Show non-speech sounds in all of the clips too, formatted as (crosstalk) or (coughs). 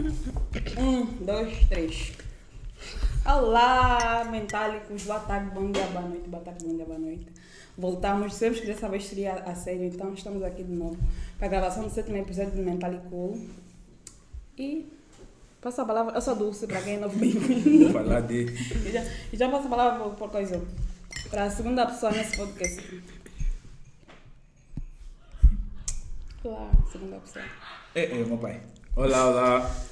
Um, dois, três. Olá, mentálicos. Boa tarde, bom dia, boa noite. Boa tarde, bom dia, boa noite. Voltamos. Sabemos que dessa vez seria a sério, então estamos aqui de novo para a gravação do sétimo episódio do Mentalicool. E passo a palavra. Eu sou Dulce, para quem é novo, bem-vindo. Vou falar de. E já, e já passo a palavra por coisa. Para a segunda pessoa nesse podcast. Olá, segunda pessoa. É, é, meu pai. Olá, olá.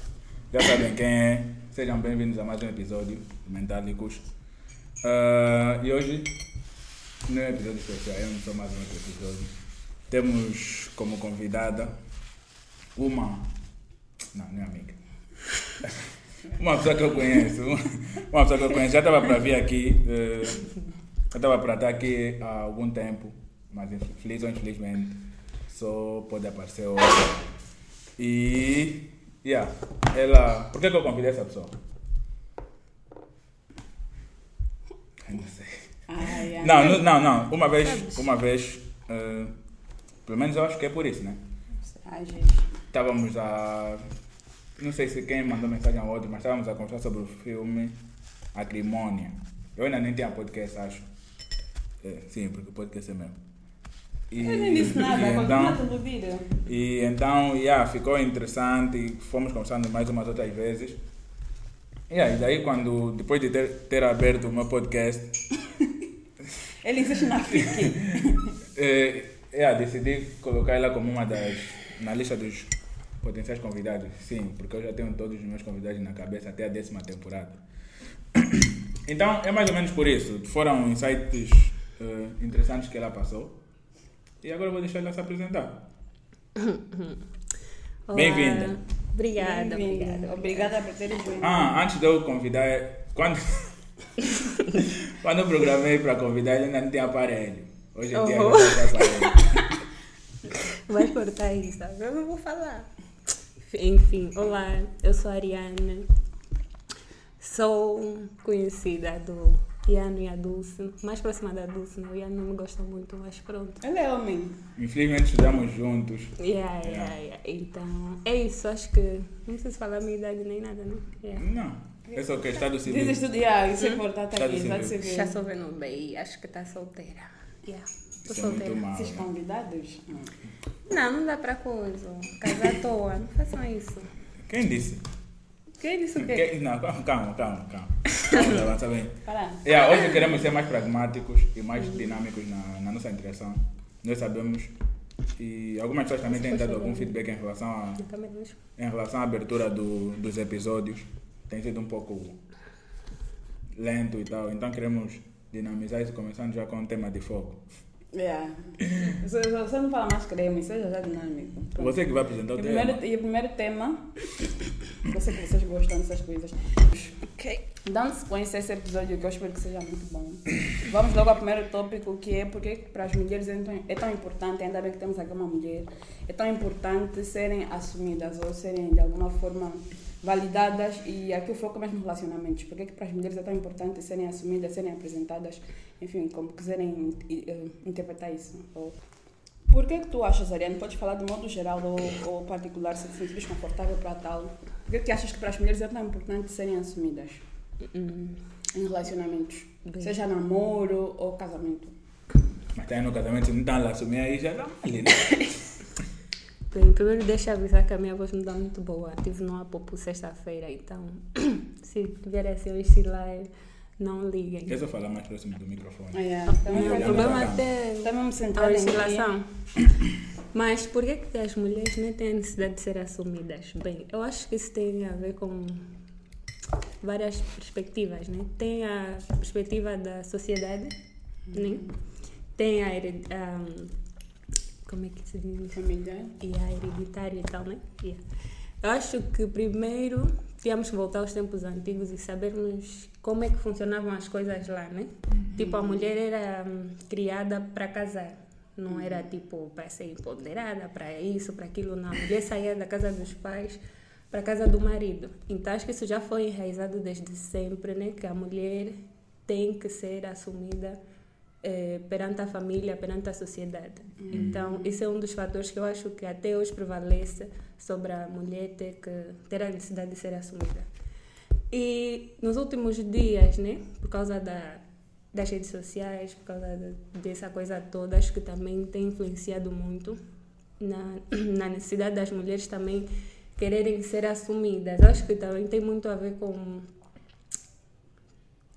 Já sabem quem é. Sejam bem-vindos a mais um episódio do Mentálicos. Ah, e hoje, não é episódio especial, é só mais um episódio. Temos como convidada uma. Não, não é amiga. (laughs) Uma pessoa que eu conheço. Uma pessoa que eu conheço. Já estava para vir aqui. eh, já estava para estar aqui há algum tempo. Mas infeliz ou infelizmente só pode aparecer hoje. E. Yeah, ela. Por que, que eu convidei essa pessoa? Eu não sei. Ai, ai. Não, não, não, não. Uma vez. Uma vez. eh, pelo menos eu acho que é por isso, né? Ai, gente. Estávamos a. Não sei se quem mandou mensagem ao outro, mas estávamos a conversar sobre o filme Acrimônia. Eu ainda nem tinha podcast, acho. É, sim, porque o podcast é meu. E, Eu nem disse nada, e então, tudo vida. e então, yeah, ficou interessante. Fomos conversando mais umas outras vezes. Yeah, e daí, quando, depois de ter, ter aberto o meu podcast, (laughs) Ele insiste na FIC. eh, yeah, decidi colocar ela como uma das. na lista dos potenciais convidados. Sim, porque eu já tenho todos os meus convidados na cabeça até a décima temporada. (coughs) Então, é mais ou menos por isso. Foram insights eh, interessantes que ela passou. E agora eu vou deixar ela se apresentar. (coughs) Bem-vinda. Obrigada, Bem-vinda. obrigada. Obrigada por teres vindo. Ah, antes de eu convidar, quando, (laughs) quando eu programei para convidar, ele ainda não tinha aparelho. Hoje em dia Oh. ele já tem aparelho. (laughs) Vai cortar isso, sabe? eu não vou falar. Enfim, olá, eu sou a Ariana. Sou conhecida do Iano e a Dulce. Mais próxima da Dulce, né? O Iano não me gosta muito, mas pronto. Ele é homem. Infelizmente estudamos juntos. Yeah, yeah, yeah. Então, é isso. Acho que. Não preciso falar a minha idade nem nada, né? Yeah. Não, é só que é estado civil. Dizes tudo, yeah, isso é importante Estado aqui, já civil. Já sou vendo bem, acho que tá solteira. Yeah. É muito solteira. Esses né? convidados? Não. Não, não dá pra coisa. Casar à toa, não façam isso. Quem disse? Quem disse o quê? Quem- Não, calma, calma, calma. calma. (laughs) Avançar bem. Yeah, hoje queremos ser mais pragmáticos e mais dinâmicos na, na nossa interação. Nós sabemos e algumas pessoas também têm dado algum feedback em relação a, em relação à abertura do, dos episódios. Tem sido um pouco lento e tal. Então queremos dinamizar isso começando já com um tema de foco. Yeah. Você, você não fala mais creme, seja já dinâmico. Pronto. Você que vai apresentar E o o tema. primeiro, e o primeiro tema, eu sei que vocês gostam dessas coisas. Ok. Dando sequência a esse episódio, que eu espero que seja muito bom. Vamos logo ao primeiro tópico, que é porque para as mulheres é tão, é tão importante, ainda bem que temos aqui uma mulher, é tão importante serem assumidas ou serem de alguma forma validadas e aqui o foco é mesmo em relacionamentos. Porque que para as mulheres é tão importante serem assumidas, serem apresentadas, enfim, como quiserem eh, interpretar isso. Ou, por que, que tu achas, Ariane? Podes falar de modo geral ou, ou particular, se te sentires confortável para tal. Por que, que achas que para as mulheres é tão importante serem assumidas Hum, em relacionamentos? Bem. Seja namoro ou casamento. Mas aí no casamento, se não estão lá assumir aí já dá ali, né? Bem, primeiro deixa eu avisar que a minha voz não está muito boa. Estive no Apopo sexta-feira, então (coughs) se vier assim oscilar, não liguem. Quer só falar mais próximo do microfone? Ah, yeah. O Também meu olhando problema cá. até Também me a centrar em oscilação. (coughs) Mas por que, que as mulheres nem têm a necessidade de ser assumidas? Bem, eu acho que isso tem a ver com várias perspectivas, né? Tem a perspectiva da sociedade, né? Tem a, a como é que se diz isso? e a hereditária e tal, né? Yeah. Eu acho que primeiro tínhamos que voltar aos tempos antigos e sabermos como é que funcionavam as coisas lá, né? Tipo, a mulher era hum, criada para casar. Não era tipo para ser empoderada, para isso, para aquilo, não. A mulher saía da casa dos pais para casa do marido. Então acho que isso já foi enraizado desde sempre, né? Que a mulher tem que ser assumida eh, perante a família, perante a sociedade. Então, isso é um dos fatores que eu acho que até hoje prevalece sobre a mulher ter, que, ter a necessidade de ser assumida. E nos últimos dias, né, por causa da, das redes sociais, por causa de, dessa coisa toda, acho que também tem influenciado muito na, (clears throat) na necessidade das mulheres também quererem ser assumidas. Acho que também tem muito a ver com.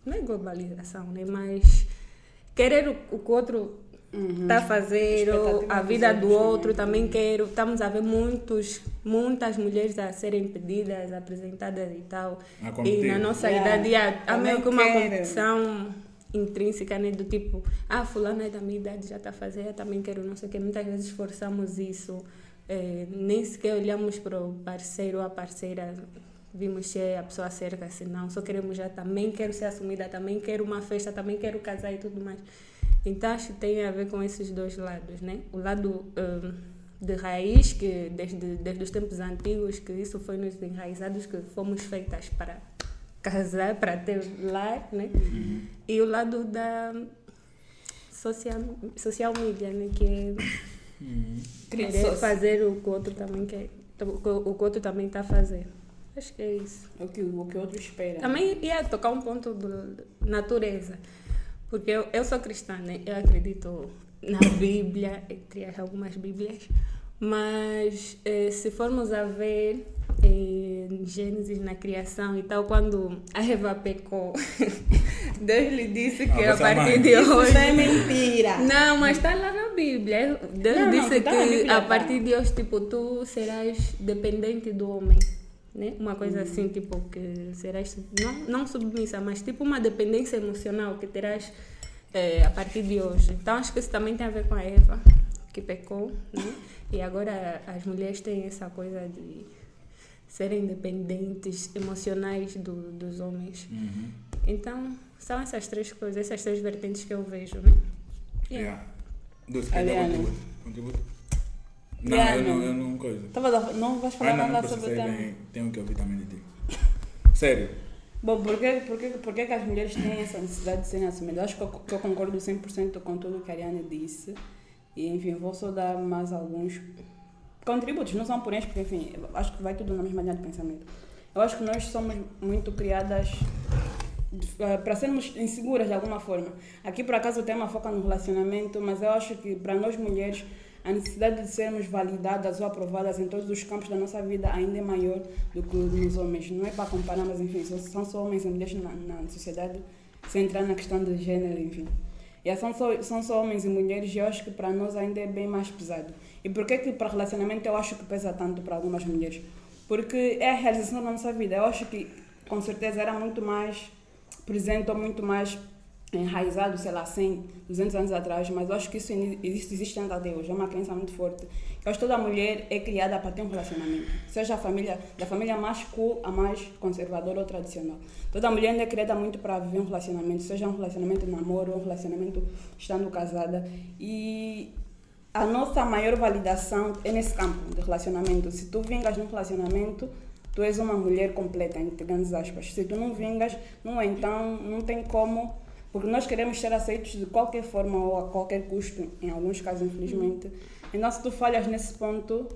Não é globalização, né? Mas querer o, o que o outro está a fazer, ou a vida do outro também quero. Estamos a ver muitos, muitas mulheres a serem pedidas, apresentadas e tal. E na nossa Yeah. idade há, há meio que uma quero. competição intrínseca, né? Do tipo, ah, fulano é da minha idade, já está a fazer, eu também quero não sei o quê. Muitas vezes forçamos isso. eh, nem sequer olhamos para o parceiro ou a parceira, vimos se é a pessoa cerca, se não. Só queremos já, também quero ser assumida, também quero uma festa, também quero casar e tudo mais. Então acho que tem a ver com esses dois lados, né? O lado hum, de raiz, que desde, desde os tempos antigos, que isso foi nos enraizados, que fomos feitas para casar, para ter lar, né? E o lado da social, social media, né? Que é querer Sócio. fazer o que o outro também quer, o que o outro também está a fazer. Acho que é isso. O que o que o outro espera. Também ia tocar um ponto de natureza, porque eu, eu sou cristã, né? Eu acredito na (coughs) Bíblia, entre as algumas Bíblias, mas eh, se formos a ver em Gênesis na criação e tal, quando a Eva pecou, (laughs) Deus lhe disse que Ah, a vossa partir mãe. de Isso hoje. é mentira. Não, mas está lá na Bíblia. Deus Não, não, disse tá que na Bíblia, a tá. partir de hoje, tipo, tu serás dependente do homem. Né? Uma coisa assim, tipo, que serás não, não submissa, mas tipo uma dependência emocional que terás eh, a partir de hoje. Então acho que isso também tem a ver com a Eva, que pecou, né? E agora as mulheres têm essa coisa de serem dependentes emocionais do, dos homens. Uhum. Então, são essas três coisas, essas três vertentes que eu vejo, né? Yeah. Dar Ariana. contributo? Contributo? Não, Ariana. eu não, eu não coisa. Tava a- não vais falar Ah, não, não nada sobre o tema. bem. Tenho que ouvir também de ti. (laughs) Sério. Bom, por que, por, que, por as mulheres têm essa necessidade de serem assumidas? Acho que eu, que eu concordo 100% com tudo que a Ariane disse. E, enfim, vou só dar mais alguns contributos. Não são porém, porque, enfim, acho que vai tudo na mesma linha de pensamento. Eu acho que nós somos muito criadas eh, para sermos inseguras de alguma forma. Aqui, por acaso, o tema foca no relacionamento, mas eu acho que para nós mulheres a necessidade de sermos validadas ou aprovadas em todos os campos da nossa vida ainda é maior do que nos homens. Não é para comparar, mas enfim, são só homens e mulheres na, na sociedade, sem entrar na questão de gênero, enfim. E são só, são só homens e mulheres e eu acho que para nós ainda é bem mais pesado. E por que que para relacionamento eu acho que pesa tanto para algumas mulheres? Porque é a realização da nossa vida. Eu acho que com certeza era muito mais presente ou muito mais enraizado, sei lá, 100, 200 anos atrás, mas eu acho que isso existe, existe ainda até hoje, é uma crença muito forte. Eu acho que toda mulher é criada para ter um relacionamento, seja a família, da família mais cool a mais conservadora ou tradicional. Toda mulher é criada muito para viver um relacionamento, seja um relacionamento de namoro um relacionamento estando casada. E a nossa maior validação é nesse campo de relacionamento. Se tu vingas num relacionamento, tu és uma mulher completa, entre grandes aspas. Se tu não vingas, não é, então não tem como, porque nós queremos ser aceitos de qualquer forma ou a qualquer custo, em alguns casos, infelizmente. Então, se tu falhas nesse ponto,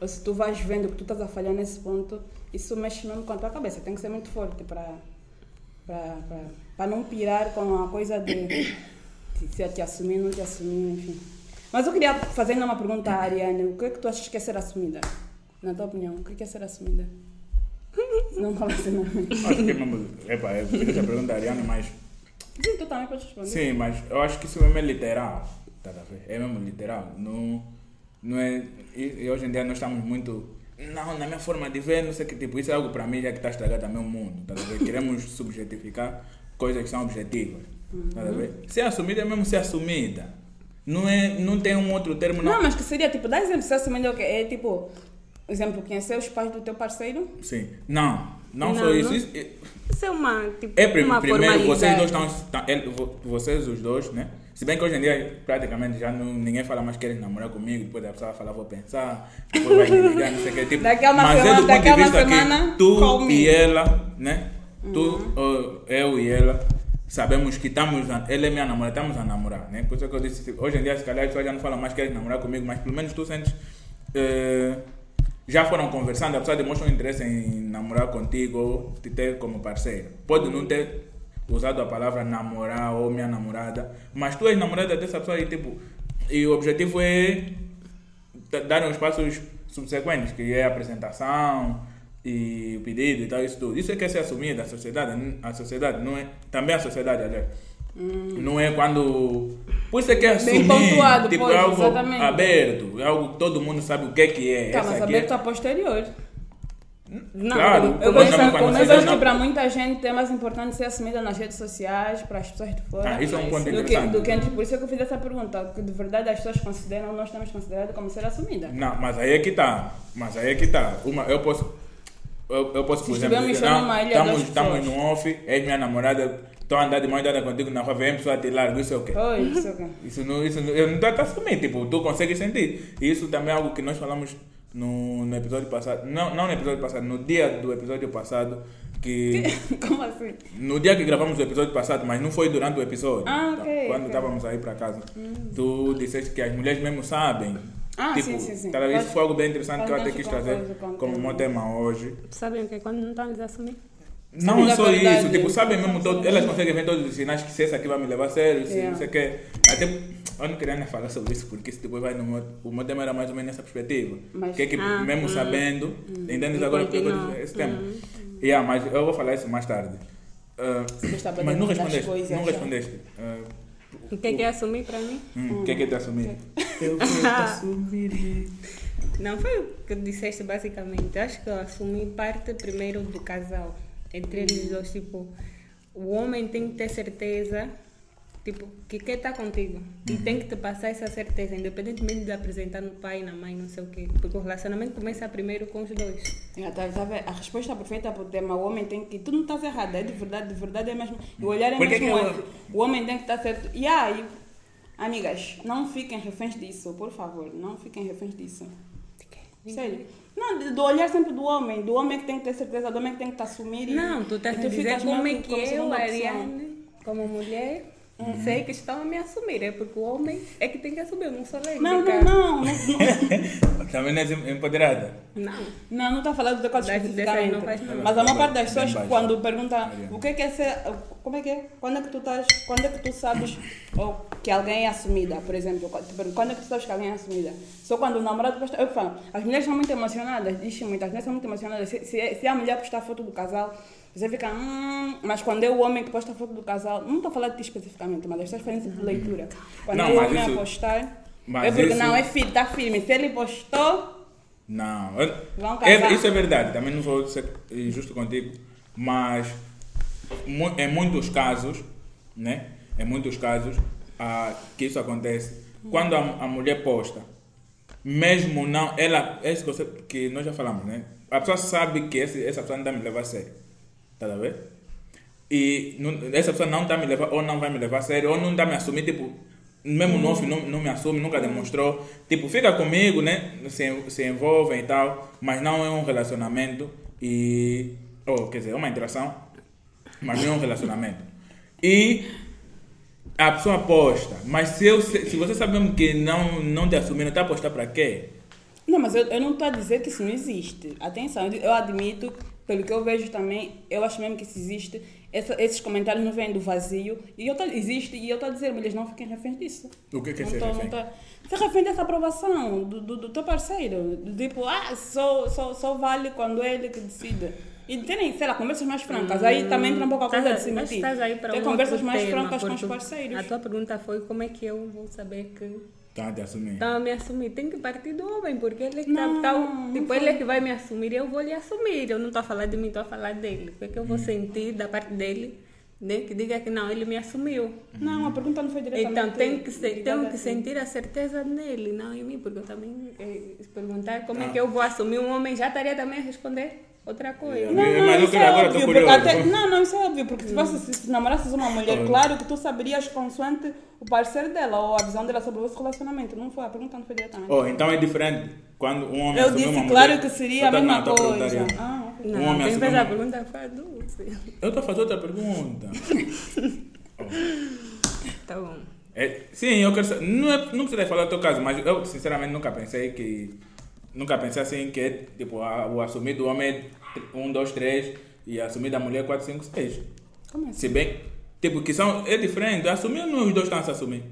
ou se tu vais vendo que tu estás a falhar nesse ponto, isso mexe mesmo com a tua cabeça. Tem que ser muito forte para para não pirar com a coisa de se te assumir, não te assumir, enfim. Mas eu queria fazer ainda uma pergunta à Ariane. O que é que tu achas que é ser assumida? Na tua opinião, o que é é ser assumida? (laughs) Não fala assim, não. Acho que é mesmo. Epa, eu fiz essa pergunta a Ariana, mas. Sim, tu também podes responder. Sim, mas eu acho que isso mesmo é literal. Tá a ver? É mesmo literal. Não, não é. E, e hoje em dia nós estamos muito. Não, na minha forma de ver, não sei que tipo. Isso é algo para mim já que está a estragar também o mundo. Tá a ver? (laughs) Queremos subjetificar coisas que são objetivas. Tá a ver? Ser assumida é mesmo ser assumida. Não, é, não tem um outro termo, não. Não, mas que seria tipo, dá exemplo, ser assumida é o quê? É tipo, exemplo, conhecer os pais do teu parceiro? Sim. Não, não, Não, só isso. não. isso é- Isso é uma, tipo, É, prim- uma primeiro, vocês dois estão. vo- vocês os dois, né? Se bem que hoje em dia, praticamente, já não, ninguém fala mais que querem namorar comigo, depois a pessoa vai falar, vou pensar, depois vai não sei o que. Tipo, Daqui a uma mas semana- é do ponto a de vista semana, que tu e ela, né? Tu, ó, eu e ela, sabemos que estamos, a, ele é minha namorada, estamos a namorar, né? Por isso que eu disse, tipo, hoje em dia, se calhar, as pessoas já não falam mais que querem namorar comigo, mas pelo menos tu sentes, eh, já foram conversando, a pessoa demonstra um interesse em namorar contigo te ter como parceiro. Pode não ter usado a palavra namorar ou minha namorada, mas tu és namorada dessa pessoa e, tipo, e o objetivo é da- dar os passos subsequentes, que é a apresentação e o pedido e tal, isso tudo. Isso é que é ser assumido, sociedade, a sociedade não é, também a sociedade, aliás. Não é quando. Por isso é que é Hum. Bem assumir, pontuado, tipo, pois, é algo exatamente. aberto, é algo que todo mundo sabe o que é que é. Tá, Essa mas aberto é- a posterior. Não, Claro. Eu Quando vejo, não- quando eu você vejo não- que para muita gente é mais importante ser assumida nas redes sociais, para as pessoas de fora. Ah, isso é um ponto do que, do que Por isso é que eu fiz essa pergunta, que de verdade as pessoas consideram, nós temos considerado como ser assumida. Não, mas aí é que tá. Mas aí é que tá. Uma, eu posso. Eu, eu posso, Se por exemplo, estivermos dizer, não, estamos, das estamos no off, és minha namorada, estou a andar de mão dada contigo na rua, vem pessoa te larga, isso é o quê? Oi, isso é o quê? Isso não, isso não, eu não estou a assumir, tipo, tu consegues sentir. E isso também é algo que nós falamos no, no episódio passado, não, não no episódio passado, no dia do episódio passado, que (laughs) Como assim? no dia que gravamos o episódio passado, mas não foi durante o episódio, Ah, ok, quando estávamos aí para casa, tu disseste que as mulheres mesmo sabem. Ah, tipo, sim, sim, sim. tá vendo? Isso foi algo bem interessante que eu até quis trazer como tema. meu tema hoje. Sabem o que quando não estão a lhes assumir? Não é só isso, tipo, sabem mesmo, todo, elas conseguem ver todos os sinais que se essa aqui vai me levar a sério, se Yeah. não sei o quê. Até, eu não queria nem falar sobre isso, porque depois vai no meu, o meu tema era mais ou menos nessa perspectiva. Mas- que é que Ah, mesmo hum. sabendo, entendes E agora porque eu esse tema. Hum. Yeah, mas eu vou falar isso mais tarde. Você está mas não respondeste, coisas, não já. respondeste. Ah, O que é que é assumir para mim? hum, O que é que é te assumir? Eu vou te (laughs) assumir. Não foi o que disseste basicamente. Acho que eu assumi parte primeiro do casal. Entre eles dois, tipo, o homem tem que ter certeza, tipo, que quer estar contigo. E tem que te passar essa certeza, independentemente de apresentar no pai, na mãe, não sei o quê. Porque o relacionamento começa primeiro com os dois. É, tá- tá vendo? a resposta perfeita para o tema, o homem tem que. Tu não estás errada, é de verdade, de verdade é mesmo. E o olhar é Por que mesmo. que eu-. O homem tem que estar certo. E aí, amigas, não fiquem reféns disso, por favor, não fiquem reféns disso. Sério. Não, do olhar sempre do homem, do homem que tem que ter certeza, do homem que tem que te assumir. e- Não, tu estás a dizer ficas como é que como eu. Ariane, como mulher, sei que estão a me assumir. É porque o homem é que tem que assumir, eu não sou lésbica. Não, não, não, não, não. (laughs) Também não és empoderada. Não. Não, não está falando de coisa Dessa- especificamente. não faz. Mas a maior parte das pessoas, quando pergunta Ariana. o que é que é ser. Como é que é? Quando é que tu estás. Quando é que tu sabes ou que alguém é assumida, por exemplo? Quando é que tu sabes que alguém é assumida? Só quando o namorado posta. Eu falo, as mulheres são muito emocionadas, dizem muito, as mulheres são muito emocionadas. Se, se, se a mulher postar foto do casal, você fica. Hum, mas quando é o homem que posta foto do casal, não estou a falar de ti especificamente, mas as pessoas fazem tipo de leitura. Quando Não, é o homem isso- a postar. mas é porque isso- não, é firme, está firme. Se ele postou. Não, Vão é, isso é verdade, também não vou ser injusto contigo, mas em muitos casos, né? Em muitos casos ah, que isso acontece, quando a, a mulher posta, mesmo não, ela, é isso que, você- que nós já falamos, né? A pessoa sabe que esse, essa pessoa não está me levar a sério, tá a ver? E não- essa pessoa não está me levar, ou não vai me levar a sério, ou não está me assumir, tipo, mesmo no off não, não me assume, nunca demonstrou. Tipo, fica comigo, né? Se, se e tal, mas não é um relacionamento e. Ou, quer dizer, é uma interação, mas não é um relacionamento. E a pessoa aposta, mas se, eu, se você sabe mesmo que não, não te assumiram, está apostar para quê? Não, mas eu, eu não estou a dizer que isso não existe. Atenção, eu admito, pelo que eu vejo também, eu acho mesmo que isso existe. Essa- esses comentários não vêm do vazio. E eu tô, existe, e eu estou a dizer, mulheres, não fiquem reféns disso. O que é que é não ser tô, refém? Não tô, ser refém dessa aprovação do, do, do teu parceiro. Do tipo, ah, só, só, só vale quando ele que decide. E terem, sei lá, conversas mais francas. Aí também entra um pouco a coisa de se para Ter um conversas mais tema, francas com os parceiros. A tua pergunta foi como é que eu vou saber que Está a te assumir. estão a me assumir. Tem que partir do homem, porque ele é que tá, Não, tá- não tipo, foi. ele é que vai me assumir e eu vou lhe assumir. Eu não estou a falar de mim, estou a falar dele. O que é que eu Hum. vou sentir da parte dele, né? Que diga que não, ele me assumiu. Não, a pergunta não foi diretamente. Então tem que, ser, tenho que assim. sentir a certeza nele, não em mim, porque eu também eh, se perguntar como é Ah. que eu vou assumir um homem, já estaria também a responder outra coisa. Não, Não, Mas não, isso é agora óbvio, porque até, não, não, isso é óbvio, porque se, você, se, se namorasses uma mulher, claro que tu saberias consoante o parceiro dela ou a visão dela sobre o vosso relacionamento. Não foi, a pergunta não foi diretamente. Oh, então é diferente quando um homem Eu disse, uma claro mulher. que seria a mesma não, coisa. Ah, ok. Um Não, homem quem fez a pergunta foi a Dulce. Eu estou a fazer outra pergunta. (laughs) Tá bom. É, sim, eu quero saber. Não, é, não precisa falar do teu caso, mas eu sinceramente nunca pensei que. Nunca pensei assim que tipo a- o assumir do homem é 1, 2, 3 e assumir da mulher 4, 5, 6. Como assim? Se bem, tipo, que são. É diferente. Assumir não os dois estão a se assumir.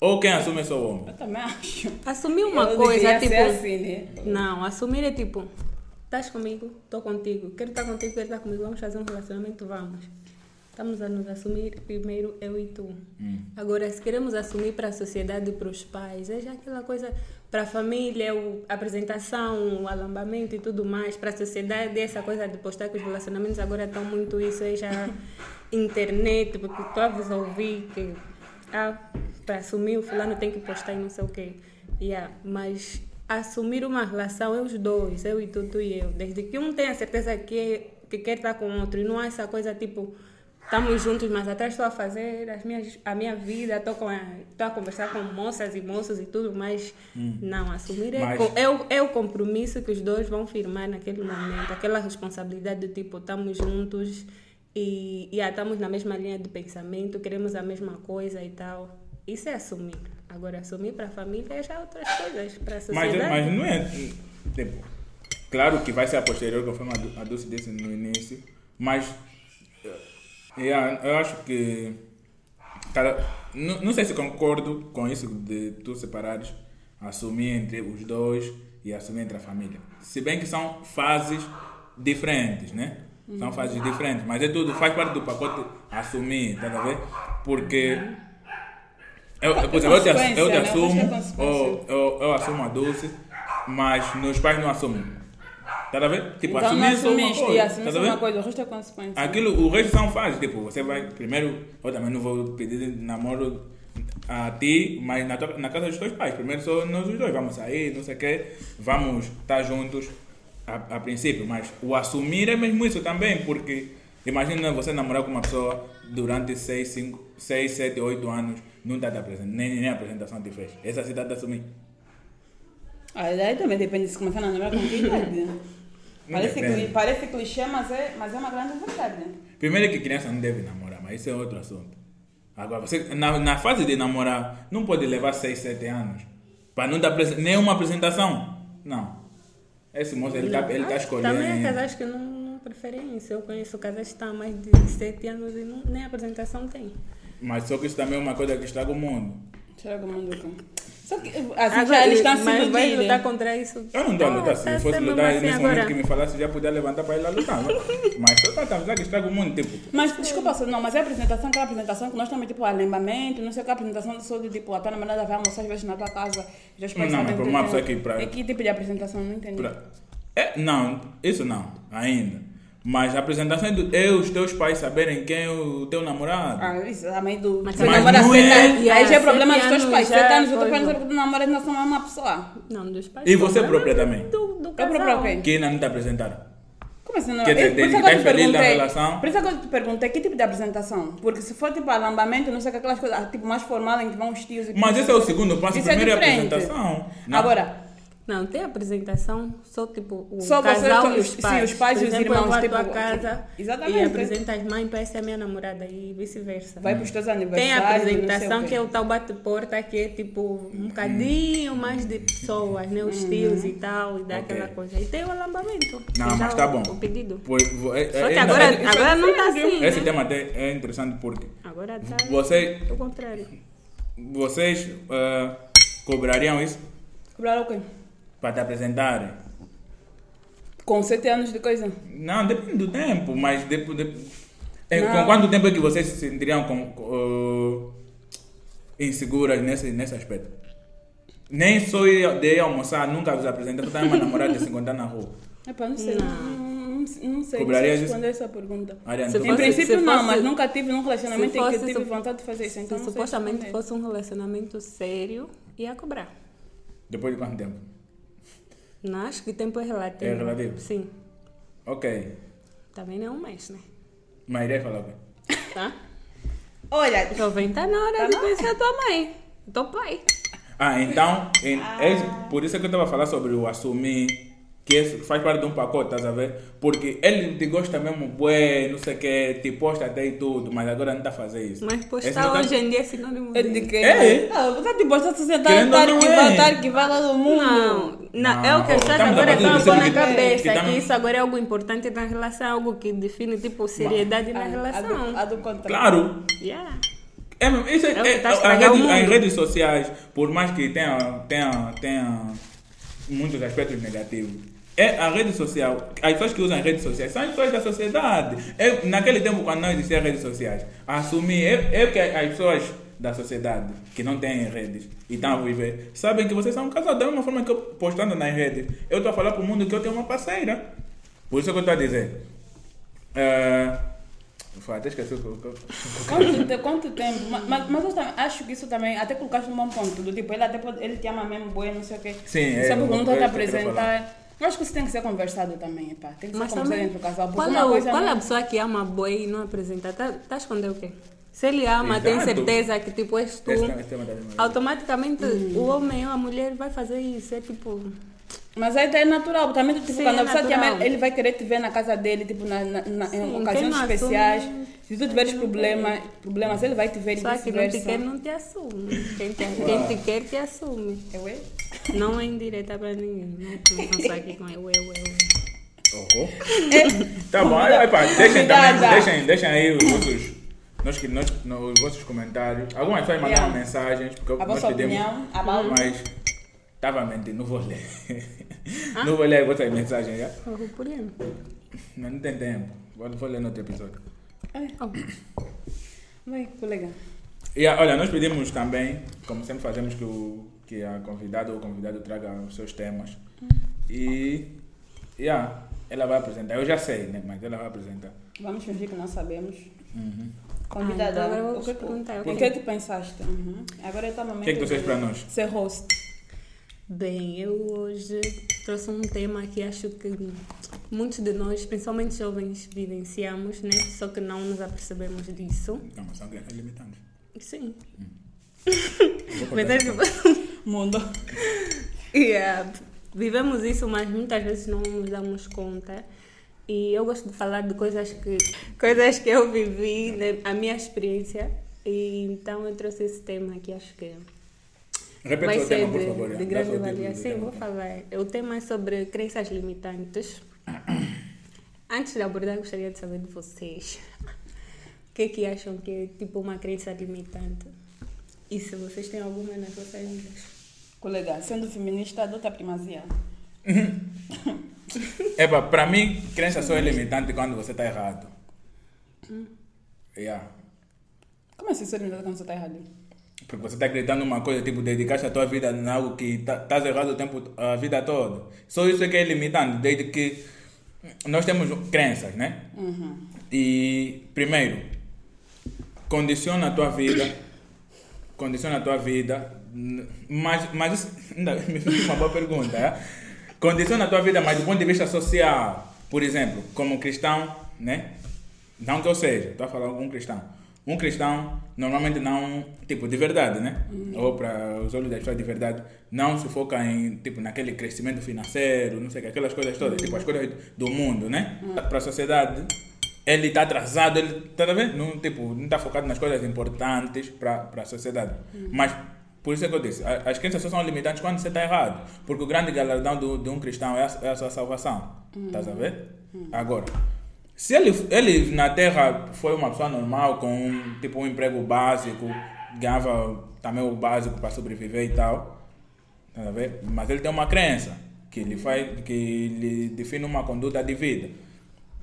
Ou quem assume é só o homem. Eu também acho. Assumir uma Eu coisa, tipo. ser assim, né? Não, assumir é tipo, estás comigo, estou contigo, quero estar contigo, quero estar comigo, vamos fazer um relacionamento, vamos. Estamos a nos assumir primeiro eu e tu. Agora, se queremos assumir para a sociedade e para os pais, é já aquela coisa para a família, o, a apresentação, o alambamento e tudo mais. Para a sociedade, essa coisa de postar que os relacionamentos agora estão muito isso, é já internet, porque tu a ouvir que ah, para assumir o fulano tem que postar e não sei o quê. Yeah, mas assumir uma relação é os dois, eu e tu, tu e eu. Desde que um tenha certeza que, que quer estar com o outro e não há essa coisa tipo, estamos juntos, mas atrás estou a fazer as minhas, a minha vida, estou com a, estou a conversar com moças e moços e tudo, mas não, assumir é, Mas- é, o, é o compromisso que os dois vão firmar naquele momento, aquela responsabilidade do tipo, estamos juntos e, e ah, estamos na mesma linha de pensamento, queremos a mesma coisa e tal. Isso é assumir. Agora, assumir para a família é já outras coisas, para a Mas, sociedade. mas não é. Tipo, claro que vai ser a posterior, conforme a Du- a Dulce disse no início, mas. Yeah, eu acho que. Cada, não, não sei se concordo com isso de tu separares, assumir entre os dois e assumir entre a família. Se bem que são fases diferentes, né? São fases diferentes, mas é tudo, faz parte do pacote assumir, tá a ver? Porque. Eu, eu, por exemplo, eu te, eu te né? Assumo, ou eu, eu assumo a Dulce, mas meus pais não assumem. Tá a ver? Tipo, então assumir só uma coisa. e tá uma coisa, o resto é consequência. Aquilo, o resto são fases. Tipo, você vai primeiro, eu também não vou pedir namoro a ti, mas na, tua- na casa dos teus pais. Primeiro só nós os dois vamos sair, não sei o quê, vamos estar juntos a, a princípio. Mas o assumir é mesmo isso também, porque imagina você namorar com uma pessoa durante 6, 5, 6 7, 8 anos, não está nem, nem a apresentação te fez. Essa cidade de assumir. Ah, daí também depende se começar a namorar com que idade. Parece, cli- parece clichê, mas é, mas é uma grande verdade. Primeiro é que criança não deve namorar, mas isso é outro assunto. Agora, você, na, na fase de namorar, não pode levar 6, 7 anos para não dar nenhuma apresentação. Não. Esse moço, ele está ele tá escolhendo. Também há casais que não, não preferem isso. Eu conheço casais que estão há mais de 7 anos e não, nem apresentação tem. Mas só que isso também é uma coisa que estraga o mundo. Será que eu mando com? Só que assim, já Agora, eles estão se mas vai iludindo. lutar contra isso. Eu não estou a lutar. Se fosse lutar assim nesse agora. momento que me falasse, já podia levantar para ir lá lutar. não? (laughs) Mas só estamos lá que estraga o mundo. Tipo, Mas desculpa, só- não, mas é a apresentação, aquela apresentação que nós também, tipo, alembamento, não sei o que, a apresentação só de tipo, a tua namorada vai almoçar às vezes na tua casa, já os pais Não, mas para uma pessoa que pra- É que tipo de apresentação? Não entendi. pra- é, não, isso não, ainda. Mas a apresentação é, do, é os teus pais saberem quem é o teu namorado. Ah, isso também do. Mas também namora não sete é- anos, aí já é problema dos teus anos pais. Sete anos, eu tô pensando que tu namoras não são a mesma pessoa. Não, dos pais. E você não, própria mas também? Do, do Eu casal. própria quem? Que ainda não te apresentaram. Como assim não? Quer dizer, Eu- desde isso que eu estás te feliz na perguntei- relação? Por isso que eu te perguntei que tipo de apresentação. Porque se for tipo alambamento, não sei que aquelas coisas tipo mais formal em que vão os tios e Mas esse é o segundo passo. Isso é primeiro é a apresentação. Não. Agora, Não, tem apresentação, só tipo o Só você, casal e os- os sim, pais. os pais Por e os exemplo, irmãos, Eu vou à tipo, tua casa exatamente. e apresenta as mães para essa é a minha namorada e vice-versa. vai para os teus Tem aniversários. a não sei apresentação que é o tal bate-porta, que é tipo um bocadinho mais de pessoas, né? Os tios e tal, e dá Ok. aquela coisa. E tem o alambamento. Não, mas tá bom. O pedido. Pois, vo- é- Só é- que é- agora, é- agora não está assim. Esse né? tema até é interessante porque Agora está Você- o contrário. vocês ah, cobrariam isso Cobrar o quê? Para te apresentarem. Com 7 anos de coisa. Não, depende do tempo, mas de, de- é, Não. com quanto tempo é que vocês se sentiriam com, ah, inseguras nesse, nesse aspecto? Nem só ir, de almoçar, nunca vos apresentar, tens uma namorada de 50 na rua. (laughs) Epá, não sei. Não, não, não sei. Não Cobrarias isso? responder essa pergunta. Ariane, Se tu- Em fosse- princípio, não, fosse- mas nunca tive num relacionamento se em que fosse- tive se- vontade de fazer isso. Então, Se não supostamente responder. fosse um relacionamento sério, ia cobrar. depois de quanto tempo? Não acho que tempo é relativo. É relativo? Sim. Ok. Também não é um mês, né? Mas irei falar o quê? (laughs) Tá? Olha, Jovem, tá na hora Tá de conhecer a tua mãe. Teu pai. Ah, então, em- é- por isso é que eu estava a falar sobre o assumir que faz parte de um pacote, estás a ver? Porque ele te gosta mesmo, bué, não sei o que, te posta até e tudo, mas agora não está a fazer isso. Mas Esse postar não tá- hoje em dia é sinônimo É de... de que? É. Ah, você esta sociedade Querendo está não arquivada, é. está arquivada do mundo. Não, não, é o que Não, as a agora estão a pôr na que- cabeça, que que, isso agora é algo importante na relação, algo que define, tipo, seriedade na Ah, A do, relação. a do contrário. Claro, Yeah. É, mesmo, isso é, É que é- a as, redes, as redes sociais, por mais que tenha, tenha, tenha muitos aspectos negativos, é a rede social, as pessoas que usam as redes sociais são as pessoas da sociedade. É, naquele tempo, quando não existiam redes sociais, assumir é, é que as pessoas da sociedade que não têm redes e estão a viver sabem que vocês são um casal. Da mesma forma que eu postando nas redes, eu estou a falar para o mundo que eu tenho uma parceira. Por isso que eu estou a dizer. É, Foi, até esqueci o Quanto, quanto tempo? Ma- Mas, mas eu também acho que isso também, até colocaste num bom ponto, do tipo, ele até pode, ele te ama mesmo, boi, não sei o quê. Sim, Só é, está a te apresentar. Eu acho que isso tem que ser conversado também, epá. Tem que ser Mas conversado também, entre o casal. Qual, uma é, o- coisa qual é não- a pessoa que ama boi e não apresenta? Tá, tá a esconder o quê? Se ele ama, tem Exato. certeza que tipo és tu, Esse esse minha- automaticamente o homem ou a mulher vai fazer isso. É tipo. Mas aí é natural, também tipo, Sim, quando é a pessoa te ama, ele vai querer te ver na casa dele, tipo, na, na, na- Sim, em ocasiões assume, especiais. Se tu tiveres não problema, problemas, ele vai te ver e Só que não te vice-versa. quer, não te assume. Quem te, quem te quer, te assume. Eu, é? Não é indireta para ninguém. Não começam só aqui com eu, eu, eu. Oh, Tá bom, aí, aí, pá, deixem, também, deixem, deixem aí os vossos, nós, que- nós, no- os vossos comentários. Algumas pessoas mandaram Yeah. mensagens, porque A nós pedimos, opinião, mas estava a mentir, não vou ler. Ah? Não vou ler as vossas mensagens, já? Oh, por? Mas não tem tempo, vou, vou ler no outro episódio. Oh, Vai, colega. E ah, olha, nós pedimos também, como sempre fazemos, que, o, que a convidada ou o convidado traga os seus temas. E yeah, ela vai apresentar. Eu já sei, né? Mas ela vai apresentar. Vamos fingir que não sabemos. Uhum. Convidada, Ah, então agora eu vou o, que, vos perguntar, o ok. que é que pensaste? Uhum. Agora está o momento O que é que tu fez para nós? Ser host. Bem, eu hoje trouxe um tema que acho que muitos de nós, principalmente jovens, vivenciamos, né? Só que não nos apercebemos disso. Não, mas são crianças limitantes. Sim. (laughs) Vou Mas é que- (laughs) Mundo. Yeah. (laughs) Vivemos isso, mas muitas vezes não nos damos conta. E eu gosto de falar de coisas que, coisas que eu vivi, né, a minha experiência. E então eu trouxe esse tema que acho que Repete vai o ser tema, por de, favor. de grande valia. Sim, tema. vou falar. O tema é sobre crenças limitantes. (coughs) Antes de abordar, gostaria de saber de vocês. O que é que acham que é tipo uma crença limitante? E se vocês têm alguma nas vossas vidas? Colega, sendo feminista, adota a primazia. (laughs) Epa, para mim, crença só é limitante quando você está errado. Yeah. Como assim ser limitado quando você está errado? Porque você está acreditando numa coisa, tipo, dedicaste a tua vida em algo que estás errado o tempo, a vida toda. Só isso é que é limitante, desde que nós temos crenças, né? Uhum. E, primeiro, condiciona a tua vida, condiciona a tua vida, mas, mas ainda (laughs) me fez uma boa pergunta, é? Condiciona a tua vida, mas do ponto de vista social, por exemplo, como cristão, né? Não que eu seja, estou a falar com um cristão. Um cristão, normalmente não, tipo, de verdade, né? Ou para os olhos das pessoas de verdade, não se foca em, tipo, naquele crescimento financeiro, não sei o que, aquelas coisas todas, tipo, as coisas do mundo, né? Para a sociedade, ele está atrasado, ele a ver? Não, tipo, não está focado nas coisas importantes para a sociedade. Mas, por isso é que eu disse, as crenças só são limitantes quando você está errado. Porque o grande galardão do, de um cristão é a, é a sua salvação. Estás a ver? Agora, se ele, ele na Terra foi uma pessoa normal, com um, tipo um emprego básico, ganhava também o básico para sobreviver e tal, tá a ver? mas ele tem uma crença que lhe, faz, que lhe define uma conduta de vida.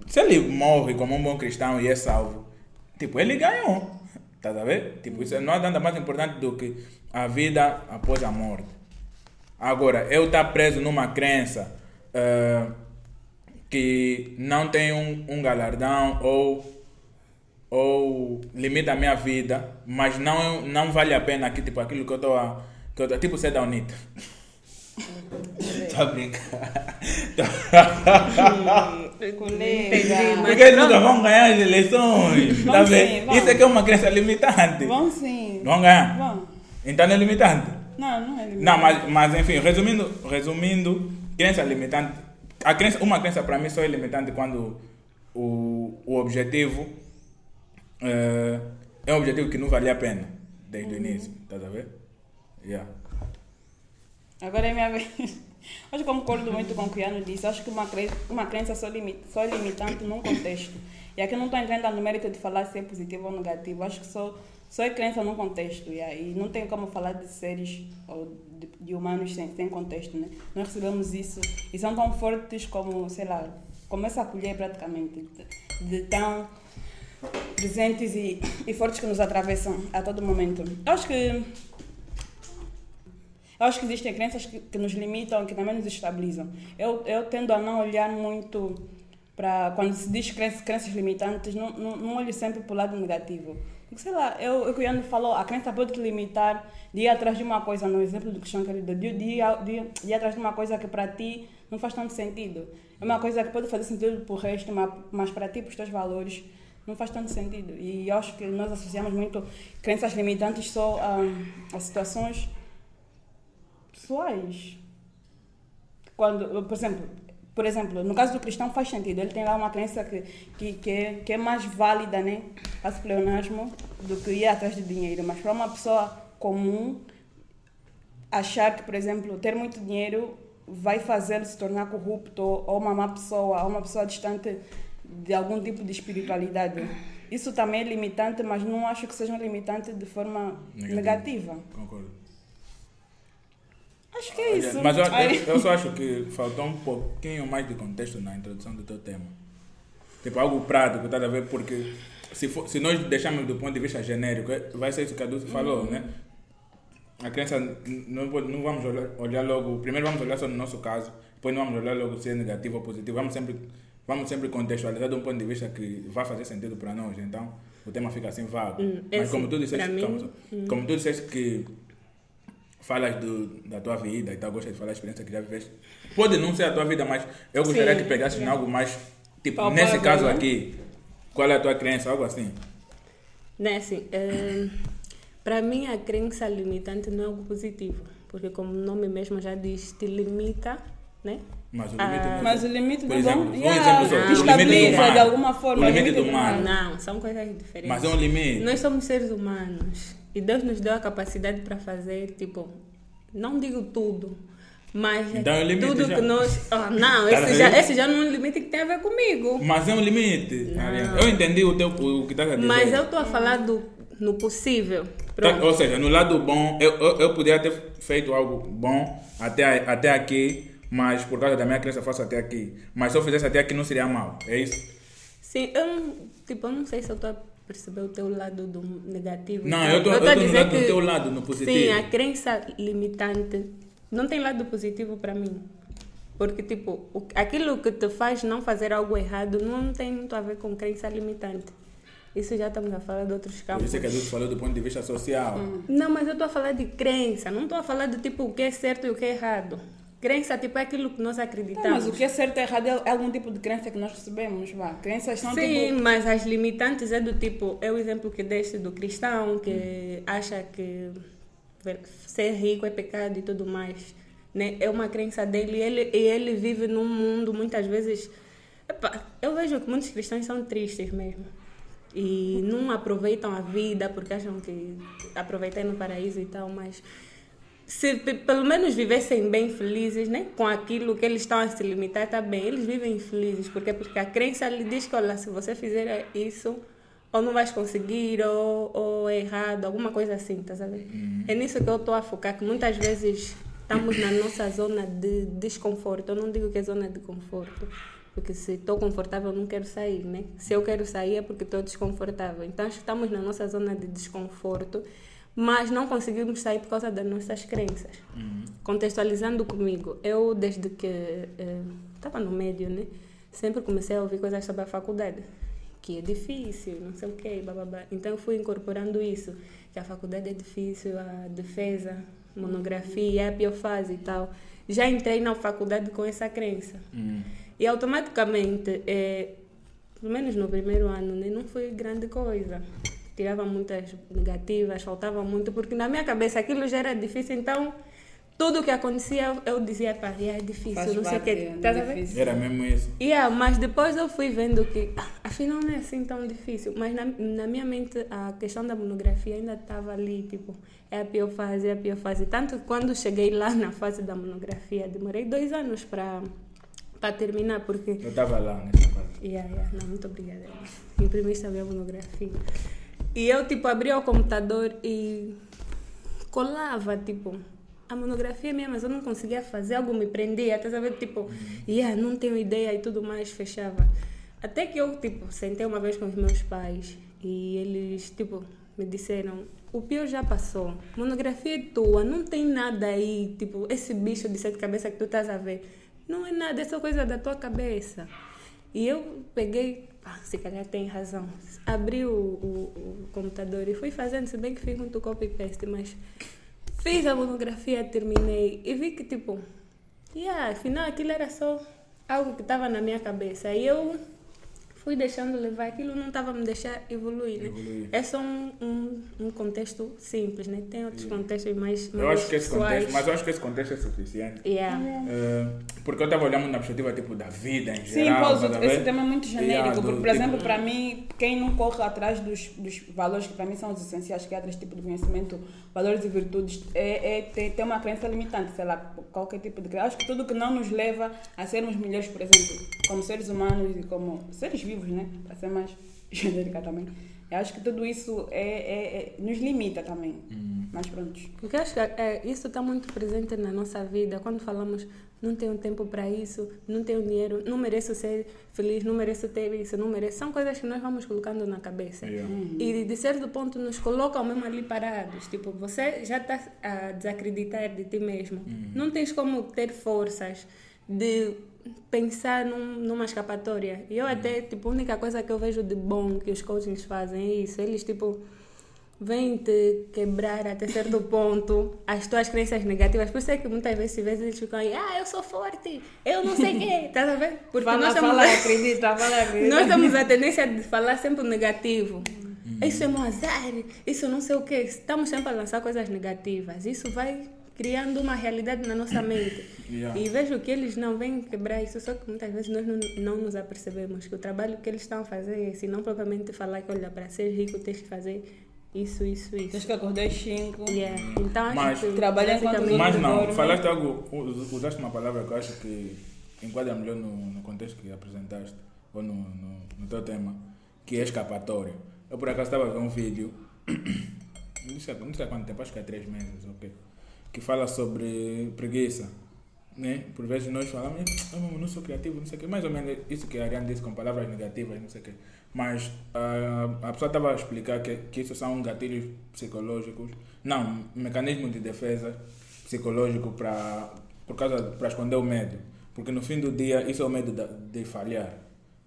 Se ele morre como um bom cristão e é salvo, tipo, ele ganhou. Tá a ver? Tipo, isso não é nada mais importante do que a vida após a morte. Agora, eu estar preso numa crença eh, que não tem um, um galardão ou, ou limita a minha vida, mas não, não vale a pena aqui, tipo, aquilo que eu estou a. Que eu tô, tipo ser da UNITA. Tá brincando. (laughs) (laughs) Colega. Porque eles nunca vão ganhar as eleições. Vão Tá sim, vão. Isso é que é uma crença limitante. Vão sim. Vão ganhar. Vão. Então não é limitante. Não, não é limitado. Não, mas, mas enfim, resumindo, resumindo, crença limitante A crença, uma crença para mim só é limitante quando o, o objetivo eh, é um objetivo que não vale a pena desde o início. Estás a ver? Yeah. Agora é minha (laughs) vez. Que concordo muito com o que o disse. Acho que uma crença, uma crença só, limita, só limitante num contexto. E aqui não estou entrando no mérito de falar se é positivo ou negativo. Acho que só, só é crença num contexto. Yeah. E não tem como falar de seres ou de, de humanos sem, sem contexto. Né? Nós recebemos isso e são tão fortes como, sei lá, começa a colher praticamente. De, de tão presentes e, e fortes que nos atravessam a todo momento. Acho que eu acho que existem crenças que, que nos limitam, que também nos estabilizam. Eu, eu tendo a não olhar muito para. Quando se diz crenças, crenças limitantes, não, não, não olho sempre para o lado negativo. Porque, sei lá, eu, o que o Iano falou, a crença pode te limitar de ir atrás de uma coisa, no exemplo do Cristiano Querido, de, de, de, de ir atrás de uma coisa que para ti não faz tanto sentido. É uma coisa que pode fazer sentido para o resto, mas, mas para ti, para os teus valores, não faz tanto sentido. E eu acho que nós associamos muito crenças limitantes só a, a situações pessoais. Quando, por exemplo, por exemplo, no caso do cristão faz sentido, ele tem lá uma crença que, que, que, é, que é mais válida, né? Faz pleonasmo do que ir atrás de dinheiro. Mas para uma pessoa comum, achar que, por exemplo, ter muito dinheiro vai fazê-lo se tornar corrupto ou uma má pessoa, ou uma pessoa distante de algum tipo de espiritualidade. Isso também é limitante, mas não acho que seja um limitante de forma Negativo. negativa. Concordo. Acho que é isso. Mas eu, eu, eu só acho que faltou um pouquinho mais de contexto na introdução do teu tema. Tipo, algo prático, tá a ver? Porque se, for, se nós deixarmos do ponto de vista genérico, é- vai ser isso que a Dulce falou, né? A criança, não, não vamos olhar, olhar logo, primeiro vamos olhar só no nosso caso, depois não vamos olhar logo se é negativo ou positivo, vamos sempre, vamos sempre contextualizar de um ponto de vista que vai fazer sentido para nós, então o tema fica assim vago. Hum, é Mas como assim, tu disseste, mim, calma só. como tu disseste que falas do, da tua vida e tal, gostas de falar a experiência que já viveste. Pode não ser a tua vida, mas eu gostaria Sim, que pegasses em yeah. algo mais, tipo, Palpável, nesse caso né? aqui, qual é a tua crença, algo assim. Né, assim, eh, para mim a crença limitante não é algo positivo, porque como o nome mesmo já diz, te limita, né? Mas o Ah, limite não é Mas o limite Por do exemplo, bom um yeah, exemplo só, o te limite do humano. de alguma forma. O limite do humano. Não, são coisas diferentes. Mas é um limite. Nós somos seres humanos e Deus nos deu a capacidade para fazer, tipo, não digo tudo, mas limite tudo já. que nós. Ah, não, Tá esse já, esse já não é um limite que tem a ver comigo. Mas é um limite. Não. Ariana. Eu entendi o, teu, o que estás a dizer. Mas eu estou a falar do, no possível. Tá. Ou seja, no lado bom, eu, eu, eu poderia ter feito algo bom até, até aqui, mas por causa da minha crença faço até aqui. Mas se eu fizesse até aqui não seria mal, é isso? Sim, eu não, tipo, eu não sei se eu estou perceber o teu lado do negativo. Não, eu no dizer lado do que- teu lado, no positivo. Sim, a crença limitante não tem lado positivo para mim. Porque, tipo, aquilo que te faz não fazer algo errado não tem muito a ver com crença limitante. Isso já estamos a falar de outros campos. isso é que a gente falou do ponto de vista social. Não, mas eu estou a falar de crença, não estou a falar de tipo o que é certo e o que é errado. Crença, tipo, é aquilo que nós acreditamos. Não, mas o que é certo e errado é algum tipo de crença que nós recebemos. Vá. Crenças são Sim, tipo. mas as limitantes é do tipo, é o exemplo que deste do cristão que acha que ser rico é pecado e tudo mais. Né? É uma crença dele e ele, e ele vive num mundo muitas vezes. Epá, eu vejo que muitos cristãos são tristes mesmo. E não aproveitam a vida porque acham que aproveitei no paraíso e tal, mas se pe- pelo menos vivessem bem felizes, né? Com aquilo que eles estão a se limitar, tá bem. Eles vivem felizes, porque porque a crença lhe diz que, olha, se você fizer isso, ou não vais conseguir, ou, ou é errado, alguma coisa assim, tá sabendo? É nisso que eu estou a focar, que muitas vezes estamos na nossa zona de desconforto. Eu não digo que é zona de conforto, porque se estou confortável, não quero sair, né? Se eu quero sair é porque estou desconfortável. Então, acho que estamos na nossa zona de desconforto, mas não conseguimos sair por causa das nossas crenças. Contextualizando comigo, eu desde que estava no médio, né? Sempre comecei a ouvir coisas sobre a faculdade. Que é difícil, não sei o quê, bababá. Então fui incorporando isso. Que a faculdade é difícil, a defesa, monografia, a pior fase e tal. Já entrei na faculdade com essa crença. Hum. E automaticamente, eh, pelo menos no primeiro ano, né, não foi grande coisa. Tirava muitas negativas, faltava muito, porque na minha cabeça aquilo já era difícil, então tudo o que acontecia, eu dizia, pá, yeah, é difícil, Faz não sei o que. é Estás a ver? difícil. Era mesmo isso. Yeah, mas depois eu fui vendo que ah, afinal não é assim tão difícil. Mas na, na minha mente a questão da monografia ainda estava ali, tipo, é a pior fase, é a pior fase. Tanto que quando cheguei lá na fase da monografia, demorei dois anos para para terminar, porque. Eu estava lá nessa fase. Yeah, yeah, não, muito obrigada. Imprimiste a minha monografia. E eu, tipo, abria o computador e colava, tipo, a monografia minha, mas eu não conseguia fazer, algo me prendia, até saber, tipo, yeah, não tenho ideia e tudo mais, fechava. Até que eu, tipo, sentei uma vez com os meus pais e eles, tipo, me disseram, o pior já passou, monografia é tua, não tem nada aí, tipo, esse bicho de sete cabeças que tu estás a ver, não é nada, é só coisa da tua cabeça. E eu peguei, pá, se calhar tem razão, abri o, o, o computador e fui fazendo, se bem que fiz muito copy-paste, mas fiz a monografia, terminei e vi que, tipo, yeah, afinal aquilo era só algo que estava na minha cabeça. E eu fui deixando levar, aquilo não estava a me deixar evoluir, né? Evoluir. É só um, um, um contexto simples, né? Tem outros contextos mais, mais Eu acho que esse pessoais. contexto, mas eu acho que esse contexto é suficiente. Yeah. Eh, porque eu estava olhando na perspectiva tipo, da vida em Sim, geral. pois, tá esse tema é muito genérico, Yeah, porque, do por exemplo, tipo- para mim, quem não corre atrás dos, dos valores que para mim são os essenciais, que é outro tipo de conhecimento, valores e virtudes, é, é tem, tem uma crença limitante, sei lá, qualquer tipo de crença. Acho que tudo que não nos leva a sermos melhores, por exemplo, como seres humanos e como seres vivos, né? Para ser mais (laughs) genérica também. Eu acho que tudo isso é, é- é- nos limita também. Hum. Mas pronto. Porque acho que é, isso está muito presente na nossa vida. Quando falamos, não tenho tempo para isso, não tenho dinheiro, não mereço ser feliz, não mereço ter isso, não mereço. São coisas que nós vamos colocando na cabeça. Yeah. E de certo ponto nos colocam mesmo ali parados. Tipo, você já está a desacreditar de ti mesmo. Não tens como ter forças de pensar num- numa escapatória. E eu até, tipo, a única coisa que eu vejo de bom que os coachings fazem é isso. Eles, tipo, vêm te quebrar até certo (laughs) ponto as tuas crenças negativas. Por isso é que muitas vezes, vezes eles ficam aí, ah, eu sou forte, eu não sei o quê. (laughs) Estás a ver? Porque fala, nós fala, a- acredita, fala, (laughs) acredita. nós temos a tendência de falar sempre o negativo. Isso é um azar, isso não sei o quê. Estamos sempre a lançar coisas negativas. Isso vai criando uma realidade na nossa mente. Yeah. E vejo que eles não vêm quebrar isso, só que muitas vezes nós não, não nos apercebemos que o trabalho que eles estão a fazer é esse, não propriamente falar que, olha, para ser rico tens que fazer isso, isso, Tens isso. que acordar às 5. Yeah. Então, acho Mas- que Trabalha enquanto Mas não, dormem. falaste algo, us- usaste uma palavra que eu acho que enquadra melhor no, no contexto que apresentaste, ou no, no, no teu tema, que é escapatório. Eu por acaso estava a ver um vídeo, (coughs) não sei, não sei há quanto tempo, acho que há três meses, ok, que fala sobre preguiça. Né? Por vezes nós falamos, "Ah, eu não sou criativo, não sei o quê, mais ou menos isso que a Ariane disse com palavras negativas, não sei o quê. Mas ah, a pessoa estava a explicar que, que isso são gatilhos psicológicos, não, mecanismo de defesa psicológico para por causa para esconder o medo, porque no fim do dia isso é o medo da- de falhar,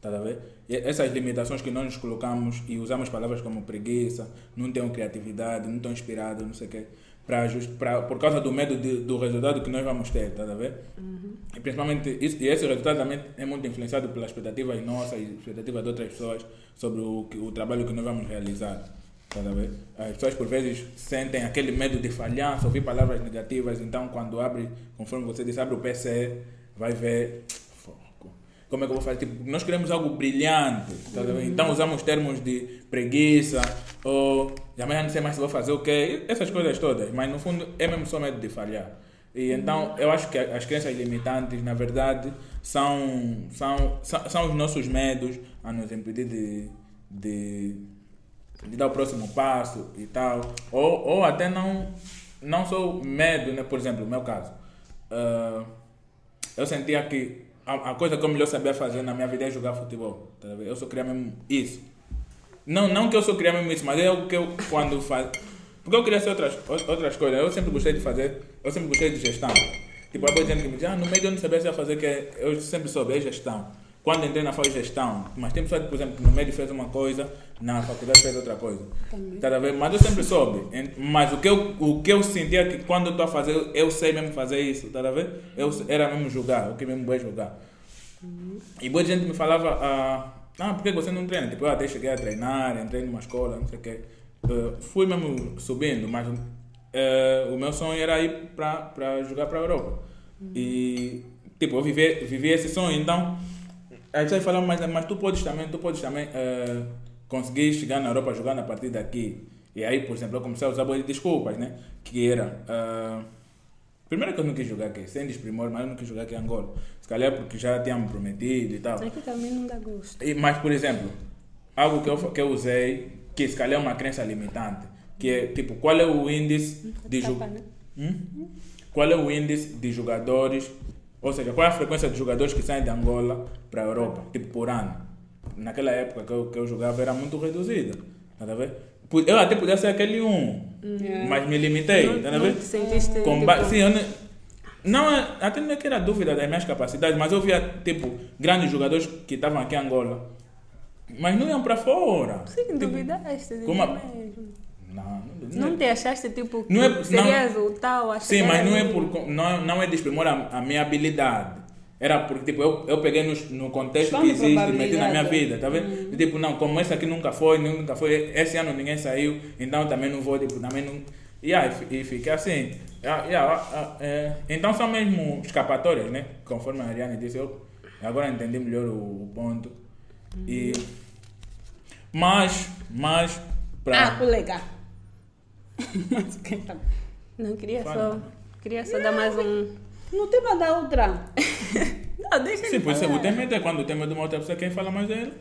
tá a ver? E essas limitações que nós nos colocamos e usamos palavras como preguiça, não tenho criatividade, não estou inspirado, não sei o quê, pra, pra, por causa do medo de- do resultado que nós vamos ter, tá a ver? E principalmente, isso, e esse resultado também é muito influenciado pelas expectativas nossas e expectativas de outras pessoas sobre o, o trabalho que nós vamos realizar. Tá a ver? As pessoas por vezes sentem aquele medo de falhar, só ouvir palavras negativas, então quando abre, conforme você disse, abre o PC, vai ver. Como é que eu vou fazer? Tipo, nós queremos algo brilhante, tá ver? então usamos termos de preguiça, ou amanhã não sei mais se vou fazer o quê, essas coisas todas, mas no fundo é mesmo só medo de falhar. E então eu acho que as crenças limitantes, na verdade, são, são, são, são os nossos medos a nos impedir de, de, de dar o próximo passo e tal. Ou, ou até não, não só medo, né? por exemplo, no meu caso. ah, eu sentia que a, a coisa que eu melhor sabia fazer na minha vida é jogar futebol. tá a? Eu só queria mesmo isso. Não, não que eu só queria mesmo isso, mas é o que eu quando faz. Porque eu queria ser outras, ou- outras coisas. Eu sempre gostei de fazer, eu sempre gostei de gestão. Tipo, há gente que me diz, ah, no meio eu não sabia se ia fazer, que é- eu sempre soube, é gestão. Quando entrei na FAO, gestão. Mas tem pessoas que, por exemplo, no médio fez uma coisa, na faculdade fez outra coisa. Tá ver? Mas eu sempre soube. Mas o que eu, o que eu sentia que quando eu estou a fazer, eu sei mesmo fazer isso, tá ver? Eu era mesmo jogar, o que mesmo é jogar. E boa gente me falava, ah, ah, por que você não treina? Tipo, eu até cheguei a treinar, entrei numa escola, não sei o quê. Eh, fui mesmo subindo, mas eh, o meu sonho era ir para jogar para a Europa. E, tipo, eu vivi, vivi esse sonho, então, a gente vai falar, mas, mas tu podes também, tu podes também eh, conseguir chegar na Europa jogando a partir daqui. E aí, por exemplo, eu comecei a usar boas desculpas, né? Que era. eh, primeiro que eu não quis jogar aqui, sem desprimor, mas eu não quis jogar aqui em Angola. Se calhar porque já tinha me prometido e tal. Aqui também não dá gosto. E- Mas, por exemplo, algo que eu, que eu usei, que se calhar é uma crença limitante, que é tipo, qual é o índice de jogadores. né? Qual é o índice de jogadores, ou seja, qual é a frequência de jogadores que saem de Angola para a Europa, tipo por ano? Naquela época que eu, que eu jogava era muito reduzida, tá a ver? Eu até podia ser aquele um, mas me limitei, Não, tá não ver? te sentiste Com tipo, sim, eu não, não, é- até não é que era dúvida das minhas capacidades, mas eu via, tipo, grandes jogadores que estavam aqui em Angola, mas não iam para fora. Sim, duvidaste de como a- mesmo. Não, não, Não te achaste tipo que Não é- serias o tal? Sim, mas não é, por, não, não é desprimor a, a minha habilidade. Era porque tipo, eu, eu peguei no, no contexto que existe e meti na minha vida, tá vendo? E, tipo, não, como esse aqui nunca foi, nunca foi, esse ano ninguém saiu, então também não vou, tipo, também não. Yeah, e e fiquei assim. Yeah, yeah, ah, ah, é, então são mesmo escapatórias, né? Conforme a Ariane disse, eu agora entendi melhor o, o ponto. E, mas, mas, pra. Ah, colega. Mas quem tá... Não, queria Fala. só, queria só dar mais um... No tema da outra. (laughs) Não, deixa Sim, por isso, falar. o tema é quando o tema é de uma outra pessoa, quem fala mais é ele.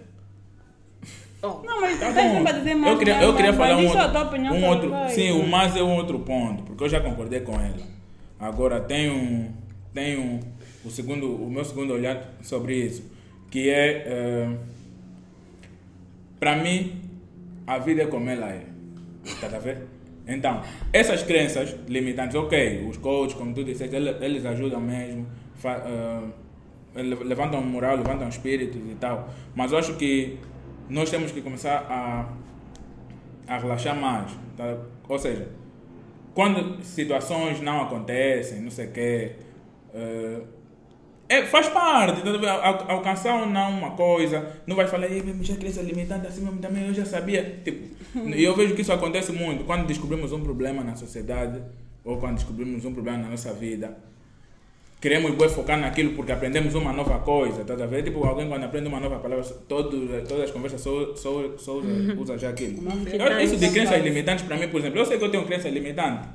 Oh, Não, mas Tá tens bom. dizer mais eu queria, eu queria mas falar um a outro, um outro vai. sim, o mais é um outro ponto, porque eu já concordei com ela. Agora tenho, tenho o segundo, o meu segundo olhar sobre isso, que é, eh, para mim, a vida é como ela é, tá a ver? Então, essas crenças limitantes, ok, os coaches, como tu disseste, eles, ajudam mesmo, eh, le- levantam moral, levantam espíritos e tal, mas eu acho que nós temos que começar a, a relaxar mais, tá? ou seja, quando situações não acontecem, não sei o quê, eh, é, faz parte, alcançar ou não uma coisa, não vai falar, "Ei, mesmo já cresce limitante assim mesmo também, eu já sabia. Tipo, e eu vejo que isso acontece muito quando descobrimos um problema na sociedade ou quando descobrimos um problema na nossa vida. Queremos focar naquilo porque aprendemos uma nova coisa, tá a ver? Tipo, alguém quando aprende uma nova palavra, todo, todas as conversas só, só, só usa, usa já aquilo. Eu- isso de crenças limitantes para mim, por exemplo, eu sei que eu tenho crença limitante.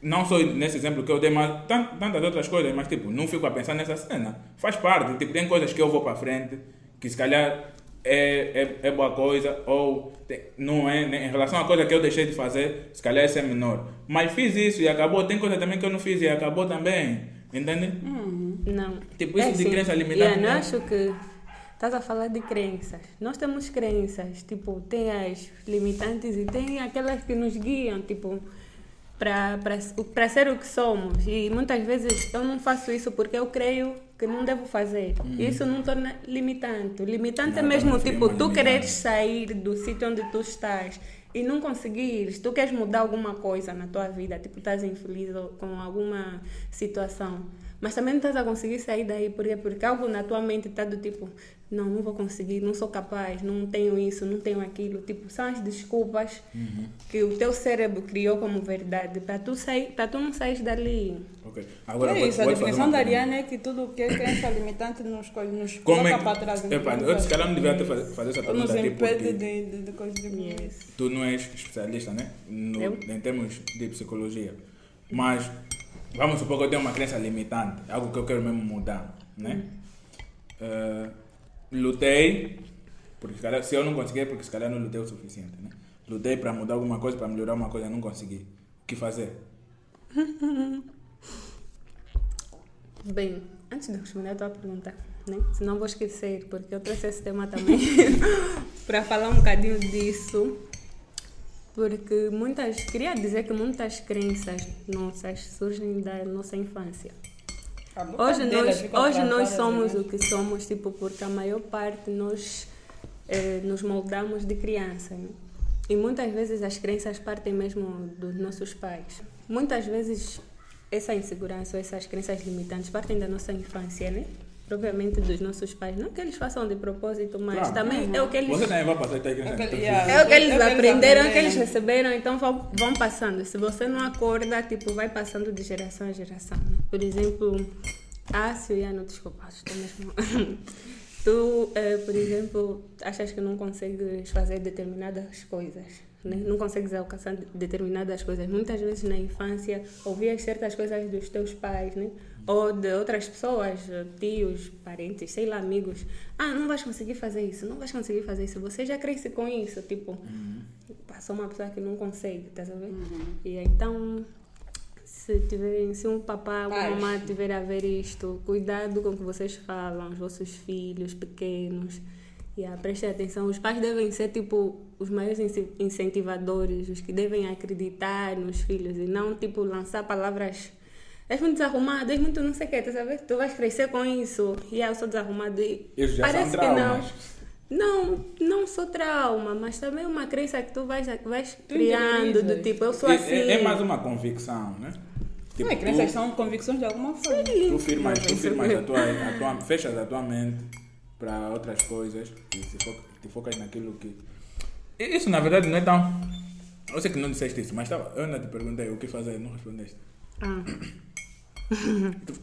Não só nesse exemplo que eu dei, mas tan- tantas outras coisas, mas tipo, não fico a pensar nessa cena. Faz parte, tipo, tem coisas que eu vou para frente, que se calhar é, é, é boa coisa, ou tem- não é, né? em relação a coisa que eu deixei de fazer, se calhar esse é menor. Mas fiz isso e acabou, tem coisa também que eu não fiz e acabou também, entende? Não. Tipo, isso de assim, crença limitante, Yeah, não acho que estás a falar de crenças. Nós temos crenças, tipo, tem as limitantes e tem aquelas que nos guiam, tipo, para ser o que somos. E muitas vezes eu não faço isso porque eu creio que não devo fazer. Isso não torna limitante. O limitante é Não, mesmo, tipo, tu quereres sair do sítio onde tu estás e não conseguires, tu queres mudar alguma coisa na tua vida, tipo, estás infeliz com alguma situação, mas também não estás a conseguir sair daí, porque, porque algo na tua mente está do tipo, não, não vou conseguir, não sou capaz, não tenho isso, não tenho aquilo, tipo, são as desculpas que o teu cérebro criou como verdade, para tu, sair, para tu não sair dali. Ok. Agora é isso, a definição da. Ariane é que tudo o que é crença limitante nos, nos Como coloca é que. para trás. Epa, nos- eu se calhar não devia fazer, fazer essa nos pergunta aqui impede de, de, de coisas de Yes. tu não és especialista, né? No, Eu? em termos de psicologia. Mas vamos supor que eu tenho uma crença limitante, algo que eu quero mesmo mudar, né? Eh, lutei, porque se, calhar, se eu não conseguir, é porque se calhar não lutei o suficiente, né? Lutei para mudar alguma coisa, para melhorar uma coisa, não consegui. O que fazer? (laughs) Bem, antes de responder a tua pergunta, né? senão vou esquecer, porque eu trouxe esse tema também (laughs) para falar um bocadinho disso. Porque muitas, queria dizer que muitas crenças nossas surgem da nossa infância. Boca Hoje nós, hoje nós somos né? o que somos, tipo, porque a maior parte nós eh, nos moldamos de criança. né? E muitas vezes as crenças partem mesmo dos nossos pais. Muitas vezes essa insegurança, essas crenças limitantes partem da nossa infância, né? Propriamente dos nossos pais. Não que eles façam de propósito, mas Claro. também é o que eles Você também vai passar igreja. É que- yeah. É o que eles É aprenderam, é o que eles receberam, então vão, vão passando. Se você não acorda, tipo, vai passando de geração a geração. né? Por exemplo, ah, se eu não desculpa, estou mesmo. (laughs) tu, eh, por exemplo, achas que não consegues fazer determinadas coisas. Né? Não consegues alcançar de- determinadas coisas. Muitas vezes na infância ouvias certas coisas dos teus pais, né? Ou de outras pessoas, eh, tios, parentes, sei lá, amigos. Ah, não vais conseguir fazer isso, não vais conseguir fazer isso. Você já cresce com isso, tipo, passou uma pessoa que não consegue, tá sabendo? E então, se tiverem, se um papá, uma Pais. mamãe tiver a ver isto, cuidado com o que vocês falam, os vossos filhos pequenos. Yeah, prestem atenção, os pais devem ser tipo os maiores ince- incentivadores, os que devem acreditar nos filhos e não tipo lançar palavras. És muito desarrumado, és muito não sei o que, tá sabendo? Tu vais crescer com isso. E eu sou desarrumado e Isso já parece são que não. Não, não sou trauma, mas também é uma crença que tu vais, vais criando do tipo, eu sou É- assim. É, é mais uma convicção, né? Não, é Tipo, crenças tu- são convicções de alguma forma. Tu firmas, tu firmas a tua, a tua, fechas a tua mente para outras coisas e te, foca, te focas naquilo que. Isso na verdade não é tão. Eu sei que não disseste isso, mas tava, eu ainda te perguntei o que fazer, não respondeste. Ah,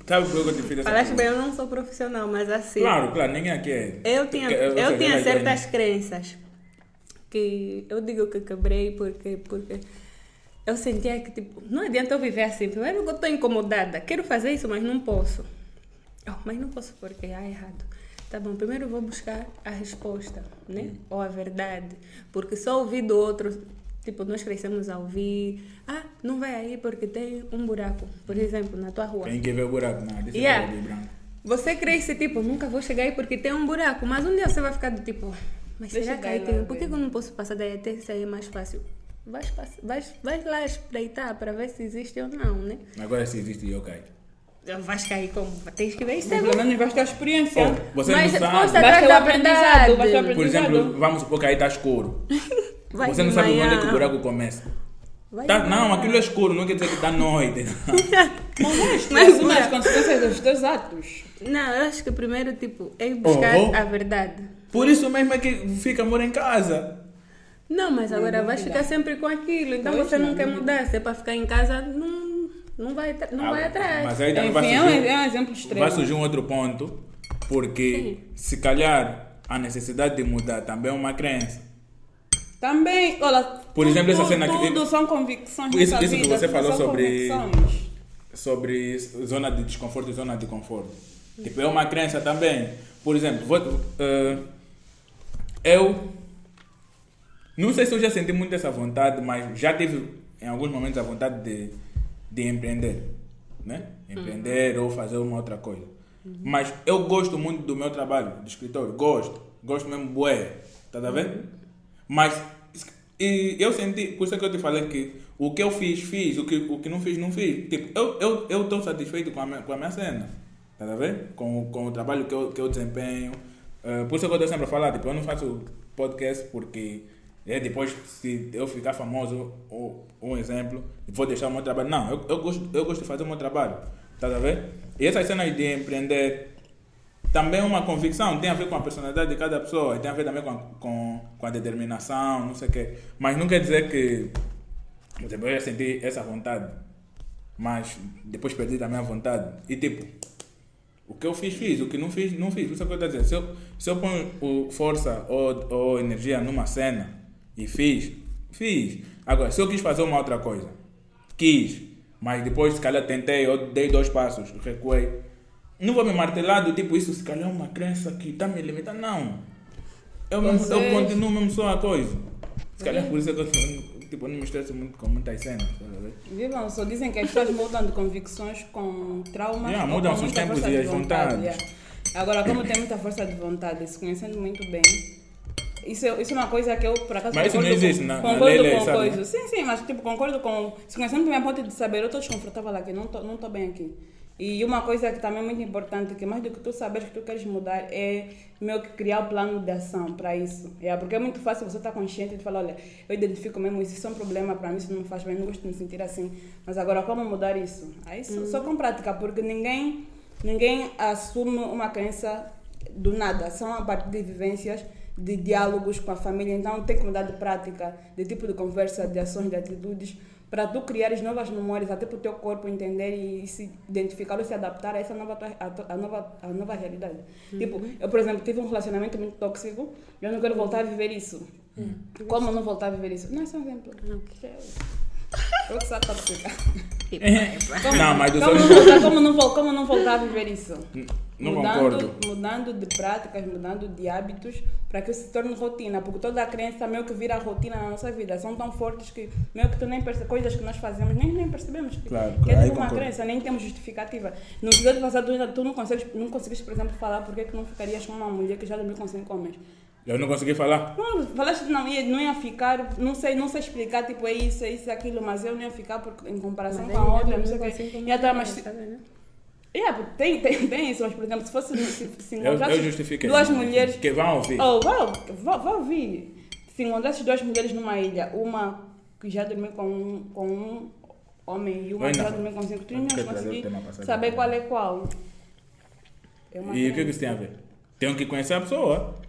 sabe por que eu te fiz essa falaste bem, eu não sou profissional, mas assim. Claro, claro, ninguém aqui é. Eu tinha, eu seja, tinha certas crenças que eu digo que quebrei porque, porque eu sentia que tipo, não adianta eu viver assim. Primeiro que eu estou incomodada, quero fazer isso, mas não posso. Oh, mas não posso porque há errado. Tá bom, primeiro eu vou buscar a resposta, né? Ou a verdade. Porque só ouvir do outro, tipo, nós crescemos a ouvir, ah, não vai aí porque tem um buraco, por exemplo, na tua rua. Quem quer ver o buraco? Não, disse Yeah. branco. Você cresce, tipo, nunca vou chegar aí porque tem um buraco. Mas um dia você vai ficar do tipo, mas Deixa será que eu aí tem? Por que que eu não posso passar daí até sair mais fácil? Vais, vais, vais lá espreitar para ver se existe ou não, né? Agora se existe, ok. Vais cair como? Tens que ver isso Mas é pelo menos vais ter a experiência. Oh, você Mas não força sabe. Vai ter o atrás da aprendizado, vai ter o verdade. Por exemplo, aprendizado. vamos supor que aí está escuro. (laughs) Vai Você não sabe onde é manhã. que o buraco começa. Vai Tá- não, manhã. aquilo é escuro, não quer dizer que está noite. (laughs) Mas (laughs) tu Mas assume as consequências dos teus atos. Não, eu acho que primeiro, tipo, é buscar Oh, oh. a verdade. Por isso mesmo é que fica amor em casa. Não, mas agora vais dúvida. ficar sempre com aquilo. Então Pois, você não não quer mudar. Se é para ficar em casa, não, não vai, não Ah, vai atrás. Mas aí também Enfim, vai é um, surgir, é um exemplo extremo. vai surgir um outro ponto, porque se calhar a necessidade de mudar também é uma crença. Também, olha, Por exemplo, essa tudo, cena que- tudo são convicções Isso- isso que você tudo falou sobre- convicções. Sobre zona de desconforto e zona de conforto. Tipo, é uma crença também. Por exemplo, vou, eh, eu não sei se eu já senti muito essa vontade, mas já tive em alguns momentos a vontade de, de empreender. Né? Empreender ou fazer uma outra coisa. Mas eu gosto muito do meu trabalho de escritor. Gosto. Gosto mesmo, bué. Tá a ver? Mas e eu senti, por isso é que eu te falei que o que eu fiz, fiz. O que, o que não fiz, não fiz. Tipo, eu estou eu, tô satisfeito com a minha, com a minha cena. Tá a ver? Com, com o trabalho que eu, que eu desempenho. Eh, por isso é que eu estou sempre a falar. Tipo, eu não faço podcast porque é, depois, se eu ficar famoso, ou, um exemplo, vou deixar o meu trabalho. Não, eu, eu, gosto, eu gosto de fazer o meu trabalho. Tá a ver? E essas cenas de empreender também uma convicção, tem a ver com a personalidade de cada pessoa, tem a ver também com a, com, com a determinação, não sei o quê. Mas não quer dizer que por exemplo, eu essa vontade, mas depois perdi também a vontade. E tipo, o que eu fiz, fiz, o que não fiz, não fiz. Isso é que eu dizer, se eu, se eu ponho o- força ou, ou energia numa cena e fiz, fiz. Agora, se eu quis fazer uma outra coisa, quis, mas depois se calhar tentei, ou dei dois passos, recuei. Não vou me martelar do tipo, isso se calhar é uma crença que está me limitando. Não. Eu, mesmo, eu continuo mesmo só a coisa. Se calhar por isso é que eu tipo, não me estresso muito com muitas cenas. tá? Vivam, só dizem que as pessoas mudam de convicções com traumas. Yeah, mudam com os tempos e de as vontade, vontades. yeah. Agora, como tem muita força de vontade, se conhecendo muito bem, isso é, isso é uma coisa que eu, por acaso, Mas isso não concordo existe com, na- na concordo lei, com coisa. Sim, sim, mas tipo, concordo com. Se conhecendo bem a ponto de saber, eu estou desconfortável aqui, não estou não tô bem aqui. E uma coisa que também é muito importante, que mais do que tu saberes que tu queres mudar, é meio que criar o plano de ação para isso. É, porque é muito fácil você estar consciente de falar, olha, eu identifico mesmo isso, isso é um problema para mim, isso não me faz bem, não gosto de me sentir assim. Mas agora, como mudar isso? Aí só, só com prática, porque ninguém ninguém assume uma crença do nada, são a partir de vivências, de diálogos com a família, então tem que mudar de prática, de tipo de conversa, de ações, de atitudes, para tu criares novas memórias, até para o teu corpo entender e se identificar ou se adaptar a essa nova, a, a nova, a nova realidade. Tipo, eu, por exemplo, tive um relacionamento muito tóxico, eu não quero voltar a viver isso. Como não voltar a viver isso? Não, é só um exemplo. Eu que tóxica. Tipo, Como, Não, mas dos como, outros- não voltar, como, não, vol- como não voltar a viver isso? Não mudando, concordo. mudando de práticas, mudando de hábitos, para que isso se torne rotina. Porque toda a crença meio que vira rotina na nossa vida. São tão fortes que meio que tu nem percebes, coisas que nós fazemos, nem, nem percebemos que, Claro, que claro, é tipo uma concordo. crença, nem temos justificativa. No episódio passado, tu não, consegues, não conseguiste, por exemplo, falar porque que não ficarias com uma mulher que já dormiu com cinco homens. Eu não consegui falar. Não, falaste que não ia, não ia ficar, não sei, não sei explicar, tipo, é isso, é isso, é aquilo, mas eu não ia ficar porque, em comparação com a outra, não sei o quê. E até, mas Yeah, porque tem, tem, tem isso, mas por exemplo, se fosse se, se Eu, encontrasse duas mulheres. Que vão ouvir. Oh, vai, vai, vai ouvir. Se encontrasses duas mulheres numa ilha, uma que já dormiu com um, com um homem e uma que já dormiu com cinco, tu Não ias conseguir saber qual é qual. É E o que, que isso tem a ver? Tenho que conhecer a pessoa.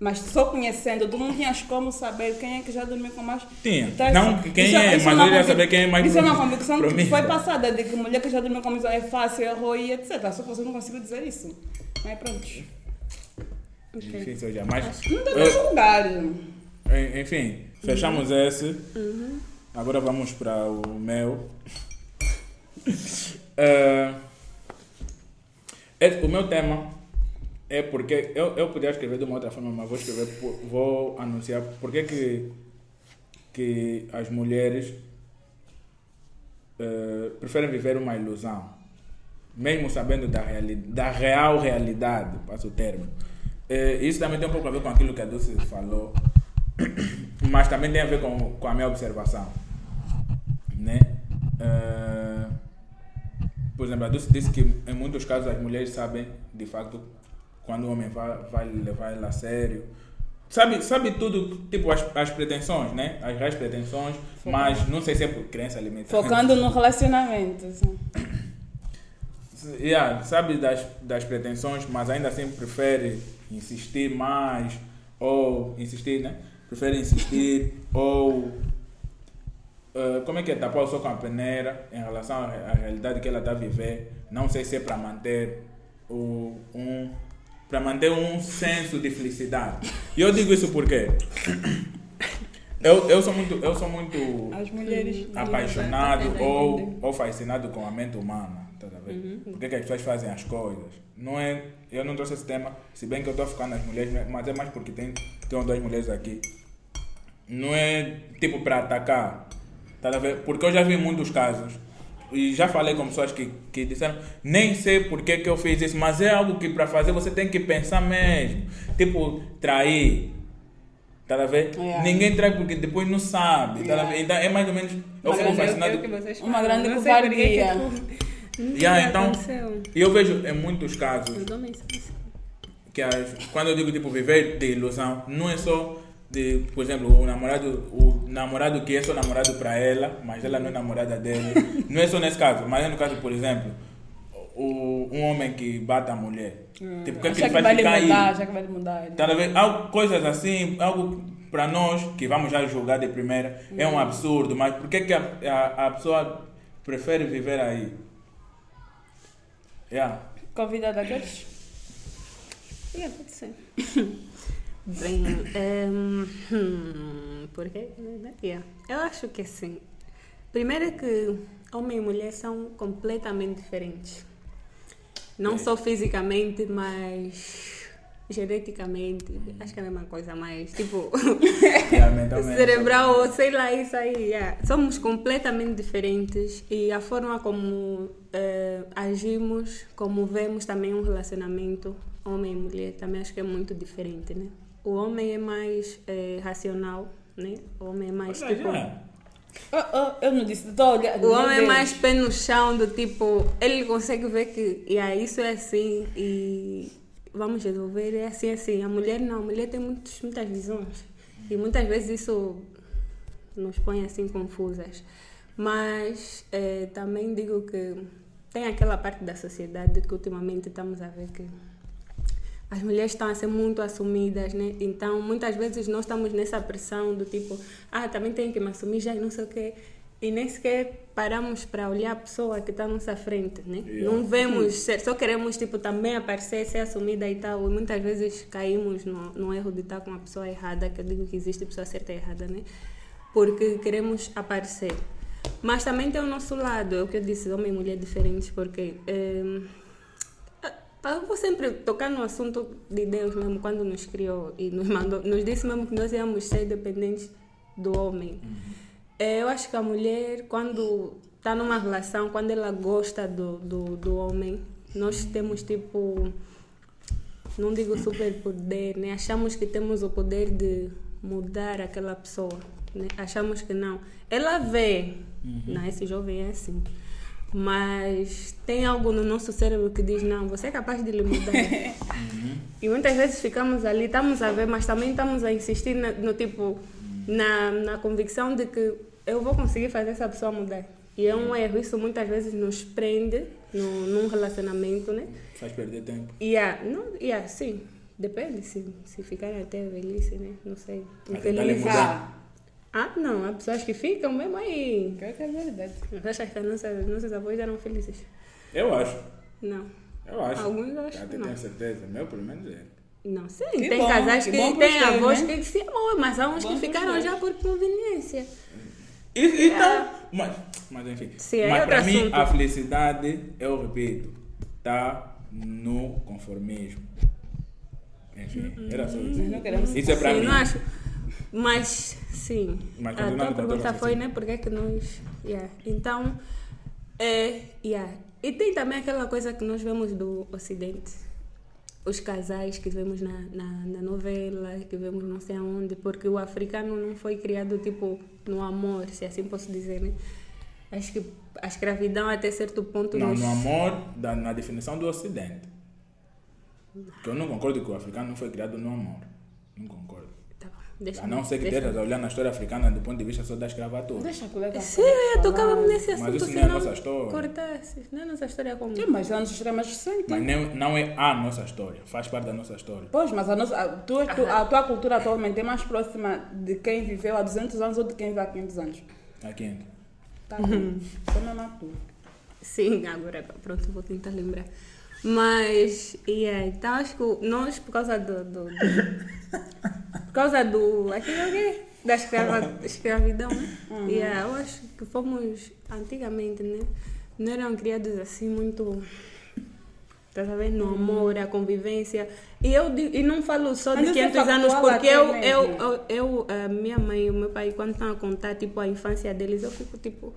Mas só conhecendo, tu não tinhas como saber quem é que já dormiu com mais. Tinha. Então, Não quem isso é, isso mas uma eu ia saber quem é mais Isso é uma (laughs) convicção que promíscua. foi passada, de que mulher que já dormiu com homens é fácil, errou e etc. Só que você não conseguiu dizer isso. Mas pronto. Difícil já. Mas, Não eu- en- enfim, fechamos esse. Agora vamos para o meu. (laughs) Eh, esse- o meu tema é porque eu, eu podia escrever de uma outra forma, mas vou escrever, vou anunciar porque que, que as mulheres eh, preferem viver uma ilusão, mesmo sabendo da, reali da real realidade, passo o termo. Eh, isso também tem um pouco a ver com aquilo que a Dulce falou, (coughs) mas também tem a ver com, com a minha observação. Né? Eh, por exemplo, a Dulce disse que em muitos casos as mulheres sabem, de facto, quando o homem vai, vai levar ela a sério. Sabe, sabe tudo, tipo as, as pretensões, né? As reais pretensões, mas não sei se é por crença limitada. Focando no relacionamento. assim. Yeah, sabe das, das pretensões, mas ainda assim prefere insistir mais, ou insistir, né? Prefere insistir, (laughs) ou. eh, como é que é? Tapar o sol com a peneira em relação à, à realidade que ela está a viver. Não sei se é para manter o, um. Para manter um senso de felicidade. E eu digo isso porque. Eu, eu sou muito. Eu sou muito apaixonado ou, ou fascinado com a mente humana. Tá ver? Por que, que as pessoas fazem as coisas? Não é, eu não trouxe esse tema, se bem que eu estou ficando nas mulheres, mas é mais porque tem, tem duas mulheres aqui. Não é tipo para atacar. Tá? Porque eu já vi muitos casos. E já falei com pessoas que, que disseram, nem sei por que, que eu fiz isso, mas é algo que para fazer você tem que pensar mesmo. Tipo, trair. Tá a ver? Yeah. Ninguém trai porque depois não sabe. Tá ver? Então é mais ou menos. Eu fico fascinado. Uma grande Não covardia. Yeah, (laughs) então. E eu vejo em muitos casos assim. que as, quando eu digo tipo viver de ilusão, não é só de, por exemplo, o namorado, o namorado que é só namorado para ela, mas ela não é namorada dele. (laughs) não é só nesse caso, mas é no caso, por exemplo, o, um homem que bate a mulher. Tipo, o que, é que ele que faz vai lhe ficar mudar, aí? acha que vai mudar. Tá a ver? Algo, coisas assim, algo para nós que vamos já julgar de primeira, é um absurdo, mas por que, que a, a, a pessoa prefere viver aí? Yeah. Convida daqueles? Yeah, pode ser. Bem, ehm, hum, por quê? Yeah. Eu acho que sim. Primeiro é que homem e mulher são completamente diferentes. Não só fisicamente, mas geneticamente. Acho que é a mesma coisa, mas tipo. (laughs) (laughs) Yeah, cerebral, ou sei lá, isso aí. yeah. Somos completamente diferentes e a forma como eh, agimos, como vemos também um relacionamento homem e mulher, também acho que é muito diferente, né? O homem é mais eh, racional, né? O homem é mais Mas, tipo. yeah. Oh, oh, eu não disse, estou olhando. O homem é mais pé no chão, do tipo, ele consegue ver que yeah, isso é assim e vamos resolver, é assim, assim. A mulher não, a mulher tem muitos, muitas visões e muitas vezes isso nos põe assim confusas. Mas eh, também digo que tem aquela parte da sociedade que ultimamente estamos a ver que as mulheres estão a ser muito assumidas, né? Então, muitas vezes nós estamos nessa pressão do tipo, ah, também tenho que me assumir já e não sei o quê. E nem sequer paramos para olhar a pessoa que está à nossa frente, né? Yeah. Não vemos, ser- só queremos, tipo, também aparecer, ser assumida e tal. E muitas vezes caímos no, no erro de estar com a pessoa errada, que eu digo que existe pessoa certa e errada, né? Porque queremos aparecer. Mas também tem o nosso lado, é o que eu disse, homem e mulher diferentes, porque... eh, Eu vou sempre tocar no assunto de Deus mesmo, quando nos criou e nos mandou, nos disse mesmo que nós íamos ser dependentes do homem. Eh, Eu acho que a mulher, quando está numa relação, quando ela gosta do, do, do homem, nós temos tipo, não digo superpoder, né? Achamos que temos o poder de mudar aquela pessoa, né? Achamos que não. Ela vê, não, esse jovem é assim. Mas tem algo no nosso cérebro que diz: não, você é capaz de lhe mudar. (laughs) E muitas vezes ficamos ali, estamos a ver, mas também estamos a insistir na- no tipo, na, na convicção de que eu vou conseguir fazer essa pessoa mudar. E é um erro, isso muitas vezes nos prende no, num relacionamento, né? Faz perder tempo. E yeah, não, yeah, sim, depende se, se ficarem até a velhice, né? Não sei. Infelizmente. Ah, não, há pessoas que ficam mesmo aí. Que é verdade. Mas achas que as nossas, nossos avós eram felizes? Eu acho. Não. Eu acho. Alguns eu acho Até tenho certeza. Meu, pelo menos é. Não sei, Que tem bom, casais que que, dois, avós né? que se amam, mas há uns Bom que ficaram já por conveniência. E- Então, mas, mas enfim. Sim, é mas outro para mim, assunto. a felicidade, eu repito, está no conformismo. Enfim, era só isso. Nós não queremos Isso é para sim, mim. não acho. Mas, sim. Mas a tua pergunta foi, né? Por que é que nós. Yeah. Então, é. Yeah. E tem também aquela coisa que nós vemos do Ocidente. Os casais que vemos na, na, na novela, que vemos não sei aonde, porque o africano não foi criado tipo no amor, se assim posso dizer, né? Acho que a escravidão até certo ponto Não, nos... no amor, da, na definição do Ocidente. Que eu não concordo que o africano não foi criado no amor. Não concordo. Tá bom, deixa A não ser que estejas a olhar na história africana do ponto de vista só da escravatura. Deixa a colega. Sim, eu tocava nesse Mas assunto, isso não é a nossa história. cortasse. Não é nossa história como... Sim, mas a nossa história é mais recente. Mas não, não é a nossa história. Faz parte da nossa história. Pois, mas a, nossa, a, tua, tu- a tua cultura atualmente é mais próxima de quem viveu há 200 anos ou de quem vive há 500 anos. Aqui ainda. Tá bom. Só mesmo a tua. Sim, agora pronto, vou tentar lembrar. Mas, yeah, então acho que nós, por causa do. do, do- (laughs) por causa do. Aquilo aqui, da escrava, escravidão, né? Yeah, eu acho que fomos, antigamente, né? Não eram criados assim muito. Estás a ver? No amor, a convivência. E eu e não falo só Mas de isso é 500 anos, porque eu, eu, eu, eu, a minha mãe e o meu pai, quando estão a contar tipo, a infância deles, eu fico tipo.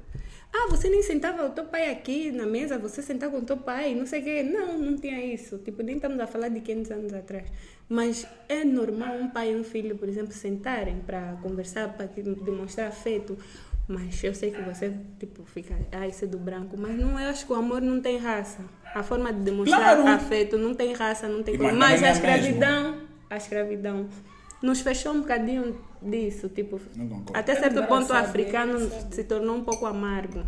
Ah, você nem sentava o teu pai aqui na mesa, você sentava com o teu pai, não sei o quê. Não, não tinha isso. Tipo, nem estamos a falar de 500 anos atrás. Mas é normal um pai e um filho, por exemplo, sentarem para conversar, para demonstrar afeto. Mas eu sei que você, tipo, fica, ah, isso é do branco. Mas não, eu acho que o amor não tem raça. A forma de demonstrar Claro. afeto não tem raça, não tem mas Mas a é mesmo. escravidão, a escravidão nos fechou um bocadinho disso, tipo, até É certo ponto o africano é engraçado. se tornou um pouco amargo,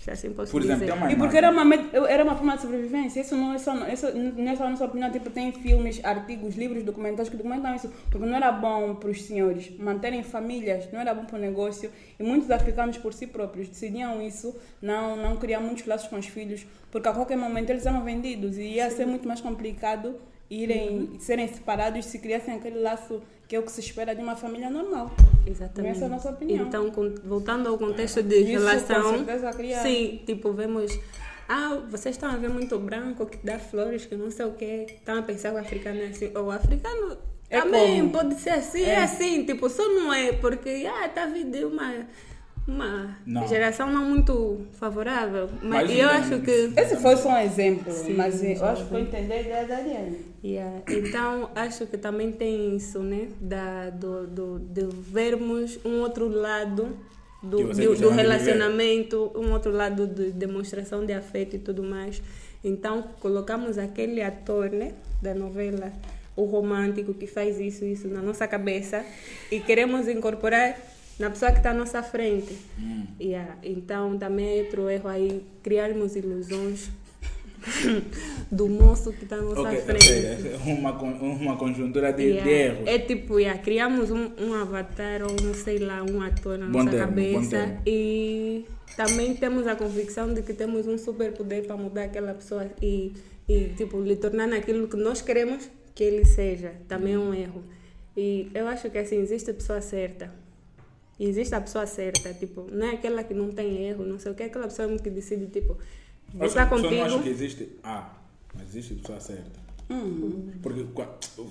se assim posso Por exemplo, dizer. E porque era uma, era uma forma de sobrevivência. Isso não é só, isso não é só a nossa opinião. Tipo, tem filmes, artigos, livros, documentários que documentam isso. Porque não era bom para os senhores manterem famílias, não era bom para o negócio. E muitos africanos, por si próprios, decidiam isso, não, não criar muitos laços com os filhos. Porque a qualquer momento eles eram vendidos e ia ser muito mais complicado irem serem separados se criassem aquele laço que é o que se espera de uma família normal. Exatamente. Essa é a nossa opinião. Então, com- voltando ao contexto de Isso, com relação, certeza, cria- sim, tipo, vemos, ah, vocês estão a ver muito branco que dá flores, que não sei o quê, estão a pensar que o africano é assim, ou o africano É também como? pode ser assim, é. É. assim, tipo, só não é, porque, ah, está vindo de uma, uma Não. geração não muito favorável, mas, Mas eu não- acho que... Esse foi só um exemplo, Sim, mas eu acho que foi entender a ideia da Ariane. Yeah. Então, acho que também tem isso, né? Da, do, do, de vermos um outro lado do, do, relacionamento, um outro lado de demonstração de afeto e tudo mais. Então, colocamos aquele ator, né? Da novela, o romântico que faz isso, isso na nossa cabeça e queremos incorporar na pessoa que está à nossa frente. Hum. Yeah. Então, também é outro erro aí, criarmos ilusões (laughs) do moço que está à nossa Ok, ou frente. é uma, uma conjuntura de, Yeah. de erros. É tipo, yeah, criamos um, um avatar ou um, sei lá, um ator na Bom nossa termo, cabeça e também temos a convicção de que temos um superpoder para mudar aquela pessoa e, e tipo, lhe tornar naquilo que nós queremos que ele seja. Também é um erro. E eu acho que assim, existe a pessoa certa. Existe a pessoa certa, tipo, não é aquela que não tem erro, não sei o que, é aquela pessoa que decide, tipo, vou Acho estar a pessoa não acha que contigo. existe A, mas existe pessoa certa. Hum. Porque,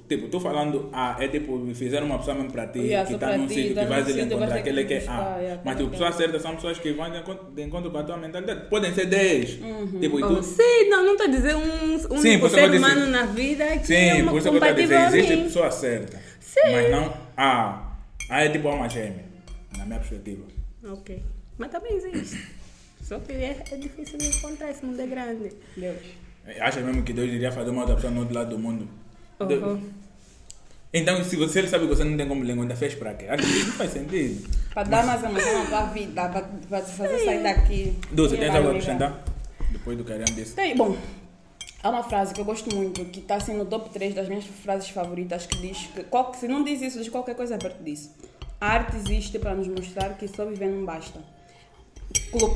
tipo, estou falando A, é tipo, fizeram uma pessoa mesmo para ti, Yeah, que está num ti, sítio tá que vais ele encontrar aquele que é A. yeah, Mas, tipo, pessoas é. certas são pessoas que vão de encontro, de encontro com a tua mentalidade. Podem ser 10. Tipo, e Oh, tu, sim, não, não estou a dizer um único Sim, eu ser humano na vida que Sim, é uma por isso que eu estou a dizer, a existe mim. pessoa certa. Sim. Mas não A. A é tipo alma gêmea, na minha perspectiva. Ok. Mas também existe. (coughs) Só que é, é difícil de encontrar, esse mundo é grande. Deus. Acha mesmo que Deus iria fazer uma outra pessoa no outro lado do mundo? Uhum. Então, se você sabe que você não tem como lhe encontrar, fez para quê? Acho que isso não faz sentido. Para dar mais emoção à tua vida, para, te fazer sair daqui. Dulce, tens Vai algo a acrescentar? Depois do que a Ariane disse. Tem, bom, há uma frase que eu gosto muito, que está assim no top 3 das minhas frases favoritas, que diz que, qual- se não diz isso, diz qualquer coisa perto disso. A arte existe para nos mostrar que só viver não basta.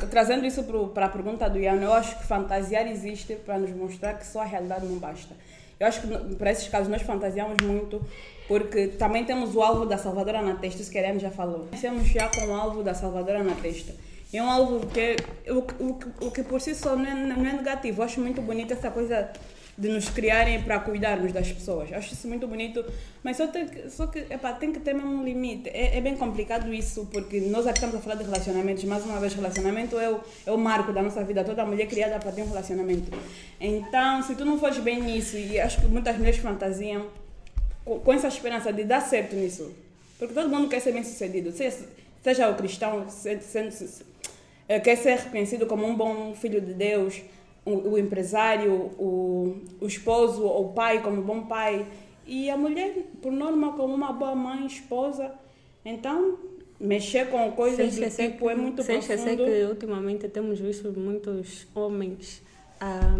Trazendo isso para a pergunta do Ian, eu acho que fantasiar existe para nos mostrar que só a realidade não basta. Eu acho que para esses casos nós fantasiamos muito porque também temos o alvo da Salvadora na testa, isso que a Ariane já falou. Temos já com o alvo da Salvadora na testa. É um alvo que, o, o, o que por si só não é, não é negativo. Eu acho muito bonito essa coisa de nos criarem para cuidarmos das pessoas. Acho isso muito bonito, mas só, tem só que tem que ter mesmo um limite. É, é bem complicado isso, porque nós aqui estamos a falar de relacionamentos, mais uma vez, relacionamento é o, é o marco da nossa vida. Toda mulher é criada para ter um relacionamento. Então, se tu não fores bem nisso, e acho que muitas mulheres fantasiam com, com essa esperança de dar certo nisso, porque todo mundo quer ser bem sucedido, seja, seja o cristão, se- sendo, se- eh, quer ser reconhecido como um bom filho de Deus, o, o empresário, o, o esposo ou o pai como bom pai, e a mulher, por norma, como uma boa mãe, esposa. Então, mexer com coisas Sem do tipo é muito sem profundo. que ultimamente temos visto muitos homens a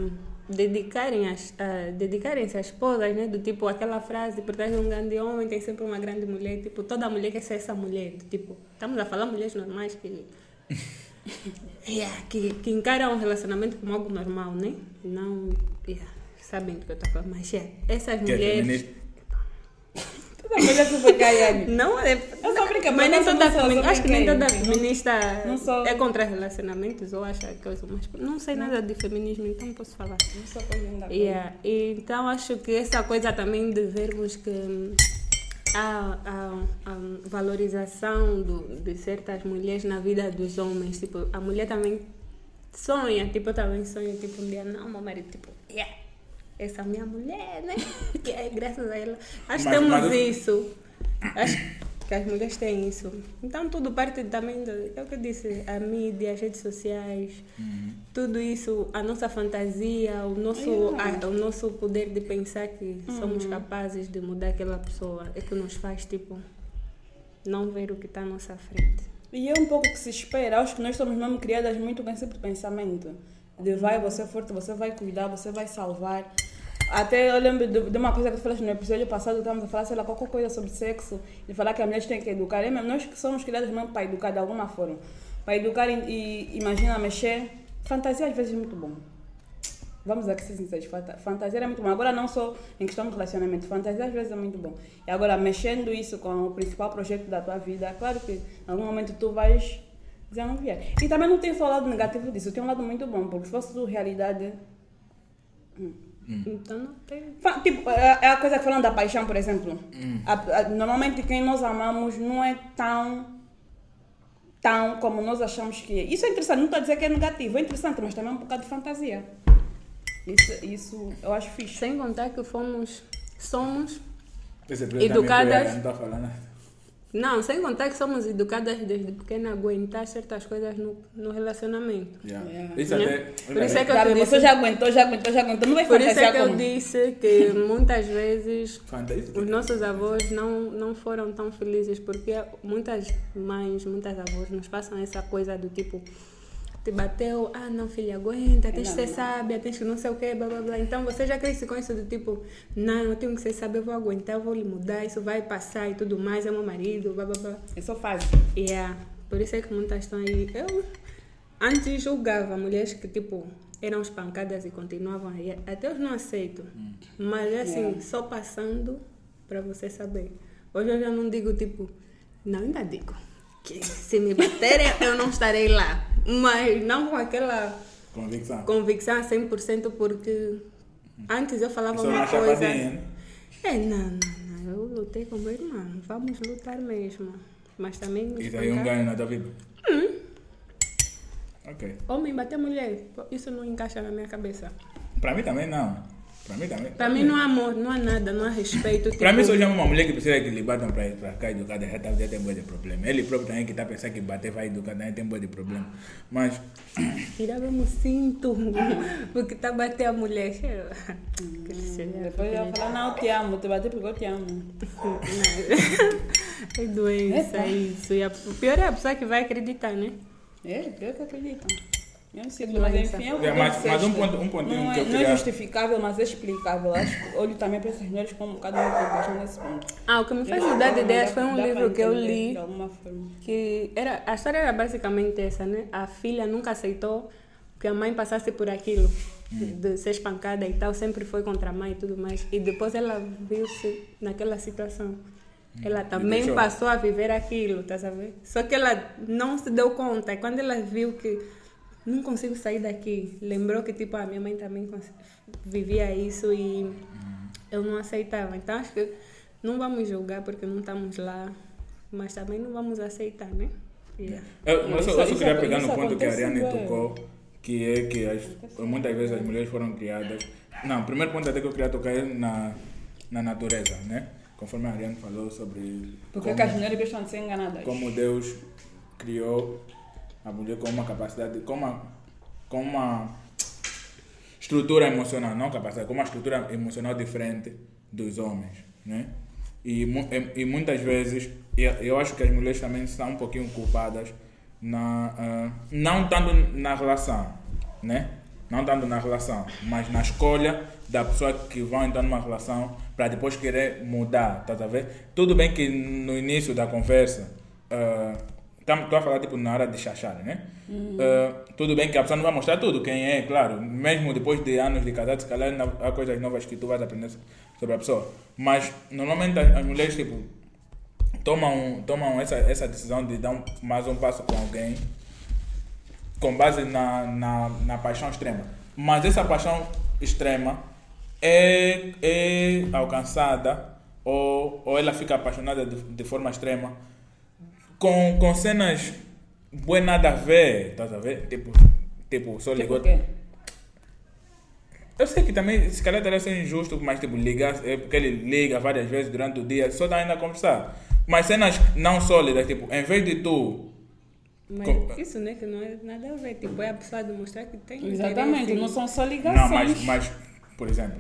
dedicarem as, a dedicarem-se às esposas, né? Do tipo aquela frase, por trás de um grande homem tem sempre uma grande mulher. Tipo, toda mulher quer ser essa mulher. do Tipo, estamos a falar mulheres normais que yeah, que, que encaram o relacionamento como algo normal, né? Não, yeah, sabem do que eu estou falando, mas yeah, essas Que é mulheres feminista. Toda mulher super caiane. não é. Eu só brinco, mas nem toda não sou, femi- só acho que nem toda Não- feminista não é contra relacionamentos ou acha que eu sou mais. Não sei nada de feminismo, então não posso falar. Não sou. Yeah. Então acho que essa coisa também de vermos que há a, a valorização do, de certas mulheres na vida dos homens. Tipo, a mulher também sonha, tipo, eu também sonho, tipo, um dia, não, meu marido, tipo, yeah, essa é minha mulher, né? (laughs) Que é graças a ela. Acho que temos mas isso. Acho que as mulheres têm isso. Então tudo parte também do. É o que eu disse, a mídia, as redes sociais, tudo isso, a nossa fantasia, o nosso, Yeah. a- o nosso poder de pensar que somos capazes de mudar aquela pessoa é que nos faz, tipo, não ver o que está à nossa frente. E é um pouco o que se espera. Acho que nós somos mesmo criadas muito com esse pensamento. De vai, você é forte, você vai cuidar, você vai salvar. Até eu lembro de, de uma coisa que tu falaste no episódio passado, estávamos a falar, sei lá, qualquer coisa sobre sexo, e falar que as mulheres têm que educar. É mesmo, nós que somos criadas mesmo para educar de alguma forma. Para educar e, e imagina mexer. Fantasia às vezes é muito bom. Vamos aqui ser sinceros, fanta- fantasia é muito bom. Agora não só em questão de relacionamento, fantasia às vezes é muito bom. E agora mexendo isso com o principal projeto da tua vida, claro que em algum momento tu vais vier. E também não tem só o lado negativo disso, tem um lado muito bom, porque se fosse tudo realidade. Então não tem. Tipo, é é a coisa que falando da paixão, por exemplo. A- a- normalmente quem nós amamos não é tão tão como nós achamos que é. Isso é interessante, não estou a dizer que é negativo, é interessante, mas também é um bocado de fantasia. Isso, isso eu acho fixe. Sem contar que fomos. Somos. Esse episódio Educadas. Não está falando. Não, sem contar que somos educadas desde pequena a aguentar certas coisas no, no relacionamento. Yeah. Yeah. Isso até. Por isso é que eu te você disse- já aguentou, já aguentou, já aguentou, não vai Por isso é que eu como. disse que (laughs) muitas vezes os nossos avós não, não foram tão felizes porque muitas mães, muitas avós nos passam essa coisa do tipo te bateu, ah não filha, aguenta, tens que ser sábia, tens que não sei o quê, blá blá blá. Então você já cresce com isso do tipo, não, eu tenho que ser sábia, eu vou aguentar, eu vou lhe mudar, isso vai passar e tudo mais, é meu marido, blá blá blá. É só fácil. Yeah. Por isso é que muitas estão aí. Eu antes julgava mulheres que tipo eram espancadas e continuavam aí. Até eu não aceito. Mas assim, Yeah. só passando para você saber. Hoje eu já não digo tipo, não, ainda digo que se me baterem eu não estarei lá. Mas não com aquela Convicção. convicção a 100% porque antes eu falava Isso é uma coisa. né? É, não, não, não. Eu lutei com meu irmão. Vamos lutar mesmo. Mas também me Isso aí é um ganho na tua vida. Ok. Homem bater mulher, isso não encaixa na minha cabeça. Para mim também não. Para mim também. Pra mim não há amor, não há nada, não há respeito. Para tipo, mim, se eu chamo uma mulher que precisa que lhe batam para para cá educada, já, tá, já tem boa de problema. Ele próprio também que está pensando que bater vai educar, também tem boa de problema. Mas, Tirava o cinto, porque tá bater a mulher. (laughs) Depois eu falar, não, eu te amo, te bater porque eu te amo. (laughs) É doença Epa. isso. E a, o pior é a pessoa que vai acreditar, né? É, pior que acreditam. Eu não sei, mas enfim, é que É, mas- mas um ponto- um pontinho não que é, eu não é queria- justificável, mas é explicável. Acho que olho também para essas mulheres como um bocado de preocupação nesse ponto. Ah, o que me fez mudar de ideias foi um livro que eu li. De alguma forma. que era a história era basicamente essa, né? A filha nunca aceitou que a mãe passasse por aquilo de ser espancada e tal, sempre foi contra a mãe e tudo mais. E depois ela viu-se naquela situação. Ela também passou a viver aquilo, tá sabendo? Só que ela não se deu conta. E quando ela viu que não consigo sair daqui, lembrou que tipo a minha mãe também vivia isso e eu não aceitava. Então acho que não vamos julgar porque não estamos lá, mas também não vamos aceitar, né? Yeah. eu, eu Isso- só, eu só queria pegar no ponto que a Ariane bem. tocou, que é que as, muitas vezes as mulheres foram criadas. Não, o primeiro ponto até que eu queria tocar é na, na natureza, né? Conforme a Ariane falou sobre Porque como, que as mulheres gostam de ser enganadas. como Deus criou a mulher com uma capacidade, com uma, com uma estrutura emocional, não capacidade, com uma estrutura emocional diferente dos homens, né? E, e, e muitas vezes, eu, eu acho que as mulheres também são um pouquinho culpadas, na, ah, não tanto na relação, né? Não tanto na relação, mas na escolha da pessoa que vão entrar numa relação para depois querer mudar, tá a ver? Tudo bem que no início da conversa, estou a falar tipo na hora de chachar, né? Ah, tudo bem que a pessoa não vai mostrar tudo, quem é, claro. Mesmo depois de anos de casado, se calhar há coisas novas que tu vais aprender sobre a pessoa. Mas normalmente as, as mulheres tipo, tomam, tomam essa, essa decisão de dar um- mais um passo com alguém com base na, na, na paixão extrema. Mas essa paixão extrema é, é alcançada ou, ou ela fica apaixonada de, de forma extrema com, com cenas boas nada a ver, estás a ver? Tipo, tipo só Tipo ligou. o quê? Eu sei que também, se calhar teria ser injusto, mas tipo, ligar, é porque ele liga várias vezes durante o dia, só está ainda a conversar. Mas cenas não sólidas, tipo, em vez de tu. Mas Com- isso, né, que não é nada a ver. Tipo, é a pessoa demonstrar que tem Exatamente, interesse. não são só ligações. Não, mas, mas, por exemplo,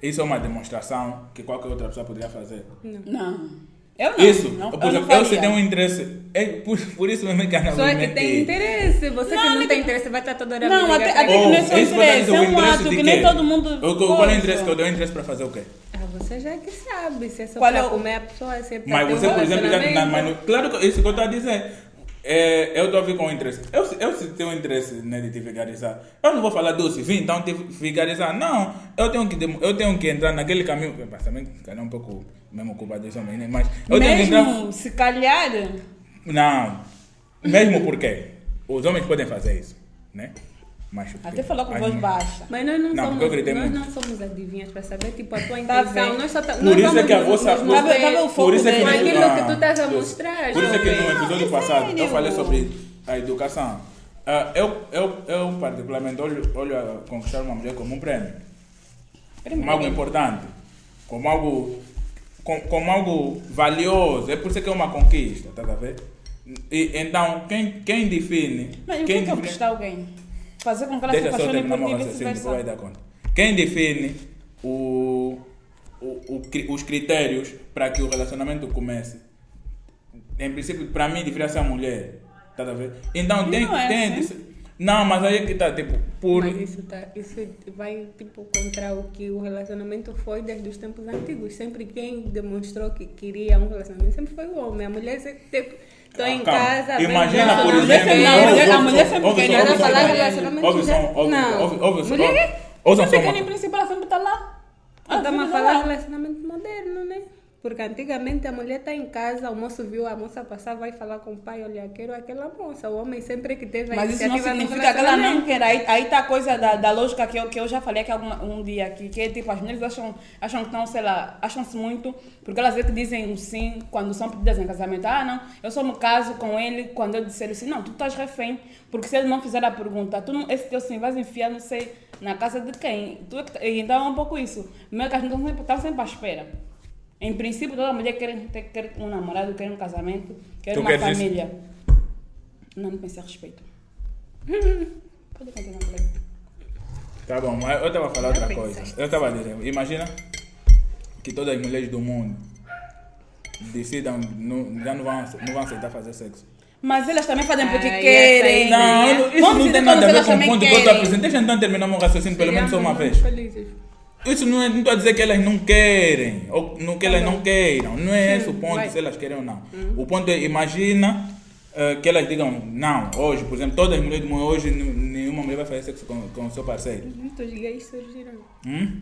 isso é uma demonstração que qualquer outra pessoa poderia fazer. Não. Eu não. Isso, não, por eu exemplo, não eu se tenho um interesse, é por, por isso mesmo que a Ana Só é que tem interesse. Você que não tem interesse vai estar toda hora Não, até- até que não é só eu interesse, é o um interesse ato que nem quê? todo mundo Eu- Qual é o interesse que eu dou? interesse para fazer o quê? Ah, você já é que sabe. Se é só Qual pra é o- comer a pessoa, é pra Mas você, por exemplo, já, na, mas claro que isso que eu estou a dizer. É, eu estou a vir com interesse. Eu, se- eu se tenho interesse né, de te vigarizar, eu não vou falar doce, vim então te vigarizar. Não, eu tenho que, eu tenho que entrar naquele caminho. Mas também, é um pouco mesmo culpa dos homens, né? Mas eu tenho que entrar. Mesmo, se calhar, Não, mesmo porque os homens podem fazer isso, né? Mas, até falou com voz baixa. Mas nós não, Não, somos, nós muito. não somos adivinhas para saber tipo, a tua Tá intenção. nós só tá, Por nós isso é que a vossa- Tá mover tá vendo o foco Por isso é que aquilo ah, que tu estás a por- mostrar, Por isso é que no episódio passado eu falei sobre a educação. Ah, eu, eu, eu, particularmente, olho, olho a conquistar uma mulher como um prêmio. Como algo importante. Como algo, com, como algo valioso. É por isso que é uma conquista, tá a ver? E, então, quem, quem define. Mas que quem é define- conquistar alguém? Fazer com que ela se Deixa só apaixone terminar por ti e vai vice-versa. dar conta. Quem define o, o, o os critérios para que o relacionamento comece, em princípio, para mim, deveria ser a mulher. Tá a ver? Então, tem, é tem assim. Não, mas aí que tá, tipo, por. Mas isso, tá, isso vai tipo contra o que o relacionamento foi desde os tempos antigos. Sempre quem demonstrou que queria um relacionamento sempre foi o homem. A mulher sempre tipo, tô em Ah, calma. casa. Imagina, por não, exemplo. a mulher- a mulher sempre não ouve- falar relacionamento ouve só, Não. ouve- Mulher- ouve- só que em princípio ela sempre está lá. Ela a tá falar de lá. relacionamento moderno, né? Porque antigamente a mulher está em casa, o moço viu a moça passar, vai falar com o pai, olha, quero aquela moça. O homem sempre que teve a Mas isso não significa que ela não quer. Aí, aí tá a coisa da, da lógica que eu, que eu já falei aqui alguma, um dia aqui, que é tipo, as mulheres acham, acham que estão, sei lá, acham-se muito, porque elas é que dizem um sim quando são pedidas em casamento. Ah, não, eu só me caso com ele quando eu disser assim, não, tu estás refém, porque se ele não fizer a pergunta, tu não, esse teu sim vais enfiar, não sei, na casa de quem? Tu é tá- então é um pouco isso. Meio que as mulheres estão sempre à espera. Em princípio, toda mulher quer, ter, quer um namorado, quer um casamento, quer Tu uma queres isso? família. Não, não (laughs) pensei a respeito. Pode continuar, colega. Tá bom, mas eu estava a falar outra coisa. Eu estava a dizer, imagina que todas as mulheres do mundo decidam, não, já não vão, não vão aceitar fazer sexo. Mas elas também fazem porque Ah, querem. Não, isso Vamos não tem nada a ver com o ponto que eu estou apresentando. Deixa eu então terminar meu raciocínio pelo menos só uma vez. felizes. Isso não é, não estou a dizer que elas não querem, ou não que elas não queiram. Não é esse o ponto, vai. se elas querem ou não. O ponto é, imagina eh, que elas digam, não, hoje, por exemplo, todas as mulheres do mundo, hoje nenhuma mulher vai fazer sexo com, com o seu parceiro. Muitos gays surgiram. Hum?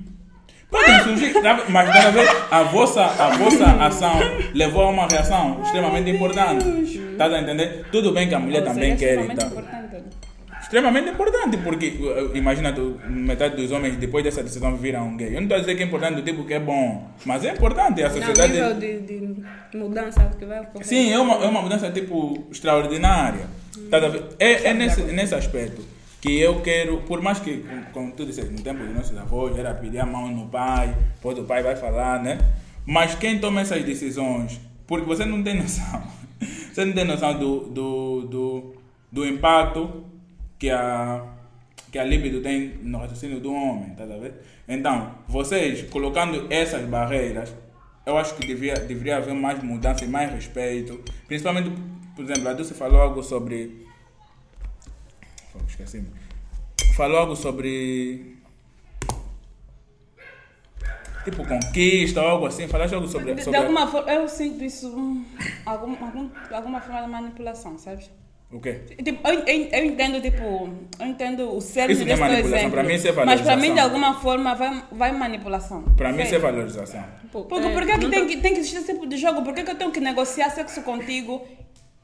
Podem surgir, tá? mas cada vez a vossa, a vossa (laughs) ação levou a uma reação extremamente importante. Tá a entender? Tudo bem que a mulher também seja, quer e extremamente tal. Extremamente importante, porque uh, imagina metade dos homens depois dessa decisão viram gay. Eu não estou a dizer que é importante do tipo que é bom, mas é importante. A Não, sociedade. nível de, de mudança que vai ocorrer. Sim, é uma, é uma mudança tipo extraordinária. Tá a ver? É, é nesse, nesse aspecto que eu quero, por mais que, como- como tu disseste, no tempo dos nossos avós era pedir a mão no pai, depois o pai vai falar, né? Mas quem toma essas decisões, porque você não tem noção, (laughs) você não tem noção do, do, do, do impacto que a, que a libido tem no raciocínio do homem, tá a ver? Então, vocês colocando essas barreiras, eu acho que devia, deveria haver mais mudança e mais respeito. Principalmente, por exemplo, a Dulce falou algo sobre. Oh, esqueci-me. Falou algo sobre. Tipo, conquista ou algo assim. Falaste algo sobre. De, de sobre alguma forma, eu sinto isso, hum, algum, algum, alguma forma de manipulação, sabes? O quê? Tipo, eu, eu, eu entendo, tipo, eu entendo o cerne Isso não é manipulação, exemplo. pra mim isso é Mas para mim, de valorização. alguma forma, vai, vai manipulação. Para mim, isso é valorização. Porque, é, por que, que tem, tô- que tem que existir esse tipo de jogo? Por que, que eu tenho que negociar sexo contigo?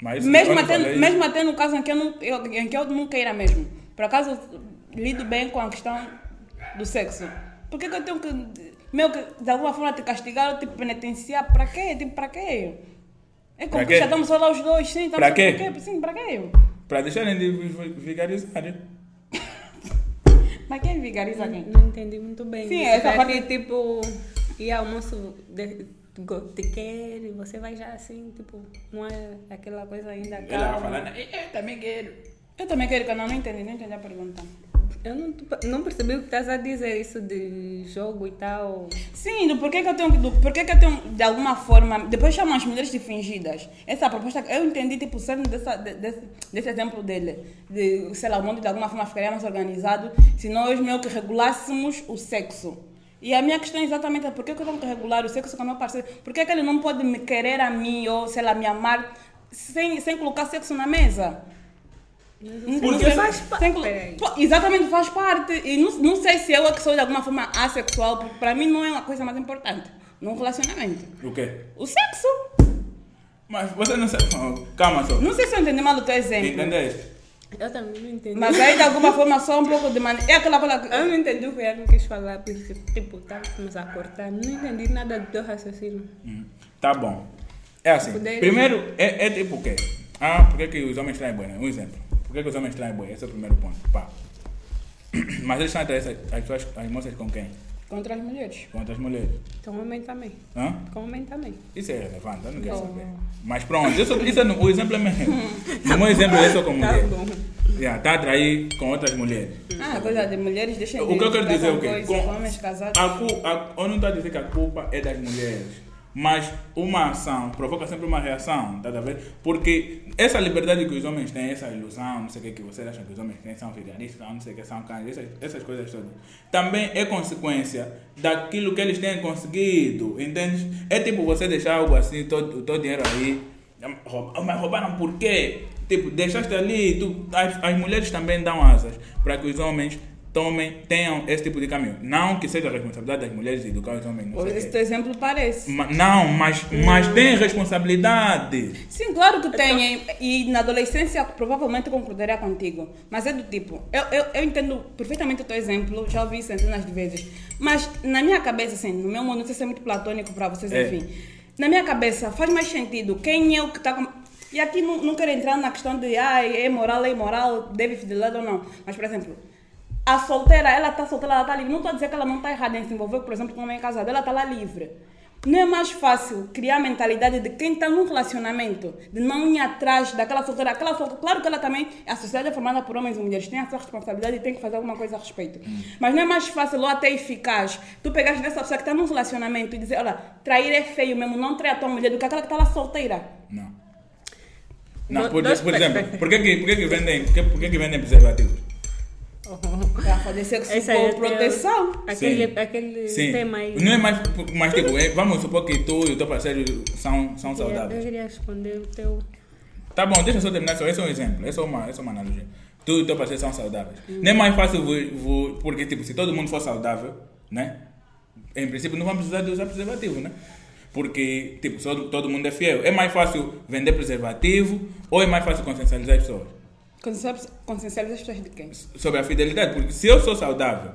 Mas Mesmo até, mesmo até no caso em que, eu não, eu- em que eu não queira mesmo. Por acaso, eu lido bem com a questão do sexo. Por que, que eu tenho que, meu, de alguma forma te castigar ou te penitenciar? Para quê? Tipo, para quê? É Pra conquista, quê? estamos só lá os dois, sim. estamos Pra só- quê? Pra quê? Sim, para quê? Para deixarem de vi- vigarizar. (laughs) Mas quem vigariza quem? Não entendi muito bem. Sim, essa é parte- que, tipo, e almoço de, te quer e você vai já assim, tipo, não é aquela coisa ainda Ela vai calma. falar, "Não, eu também quero. Eu também quero que eu não, não entendi, não entendi a pergunta. Eu não, não percebi o que estás a dizer, isso de jogo e tal. Sim, do porquê que eu tenho do porquê que eu tenho, de alguma forma, depois chamam as mulheres de fingidas. Essa proposta, eu entendi, tipo, o cerne dessa, de- desse, desse exemplo dele. De, sei lá, o mundo de alguma forma ficaria mais organizado se nós meio que regulássemos o sexo. E a minha questão é exatamente por que eu tenho que regular o sexo com o meu parceiro? Por que, que ele não pode me querer a mim ou, sei lá, me amar sem, sem colocar sexo na mesa? Porque faz pa- Sem colo- Peraí. Pô, Exatamente, faz parte. E não, não sei se eu é que sou de alguma forma assexual, porque para mim não é uma coisa mais importante num relacionamento. O quê? O sexo. Mas você não sabe. Calma só. Não sei se eu entendi mal o teu exemplo. Entendeste? Eu também não entendi. Mas aí de alguma forma só um pouco de maneira. É aquela coisa que. Eu não entendi o que ela não quis falar, porque, tipo, estávamos a cortar. Não entendi nada do teu raciocínio. Hum, Tá bom. É assim. Primeiro, é, é tipo o quê? Ah, por que, os homens traem né? Um exemplo. Por que, que os homens traem boi? Esse é o primeiro ponto. Pá. (clears throat) Mas eles estão atrás as, as, suas- as moças com quem? Contra as mulheres. Com outras mulheres. Com homem também. Hã? Com homem também. Isso é relevante, eu não quero Não. saber. Mas pronto, isso, isso é no- o exemplo é meu. (laughs) O meu exemplo é só com Tá mulher. bom. Yeah, tá a atrair com outras mulheres. Ah, coisa de mulheres, deixem O que eu quero dizer é o quê? Com- Homens casados. A, a, eu não estou a dizer que a culpa é das mulheres. Mas uma ação provoca sempre uma reação, tá a ver? Porque essa liberdade que os homens têm, essa ilusão, não sei o que, que vocês acham que os homens têm, são vigaristas, não sei o que, são cães, essas, essas coisas todas, também é consequência daquilo que eles têm conseguido, entende? É tipo você deixar algo assim, todo o teu dinheiro aí, rouba- mas roubaram por quê? Tipo, deixaste ali, tu, as, as mulheres também dão asas para que os homens tomem, tenham esse tipo de caminho. Não que seja a responsabilidade das mulheres educar os homens, não Esse teu exemplo parece. Ma- Não, mas, mas tem responsabilidade. Sim, claro que tem. E na adolescência provavelmente concordaria contigo. Mas é do tipo, eu, eu, eu entendo perfeitamente o teu exemplo, já ouvi centenas de vezes. Mas na minha cabeça, assim, no meu mundo, não sei se é muito platônico para vocês, É. enfim. Na minha cabeça faz mais sentido quem é o que está com. E aqui não, não quero entrar na questão de ah, é moral, é imoral, deve fidelidade ou não. Mas, por exemplo, a solteira, ela está solteira, ela está livre. Não estou a dizer que ela não está errada em se envolver, por exemplo, com um homem casado. Ela está lá livre. Não é mais fácil criar a mentalidade de quem está num relacionamento, de não ir atrás daquela solteira. Aquela solteira, claro que ela também, a sociedade é formada por homens e mulheres, tem a sua responsabilidade e tem que fazer alguma coisa a respeito. Mas não é mais fácil ou até eficaz tu pegares dessa pessoa que está num relacionamento e dizer, olha, trair é feio mesmo, não trair a tua mulher, do que aquela que está lá solteira. Não. Não, por, por exemplo, por que, que, por que, que vendem, por que, por que, que vendem preservativos? Para fazer sexo Essa é com proteção. Aquele, Sim. aquele Sim. tema aí. Não é mais, mas tipo, é, vamos supor que tu e o teu parceiro são, são Eu saudáveis. queria responder o teu. Tá bom, deixa eu só terminar. Só, esse é um exemplo, essa é uma, essa é uma analogia. Tu e o teu parceiro são saudáveis. Não é mais fácil, vo- vo- porque tipo, se todo mundo for saudável, né? Em princípio não vamos precisar de usar preservativo, né? Porque, tipo, só todo mundo é fiel. É mais fácil vender preservativo ou é mais fácil consciencializar as pessoas? Consciencializar as pessoas de quem? sobre a fidelidade, porque se eu sou saudável,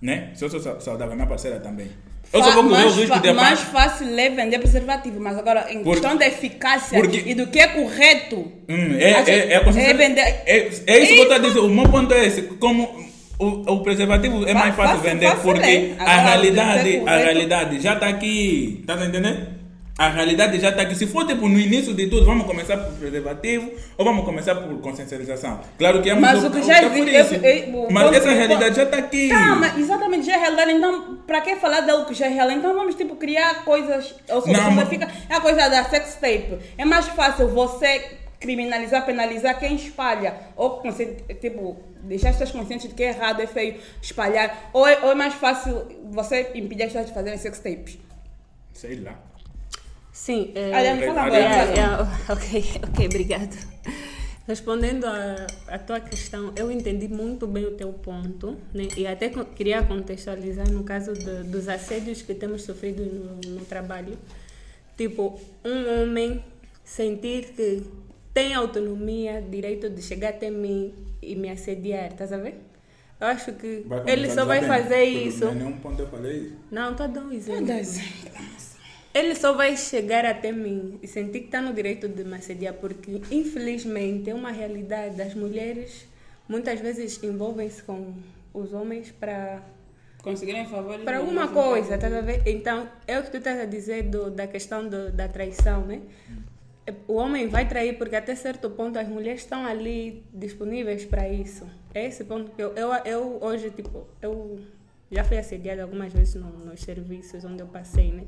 né? Se eu sou sa- saudável, minha parceira também. Eu só vou correr o risco de mais fácil é vender preservativo, mas agora em Por- questão da eficácia porque- e do que é correto, Hum, é, é, é, é vender- é, é isso que eu estou a dizer. O meu ponto é esse. Como o, o preservativo é mais fácil fácil- vender fácil porque é. a Agora, realidade, a realidade já está aqui. Tá entendendo? A realidade já está aqui. Se for tipo no início de tudo, vamos começar por preservativo ou vamos começar por consciencialização? Claro que é Mas muito- o que já é existe- Mas essa realidade já está aqui. Tá, mas exatamente, já é realidade, então para que falar dele que já é real? Então vamos tipo criar coisas, ou seja, Não, mas- fica, é a coisa da sex tape. É mais fácil você criminalizar, penalizar quem espalha, ou tipo, deixar as pessoas conscientes de que é errado, é feio espalhar, ou é, ou é mais fácil você impedir as pessoas de fazerem sex tapes. Sei lá. Sim. É, Ariane, fala agora, é, é, (laughs) ok, ok, obrigado. Respondendo à tua questão, eu entendi muito bem o teu ponto né? e até queria contextualizar no caso de- dos assédios que temos sofrido no, no trabalho. Tipo, um homem sentir que tem autonomia, direito de chegar até mim e me assediar, estás a ver? Eu acho que ele só vai fazer bem, isso. Em nenhum ponto eu falei isso. Não, estou a dar um exemplo. Ele só vai chegar até mim e sentir que está no direito de me assediar, porque infelizmente é uma realidade. As mulheres muitas vezes envolvem-se com os homens para Conseguirem favor para alguma coisa, tá a ver? Então, é o que tu estás a dizer do, da questão do, da traição, né? O homem vai trair porque até certo ponto as mulheres estão ali disponíveis para isso. É esse ponto que eu, eu, eu hoje, tipo, eu já fui assediada algumas vezes no, nos serviços onde eu passei, né?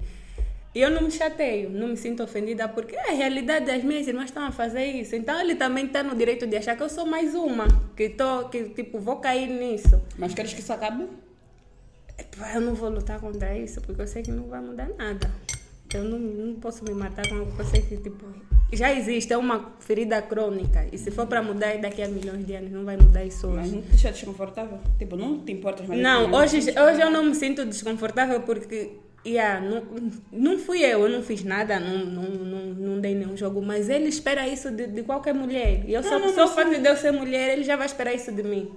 Eu não me chateio, não me sinto ofendida porque é a realidade das minhas irmãs estão a fazer isso. Então ele também está no direito de achar que eu sou mais uma, que, tô, que tipo, vou cair nisso. Mas queres que isso acabe? Eu não vou lutar contra isso porque eu sei que não vai mudar nada. Eu não, não posso me matar com algo que eu sei que tipo, já existe, é uma ferida crônica. E se for para mudar daqui a milhões de anos, não vai mudar isso Mas hoje. não te deixa desconfortável? Tipo, não te importas mais? Não, hoje, hoje eu não me sinto desconfortável porque yeah, não, não fui eu, eu não fiz nada, não, não, não, não dei nenhum jogo, mas ele espera isso de, de qualquer mulher. E eu só, Não, não, só o mas fato de eu ser mulher, ele já vai esperar isso de mim.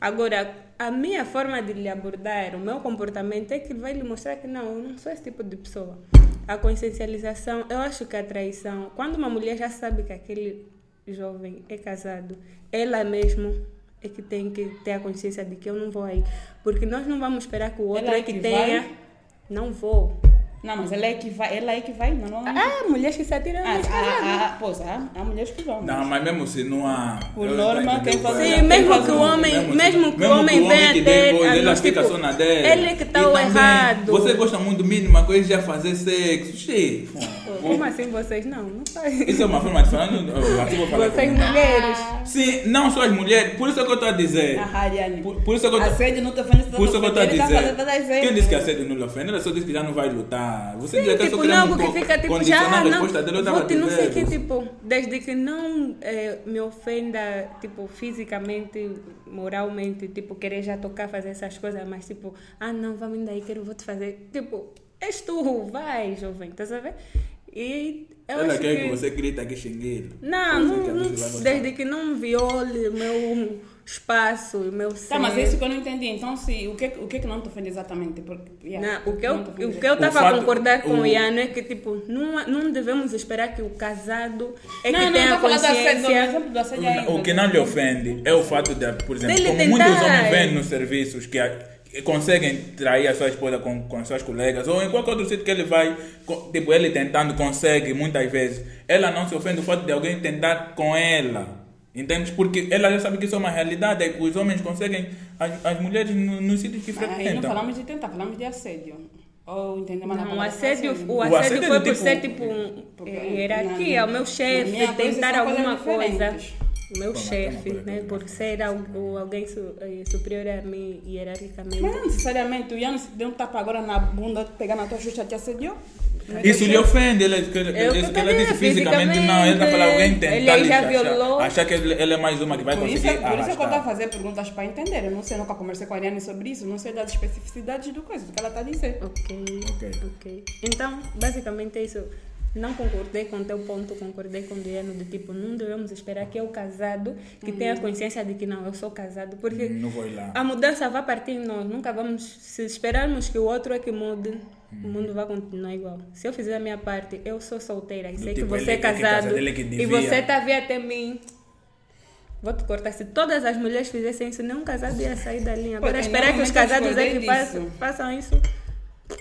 Agora, a minha forma de lhe abordar, o meu comportamento é que vai lhe mostrar que não, eu não sou esse tipo de pessoa. A consciencialização, eu acho que a traição, quando uma mulher já sabe que aquele jovem é casado, ela mesmo é que tem que ter a consciência de que eu não vou aí. Porque nós não vamos esperar que o outro Ela é é que que tenha. vai? Não vou. Não, mas ela é que vai, ela é que vai, normalmente. Ah, mulheres que se atiram Ah, nos casados. há, há, pois, há, há mulheres que vão. Não, mas mesmo se não há. Por norma, quem faz- é. Sim, mesmo que o homem, Mesmo que o homem venha depois ah, ele não, fica só na dele. ele que está errado. Você gosta muito de mínima coisa já fazer sexo. Como assim vocês não? Não fazem. Isso é uma forma de falar. não- Assim vou falar Vocês como- mulheres. Sim, não só as mulheres. Por isso é que eu estou a dizer. A Ariane. Por, por isso é que eu tô- Assédio não te ofende, se Por isso que eu estou a tá dizer. Quem disse que assédio não lhe ofende? Ela só disse que já não vai lutar. Você Sim, que tipo, querendo não, porque fica tipo, já, a não, dele. Eu a vou-te não sei o que, tipo, desde que não eh, me ofenda, tipo, fisicamente, moralmente, tipo, querer já tocar, fazer essas coisas, mas tipo, ah não, vamos daí, quero, vou te fazer, tipo, és tu, vai, jovem, estás a ver? E eu Ela quer que... que você grita que xingue Não, não, não- desde que não viole o meu espaço, o meu ser. Tá, mas é isso que eu não entendi. Então, se, o, que, o que é que não te ofende exatamente? Porque, yeah, Não, o que eu não o que eu estava a concordar com o o- Iano é que tipo não, não devemos esperar que o casado é não, que não, tenha estou falando do assédio, do consciência exemplo do assédio ainda. O que não lhe ofende é o fato de, por exemplo, como tentar. muitos homens vêm nos serviços que a- que conseguem trair a sua esposa com, com seus colegas, ou em qualquer outro sítio que ele vai, tipo, ele tentando, consegue muitas vezes. Ela não se ofende o fato de alguém tentar com ela. Entende? Porque ela já sabe que isso é uma realidade, é que os homens conseguem as, as mulheres no- nos sítios que Aí não frequentam. falamos de tentar, falamos de assédio. Ou entendemos Não, o assédio, o O assédio assédio foi é por tipo- ser tipo um, eh, na- hierarquia, o meu chefe, tentar alguma coisa. diferentes. O meu Bom, chefe, coisa né? Por ser algo, alguém su- eh, superior a mim hierarquicamente. Mas não necessariamente. O Ian se deu um tapa agora na bunda, pegar na tua xuxa, te assediou. É Isso lhe ofende, ele, que, isso que que ela também, disse fisicamente, não, ele está falando alguém tentar ele já achar, violou. achar que ele, ele é mais uma que vai Por isso, conseguir é- por isso é que eu estou a fazer perguntas para entender. Eu não sei, nunca conversei com a Ariane sobre isso, não sei das especificidades do coisa, do que ela está a dizer. Ok, Ok. ok. Então, basicamente é isso. Não concordei com o teu ponto, concordei com o Diano de tipo, não devemos esperar que eu casado, que tenha consciência de que não, eu sou casado, porque Não vou ir lá. a mudança vai partir em nós. Nunca vamos, se esperarmos que o outro é que mude, Hum. o mundo vai continuar igual. Se eu fizer a minha parte, eu sou solteira e Do sei tipo, que você ele é é que casado é que e você está a vir até mim. Vou te cortar. Se todas as mulheres fizessem isso, nenhum casado ia sair da linha. Agora, esperar que os casados é que façam, façam isso,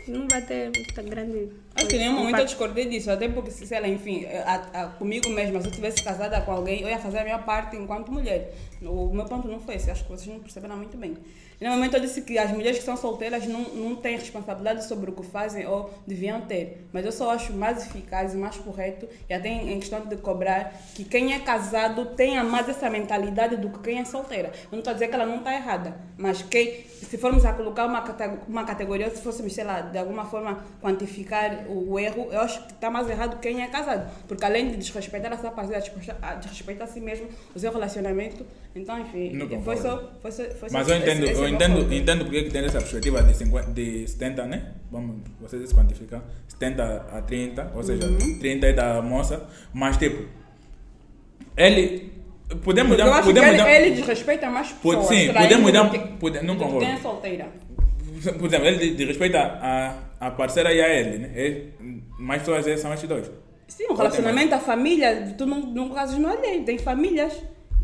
não vai ter muita grande. Acho que em nenhum momento eu discordei disso, até porque, se ela, enfim, a, a- comigo mesma, se eu tivesse casada com alguém, eu ia fazer a minha parte enquanto mulher. O meu ponto não foi esse, acho que vocês não perceberam muito bem. Em nenhum momento eu disse que as mulheres que são solteiras não, não têm responsabilidade sobre o que fazem ou deviam ter. Mas eu só acho mais eficaz e mais correto, e até em, questão de cobrar, que quem é casado tenha mais essa mentalidade do que quem é solteira. Eu não estou a dizer que ela não está errada, mas quem, se formos a colocar uma, uma categoria, se fôssemos, sei lá, de alguma forma quantificar o, erro, eu acho que está mais errado quem é casado. Porque além de desrespeitar a sua parceira, desrespeitar- a si mesmo, o seu relacionamento, então, enfim, foi só, foi só, foi só Mas eu esse- entendo, esse é eu entendo, entendo porque que tem essa perspectiva de, 50, de 70, né? Vamos, vocês quantificam. 70 a 30, ou seja, Uhum. 30 é da moça, mas tipo, ele. Podemos Porque eu dar. acho que Podemos ele, dar ele desrespeita mais pessoas. sim, podemos dar- que- pode- não do que concordo. Quem é solteira. Por exemplo, ele de respeito a, a parceira e a ele, né? É, mais pessoas são estes dois. Sim, o relacionamento, a família, tu não, não casas não é lei, tem famílias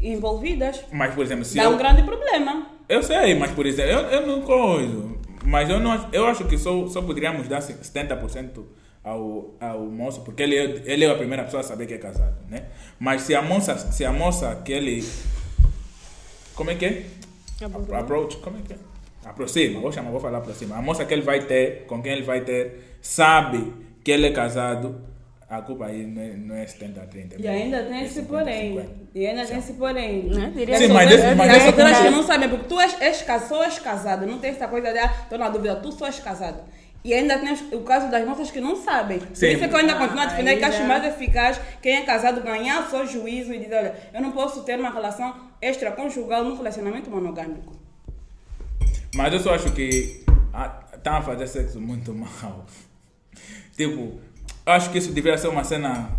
envolvidas. Mas, por exemplo, se Dá eu, um grande problema. Eu sei, mas por exemplo, eu, eu não coiso. Mas eu, não, eu acho que só, só poderíamos dar 70% ao, ao moço, porque ele, é- ele é a primeira pessoa a saber que é casado, né? Mas se a moça, se a moça que ele... Como é que é? Approach, como é que é? Aproxima, vou chamar, vou falar aproxima. A moça que ele vai ter, com quem ele vai ter, sabe que ele é casado, a culpa aí não é, não é 70 a 30. E ainda tem é esse 50, porém. 50. E ainda tem esse porém. Né? Diria Sim, mas desse- mas dessa pessoas que não sabem, porque tu és, és, ca- só és casada, não tem essa coisa de, ah, estou na dúvida, tu só és casada. E ainda tem o caso das moças que não sabem. Por Sim. isso é que eu ainda continuo a defender que acho mais eficaz quem é casado ganhar o seu juízo e dizer, olha, eu não posso ter uma relação extraconjugal num relacionamento monogâmico. Mas eu só acho que estão a fazer sexo muito mal. (laughs) Tipo, acho que isso deveria ser uma cena.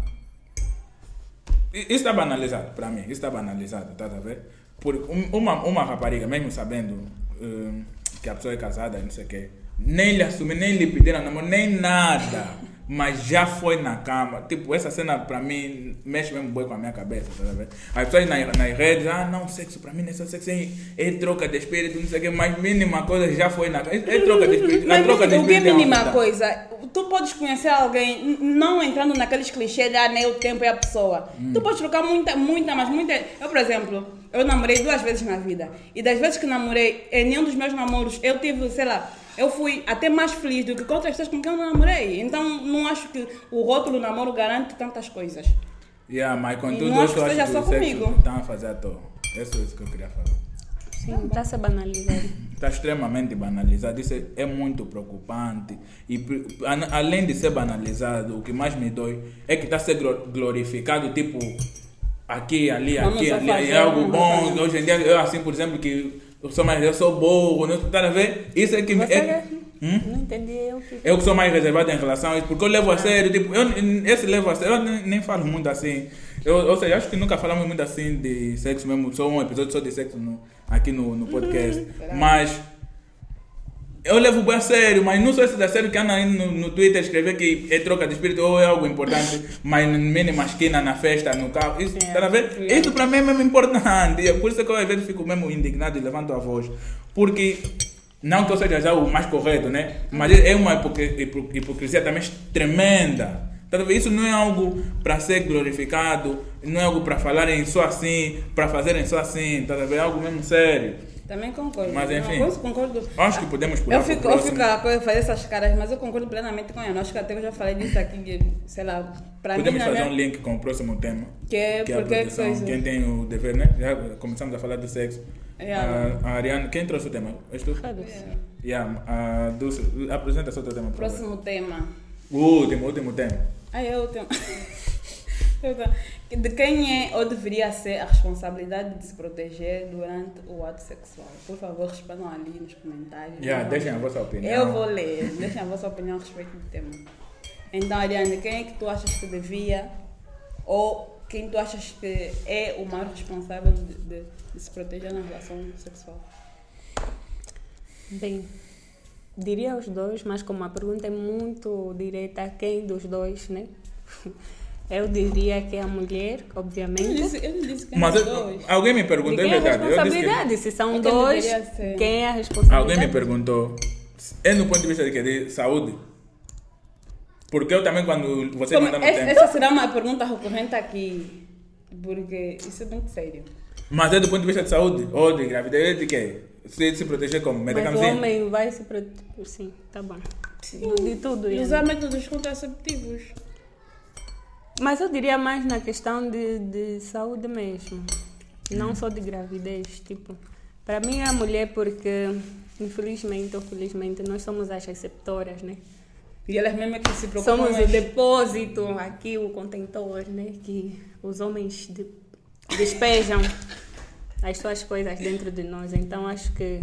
Isso está banalizado para mim, isso está banalizado, tá a ver? Por um- uma, uma rapariga, mesmo sabendo hum, que a pessoa é casada, não sei o quê, nem lhe assumiu, nem lhe pediram namoro, nem nada, mas já foi na cama. Tipo, essa cena para mim mexe mesmo boi com a minha cabeça, tá ver? As pessoas nas, nas redes, ah, não, sexo para mim não é só sexo, é, é troca de espírito, não sei o quê, mas mínima coisa já foi na cama. É, é troca de espírito. a Mas troca de o que é espírito uma mínima coisa. coisa? tu podes conhecer alguém, não entrando naqueles clichês de ah, nem o tempo é a pessoa. Tu podes trocar muita, muita, mas muita. Eu, por exemplo, eu namorei duas vezes na vida. E das vezes que namorei, em nenhum dos meus namoros, eu tive, sei lá, eu fui até mais feliz do que com outras pessoas com quem eu não namorei. Então, não acho que o rótulo namoro garante tantas coisas. Yeah, mas com E tudo isso, eu acho que só o comigo. estão a fazer à toa. Isso é isso que eu queria falar. Sim, está-se a banalizar. Está (laughs) extremamente banalizado. Isso é, é muito preocupante. E além de ser banalizado, o que mais me dói é que está a ser glo- glorificado, tipo, aqui, ali, aqui, ali. É algo bom. Hoje em dia, eu assim, por exemplo, que eu sou mais, eu sou burro, não está a ver? Isso é que. Você É, Hum? não entendi eu que. eu que sou mais reservado em relação a isso, porque eu levo a sério, tipo, eu, esse levo a sério, eu nem, nem falo muito assim. Eu, ou seja, acho que nunca falamos muito assim de sexo mesmo, só um episódio só de sexo no, aqui no, no podcast. mas eu levo bem a sério, mas não sou esse da sério que anda aí no, no Twitter escrever que é troca de espírito ou é algo importante, (laughs) mas mínima esquina na festa, no carro. Isso, É. tá ver? Isso para mim é mesmo importante. E é por isso que eu às vezes fico mesmo indignado e levanto a voz. Porque, não que eu seja já o mais correto, né? Mas é uma hipocri- hipo- hipocrisia também tremenda. Tá? Isso não é algo para ser glorificado, não é algo para falarem só assim, para fazerem só assim, tá? É algo mesmo sério. Também concordo. Mas, enfim. Não, eu concordo. Acho que podemos pular Eu fico, eu fico a coisa, fazer essas caras, mas eu concordo plenamente com ela. Acho que até eu já falei disso aqui, de, sei lá, para mim, Podemos fazer minha, um link com o próximo tema. que é que é a porque proteção. coisa. Quem tem o dever, né? Já começamos a falar de sexo. Yeah. A, a Ariane, quem trouxe o tema? És tu? Foda-se. Yeah, a Dulce, apresenta só o teu tema. por favor. Próximo tema. O último, o último tema. Ah, tenho. Eu tenho- De quem é ou deveria ser a responsabilidade de se proteger durante o ato sexual? Por favor, respondam ali nos comentários. Yeah, Eu deixem a vossa opinião. Eu vou ler. Deixem a vossa opinião a respeito do tema. Então, Ariane, quem é que tu achas que devia ou quem tu achas que é o maior responsável de, de- de se proteger na relação sexual? Bem, diria os dois, mas como a pergunta é muito direta, quem dos dois, né? (laughs) Eu diria que é a mulher, obviamente. não disse, eu disse quem Mas é eu- alguém me perguntou, é quem é a verdade. Eu disse responsabilidade? Se são É quem dois, quem é a que, responsabilidade? alguém me perguntou, é no ponto de vista de, quê? de saúde? Porque eu também, quando você Como- manda no essa, tempo. essa será uma pergunta recorrente aqui, porque isso é muito sério. Mas é do ponto de vista de saúde? Ou de gravidez? De quê? Se, se proteger como? Mas o homem vai se proteger. Sim, tá bom. De tudo E isso. usar métodos contraceptivos. Mas eu diria mais na questão de, de saúde mesmo. Não só de gravidez. Tipo, para mim é a mulher porque, infelizmente ou felizmente, nós somos as receptoras, né? E elas mesmo é que se preocupam Somos o mais. depósito, aqui o contentor, né? Que os homens de- despejam as suas coisas dentro de nós. Então acho que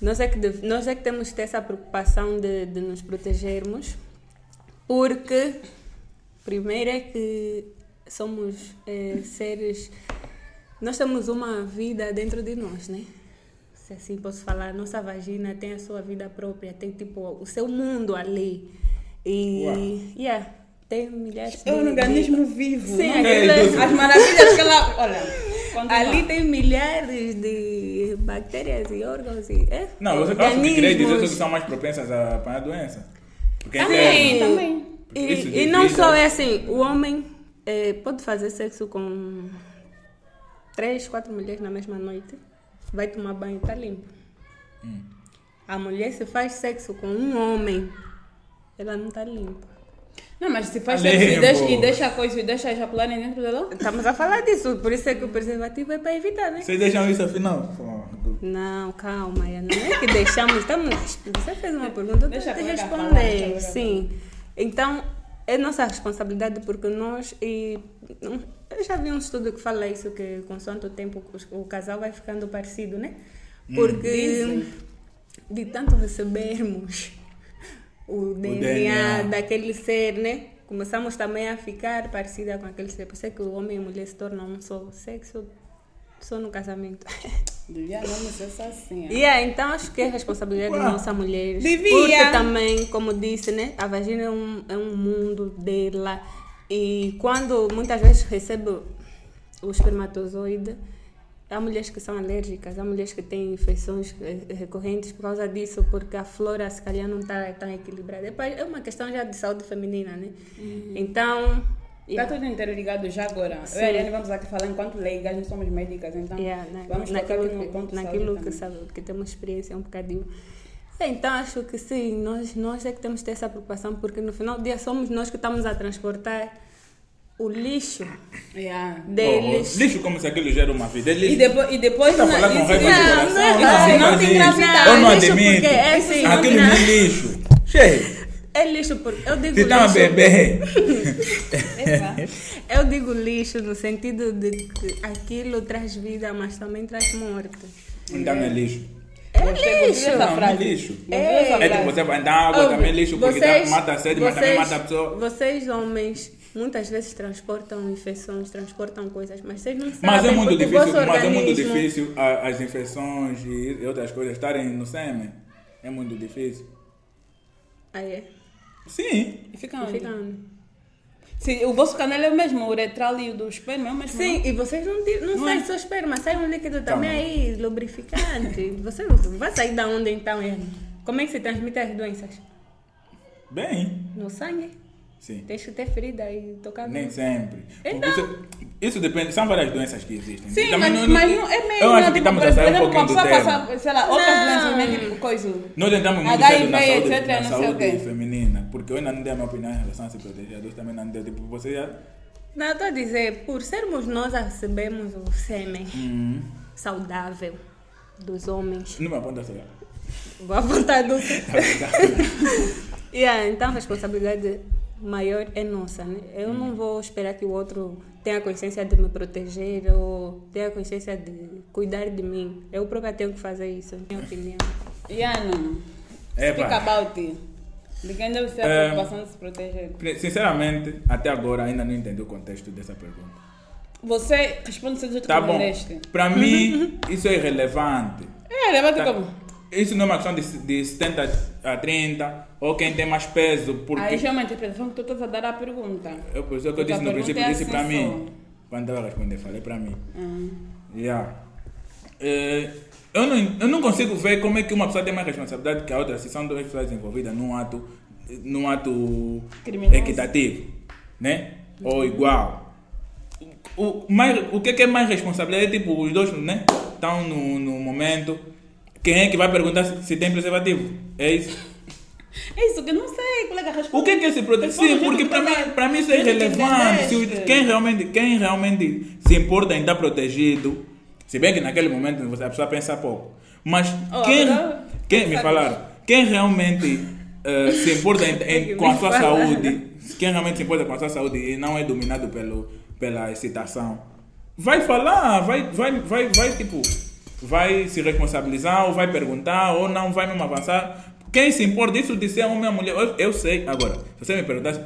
nós é que, deve- nós é que temos que ter essa preocupação de, de nos protegermos, porque primeiro é que somos eh, seres. Nós temos uma vida dentro de nós, né? Se assim posso falar, nossa vagina tem a sua vida própria, tem tipo o seu mundo ali. E Uau. yeah, tem milhares É um de- organismo vivo. Sim, não aquilo é? é- As maravilhas que ela. Olha. Ali tem milhares de bactérias e órgãos e. É, Não, você acha que queria dizer que são mais propensas a apanhar doença? Porque Também. é- também. E, e não só é assim, o homem eh, pode fazer sexo com três, quatro mulheres na mesma noite, vai tomar banho e está limpo. Hum. A mulher se faz sexo com um homem, ela não está limpa. Não, mas se faz Limpo. sexo e deixa, e deixa a coisa e deixa ejacularem dentro dela. Estamos a falar disso, por isso é que o preservativo é para evitar, né? Vocês deixam isso afinal? Pô, Não, calma, não é que deixamos, estamos, você fez uma pergunta, eu Deixa tenho que responder, sim. Então, é nossa responsabilidade porque nós, e hum, eu já vi um estudo que fala isso, que consoante o tempo o casal vai ficando parecido, né? Porque Dizem. de tanto recebermos o DNA, DNA. daquele ser, né? Começamos também a ficar parecida com aquele ser. Por isso é que o homem e a mulher se tornam um só sexo, só no casamento. (laughs) Devia não ser só assim. ó. Yeah, então acho que é responsabilidade da Uau. nossa mulher. Devia. Porque também, como disse, né? A vagina é um, é um mundo dela. E quando muitas vezes recebe o espermatozoide, Há mulheres que são alérgicas, há mulheres que têm infecções eh, recorrentes por causa disso, porque a flora se calhar não está tão equilibrada. Depois, é uma questão já de saúde feminina, né? Então. Está yeah. tudo interligado já agora. Eu Sim. e a Ariane vamos aqui falar enquanto leigas, não somos médicas, então Yeah, na- vamos tocar naquilo, aqui no que, ponto de naquilo saúde que, sabe, que temos experiência um bocadinho. Então, acho que sim, nós, nós é que temos que ter essa preocupação, porque no final do dia somos nós que estamos a transportar o lixo Yeah. deles. Oh, lixo como se aquilo gera uma vida. É lixo. E depois, e depois Tá falando com isso, raiva não, não, não assim, se não. Eu não porque é assim, Aquilo não- não é lixo. Cheio. É lixo, porque eu digo a lixo. beber. Exato. Eu digo lixo no sentido de que aquilo traz vida, mas também traz morte. Então é lixo. É lixo. dessa Não, não é lixo. É. É tipo, você vai dar água Ouve, também é lixo porque vocês- dá- mata a sede, mas também vocês- mata a pessoa. Vocês, homens, muitas vezes transportam infecções, transportam coisas, mas vocês não sabem. Mas é muito difícil, mas é muito organismo- difícil a- as infecções e e outras coisas estarem no sêmen. É muito difícil. Ah, é? Sim. E fica E onde? fica onde? Sim, o vosso canal é o mesmo, o uretral e o do esperma é o mesmo. Sim, e vocês não, não, Não saem é? só esperma, sai um líquido Tá também aí, lubrificante. (laughs) Você não vai sair da onde então, é? Como é que se transmite as doenças? Bem. No sangue? Sim. Tens que ter ferida e tocar Nem sempre. Então. Isso, isso depende, são várias doenças que existem. Sim, Também mas, não- mas não é meio. Eu não, acho que estamos a sair um pouquinho do tema. passa, sei lá, outras Não. doenças, né? Tipo, coisa. Nós entramos muito HIV, cedo na saúde, etc, na não sei o saúde feminina, porque eu ainda não dei a minha opinião em relação a se proteger. Deus também não deu. Tipo, você já. Não, estou a dizer, por sermos nós a recebemos o sêmen Hum, saudável dos homens, não me aponta só. vou apontar do (laughs) (laughs) yeah, Então a responsabilidade maior é nossa. Né? Eu não vou esperar que o outro tenha consciência de me proteger ou tenha consciência de cuidar de mim. Eu própria tenho que fazer isso, minha opinião. Iano, Epa. speak about it. De quem deve ser a É. preocupação de se proteger? Sinceramente, até agora ainda não entendi o contexto dessa pergunta. Você responde se tu Tá bom. respondeste. Para mim, isso é irrelevante. É, levanta Tá. como? Isso não é uma questão de, de 70 a 30 ou quem tem mais peso, porque. Aí já é uma interpretação que tu estás a dar à pergunta. Eu, por isso que eu a disse no princípio, é disse assim para só. mim. Quando eu responder, falei para mim. Ah. Yeah. Eh, eu, não, eu não consigo ver como é que uma pessoa tem mais responsabilidade que a outra se são duas pessoas envolvidas num ato, num ato Criminoso. equitativo, né? Ou igual. O, mais, o que é, que é mais responsabilidade? É tipo, os dois né? estão no, no momento. Quem é que vai perguntar se, se tem preservativo? É isso. (laughs) É isso que eu não sei, colega, responde. O que é que é se proteger? Sim, porque para mim, para mim isso é irrelevante. Se quem, realmente, quem realmente se importa em estar protegido, se bem que naquele momento você- a pessoa pensa pouco, mas Oh, quem, quem me falaram, quem realmente eh, se importa em- em- (laughs) com a sua falaram. saúde, quem realmente se importa com a sua saúde e não é dominado pelo, pela excitação, vai falar, vai, vai, vai, vai tipo, vai se responsabilizar ou vai perguntar ou não vai mesmo avançar. Quem se importa isso de ser homem ou mulher, eu, eu sei. Agora, se você me perguntasse,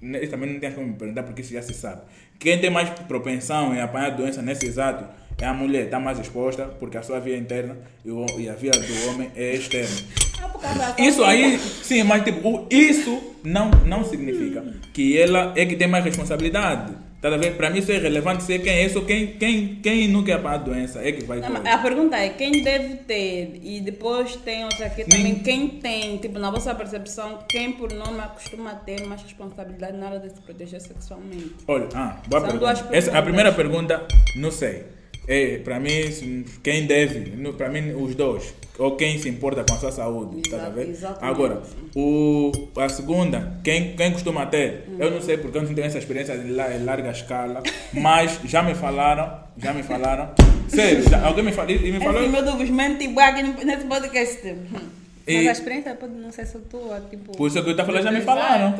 né, isso também não tem como me perguntar porque isso já se sabe. Quem tem mais propensão em apanhar doença nesse exato é a mulher, está mais exposta porque a sua via interna e, a via do homem é externa. Ah, Isso aí, sim, mas tipo, isso não, não significa que ela é que tem mais responsabilidade. Tá a ver? Para mim isso é irrelevante ser quem é isso, quem, quem, quem nunca apanha a doença é que vai ter. A pergunta é quem deve ter e depois tem outra aqui também quem tem, tipo na vossa percepção, quem por norma costuma ter mais responsabilidade na hora de se proteger sexualmente. Olha, ah, boa São pergunta. Essa, a perguntas. primeira pergunta, não sei. É, para mim, quem deve, para mim, os dois. Ou quem se importa com a sua saúde. tá a Exato, ver? exatamente. Agora, o, a segunda, quem, quem costuma ter? Eu não sei porque eu não tenho essa experiência em la- em larga escala, (laughs) mas já me falaram, já me falaram. Sério, já- alguém me falou, e me falou. Esse meu Deus, mente igual aqui nesse podcast. Mas a experiência pode não ser só tua, tipo... Por isso que eu estou a falar, já me Exato. falaram.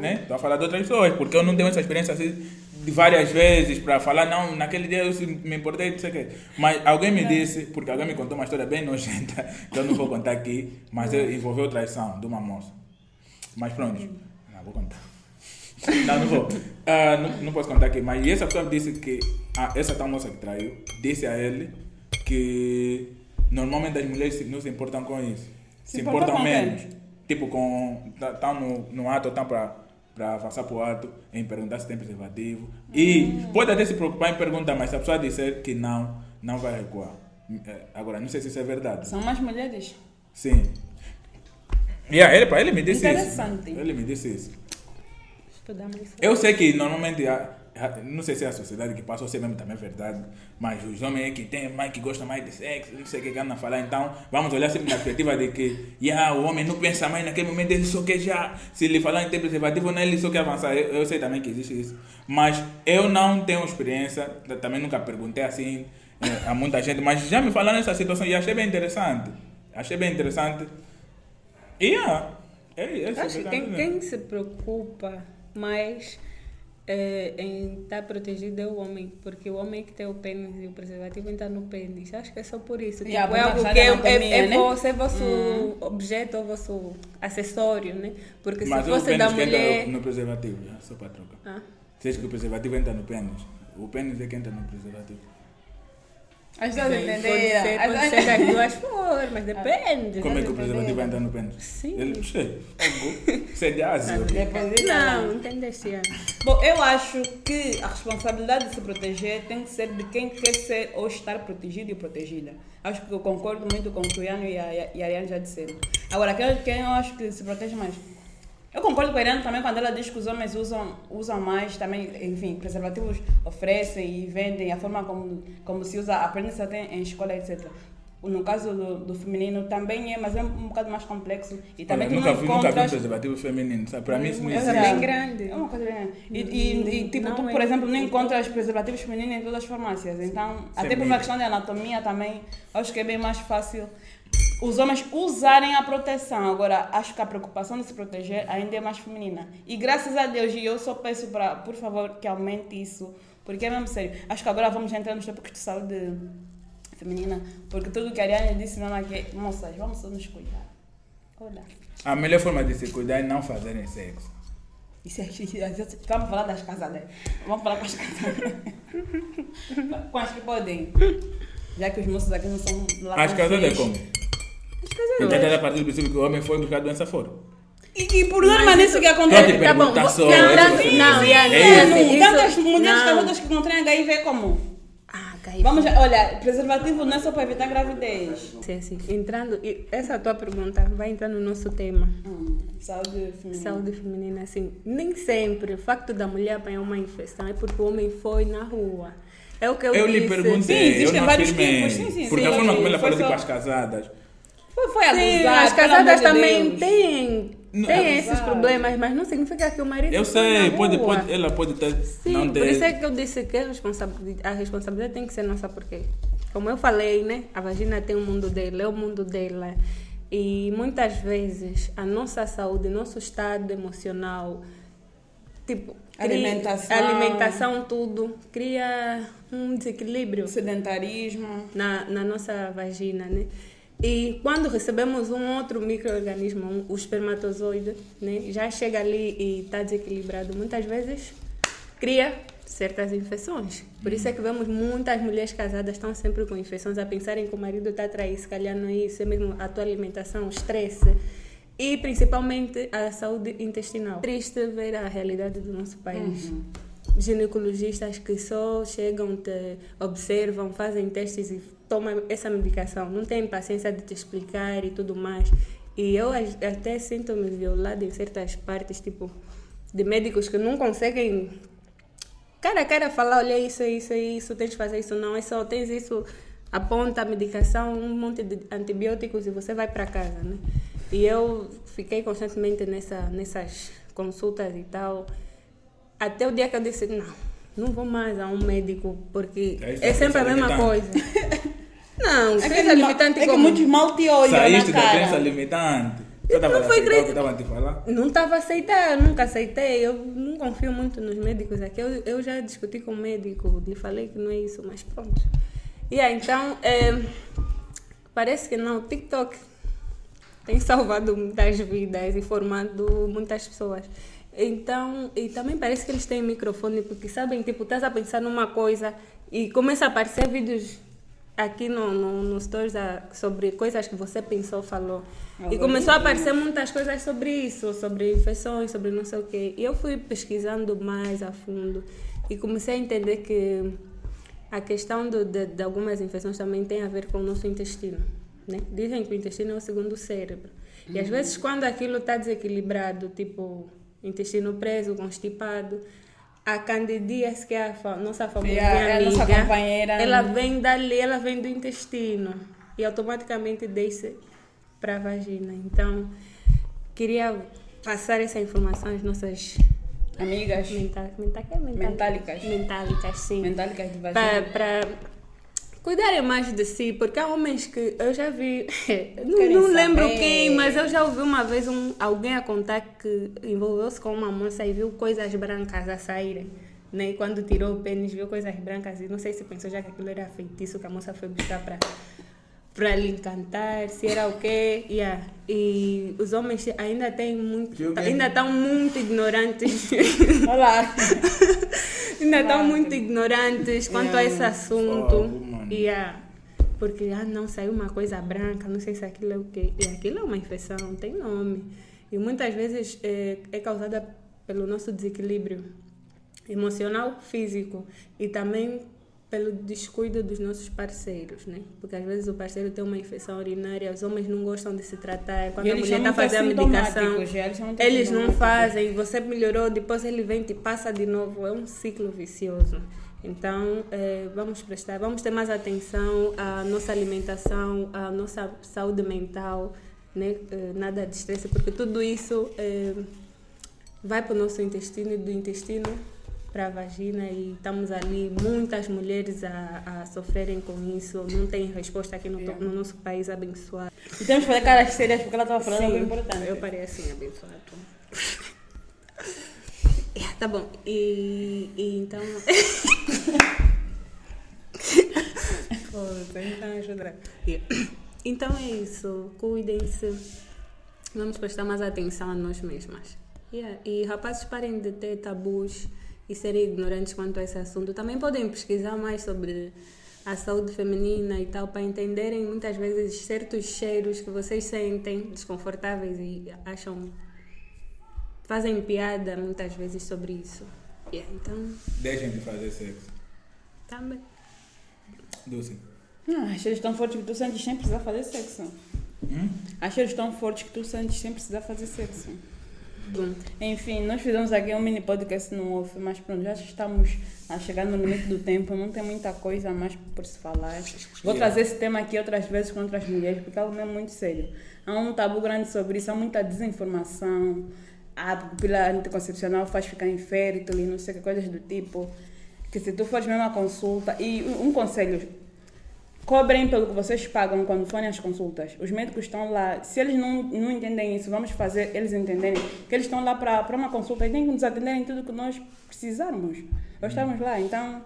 Né? Estou a falar de outras pessoas, porque eu não tenho essa experiência assim de várias vezes para falar, não, naquele dia eu me importei, não sei o quê. Mas alguém me disse, porque alguém me contou uma história bem nojenta, (laughs) que eu não vou contar aqui, mas é- envolveu traição de uma moça. Mas pronto, não vou contar. (laughs) Não, não vou. Ah, não, não posso contar aqui, mas essa pessoa disse que ah, essa tal moça que traiu disse a ele que normalmente as mulheres não se importam com isso. Se, Se importam importam menos. Tipo, com. Estão no, no ato, estão para para avançar para o ato, em perguntar se tem preservativo. E pode até se preocupar em perguntar, mas se a pessoa disser que não, não vai recuar. Eh, Agora, não sei se isso é verdade. São mais mulheres. Sim. Yeah, ele, ele me disse Interessante. isso. Ele me disse isso. Estudamos isso. Eu sei que normalmente, não sei se é a sociedade que passa ou se é mesmo também verdade, mas os homens é que tem mais, que gostam mais de sexo, não sei o que andam a falar, então vamos olhar sempre na perspectiva de que yeah, o homem não pensa mais naquele momento, ele só quer já, se ele falar em ter preservativo, não, ele só quer avançar, eu, eu sei também que existe isso, mas eu não tenho experiência, também nunca perguntei assim eh, a muita gente, mas já me falaram nessa situação e achei bem interessante, achei bem interessante, e yeah, é, é Acho que quem, quem se preocupa mais eh, em estar protegido é o homem, porque o homem é que tem o pênis e o preservativo está no pênis. Acho que é só por isso. Tipo, é algo que é, anatomia, é, é né? vosso, é vosso objeto, é vosso acessório, né? Porque Mas se o fosse da que entra mulher. no, preservativo, já, só para trocar. Ah, Você diz que o preservativo entra no pênis. O pênis é que entra no preservativo. As pessoas bem, pode entenderam. ser, pode ser das duas formas, depende. Como é que o entenderam. preservativo entra no pênis? Sim. Ele, fogo. Isso é de Ásia. Não, entendeste? ah. Bom, eu acho que a responsabilidade de se proteger tem que ser de quem quer ser ou estar protegido e protegida. Acho que eu concordo muito com o que o Iano e a, e a Ariane já disseram. Agora, quem eu acho que se protege mais? Eu concordo com a Ariane também quando ela diz que os homens usam, usam mais também, enfim, preservativos oferecem e vendem, a forma como, como se usa, aprende-se até em escola, etc. No caso do, do feminino também é, mas é um, bocado mais complexo. E também Olha, nunca, não vi, nunca vi um encontras... preservativo feminino, sabe? Para mim isso não É existe. bem grande. É uma coisa bem grande. E, e, e, tipo, Não tu, é. por exemplo, não encontras preservativos femininos em todas as farmácias. Então, até por uma questão de anatomia também, acho que é bem mais fácil os homens usarem a proteção. Agora, acho que a preocupação de se proteger ainda é mais feminina. E graças a Deus, e eu só peço para, por favor, que aumente isso. Porque é mesmo sério. Acho que agora vamos entrar nos tópicos de saúde feminina. Porque tudo que a Ariane disse aqui é, moças, vamos só nos cuidar. Olha. A melhor forma de se cuidar é não fazerem sexo. Isso aqui, vamos falar das casadas. Vamos falar com as casadas. com as que podem. Já que os moços aqui não são lá As casadas é como? Então a partir do princípio que o homem foi buscar a doença fora. E, e por norma nisso que acontece. Tá bom, vou- só. isso. não, Iane, É Iane, isso. isso- Tantas mulheres não. casadas que contraem HIV como? Ah, caiu. Vamos, olha, preservativo não é só para evitar gravidez. Sim, sim. Entrando, essa tua pergunta vai entrar no nosso tema. Hum, saúde feminina. Saúde feminina, assim, nem sempre o facto da mulher apanhar uma infecção é porque o homem foi na rua. É o que eu, Eu disse. lhe perguntei, Sim, eu existem não vários afirmei. tipos, sim, sim, Porque sim. a forma como ela falou tipo só- as casadas. Foi, foi Sim, as casadas de também Deus. têm, Não, abusar. esses problemas, mas não significa que o marido Eu sei, na pode, rua. pode, ela pode ter, Sim, não por isso é ter. que eu disse que a responsabilidade, a responsabilidade tem que ser nossa, porque, como eu falei, né, a vagina tem um mundo dela, é o mundo dela. E muitas vezes a nossa saúde, nosso estado emocional, tipo, cria- Alimentação. alimentação, tudo, cria um desequilíbrio Sedentarismo. na, na nossa vagina, né? E quando recebemos um outro microorganismo, um- o espermatozoide, né, já chega ali e está desequilibrado, muitas vezes cria certas infecções. Por isso é que vemos muitas mulheres casadas estão sempre com infecções, a pensarem que o marido está a trair, se calhar não é isso, é mesmo a tua alimentação, o estresse e principalmente a saúde intestinal. Triste ver a realidade do nosso país ginecologistas que só chegam, te observam, fazem testes e tomam essa medicação. Não têm paciência de te explicar e tudo mais. E eu até sinto-me violada em certas partes, tipo, de médicos que não conseguem cara a cara falar, olha isso, isso, isso, tens de fazer isso, não, é só tens isso, aponta a medicação, um monte de antibióticos e você vai para casa, né? E eu fiquei constantemente nessa, nessas consultas e tal, até o dia que eu disse, não, não vou mais a um médico, porque é já sempre a mesma coisa. (laughs) Não, É crença que, limitante é que como... muitos mal te olham Saíste na da crença cara. limitante. Eu estava não foi crença- estava a te falar. Não estava a aceitar, nunca aceitei. Eu não confio muito nos médicos aqui. Eu, eu já discuti com o médico, lhe falei que não é isso, mas pronto. E aí, então, é, parece que não. O TikTok tem salvado muitas vidas e formado muitas pessoas. Então, e também parece que eles têm microfone, porque sabem, tipo, estás a pensar numa coisa e começa a aparecer vídeos aqui no, no, no stories a- sobre coisas que você pensou, falou. E começou a aparecer muitas coisas sobre isso, sobre infecções, sobre não sei o quê. E eu fui pesquisando mais a fundo e comecei a entender que a questão do, de, de algumas infecções também tem a ver com o nosso intestino. Né? Dizem que o intestino é o segundo cérebro. E às vezes, quando aquilo está desequilibrado, tipo intestino preso, constipado, a candidíase, que é a nossa famosa Yeah, é amiga, nossa companheira. ela vem dali, ela vem do intestino e automaticamente desce para a vagina. Então, queria passar essa informação às nossas Amigas menta menta que é mental- Mentálicas. mentálicas, sim mentálicas de vagina. para cuidarem mais de si, porque há homens que eu já vi, (laughs) não, não lembro quem, mas eu já ouvi uma vez um, alguém a contar que envolveu-se com uma moça e viu coisas brancas a saírem. Né? E quando tirou o pênis, viu coisas brancas e não sei se pensou já que aquilo era feitiço que a moça foi buscar para para lhe encantar, se era o quê. Yeah. E os homens ainda têm muito, ainda estão muito ignorantes. Olá. (laughs) Ainda estão muito ignorantes quanto a esse assunto. Mano. Yeah. Porque, ah, não, saiu uma coisa branca, não sei se aquilo é o quê. E aquilo é uma infecção, tem nome. E muitas vezes é, é causada pelo nosso desequilíbrio emocional, físico e também pelo descuido dos nossos parceiros, né? Porque às vezes o parceiro tem uma infecção urinária, os homens não gostam de se tratar. Quando E a mulher está a fazer a medicação, eles muito eles não fazem, você melhorou, depois ele vem e te passa de novo. É um ciclo vicioso. Então, eh, vamos prestar, vamos ter mais atenção à nossa alimentação, à nossa saúde mental, né? Eh, nada de estresse, porque tudo isso eh, vai para o nosso intestino e do intestino para a vagina e estamos ali, muitas mulheres a, a sofrerem com isso, não tem resposta aqui no, to- no nosso país abençoado. E temos que fazer caras sérias porque ela estava falando algo Sim, importante. Eu parei assim, abençoado. Tá bom. E, e então. (laughs) Então. Então é isso. Cuidem-se. Vamos prestar mais atenção a nós mesmas. Yeah. E rapazes, parem de ter tabus e serem ignorantes quanto a esse assunto. Também podem pesquisar mais sobre a saúde feminina e tal, para entenderem muitas vezes certos cheiros que vocês sentem desconfortáveis e acham. Fazem piada muitas vezes sobre isso. Yeah. Então, Deixem de fazer sexo. também. Dulce. Não, as cheiros tão fortes que tu sentes sem precisar fazer sexo. Hum? As cheiros tão fortes que tu sentes sem precisar fazer sexo. Bom, Enfim, nós fizemos aqui um mini podcast no off, mas pronto, já estamos a chegar no limite do tempo, não tem muita coisa mais por se falar. Vou Yeah. trazer esse tema aqui outras vezes com outras mulheres, porque é algo mesmo muito sério. Há um tabu grande sobre isso, há muita desinformação, a pílula anticoncepcional faz ficar infértil e não sei que coisas do tipo. Que se tu fores mesmo à consulta, e um um conselho, cobrem pelo que vocês pagam quando forem às consultas. Os médicos estão lá, se eles não, não entendem isso, vamos fazer eles entenderem que eles estão lá para uma consulta e têm que nos atender em tudo que nós precisarmos. Nós estamos lá, então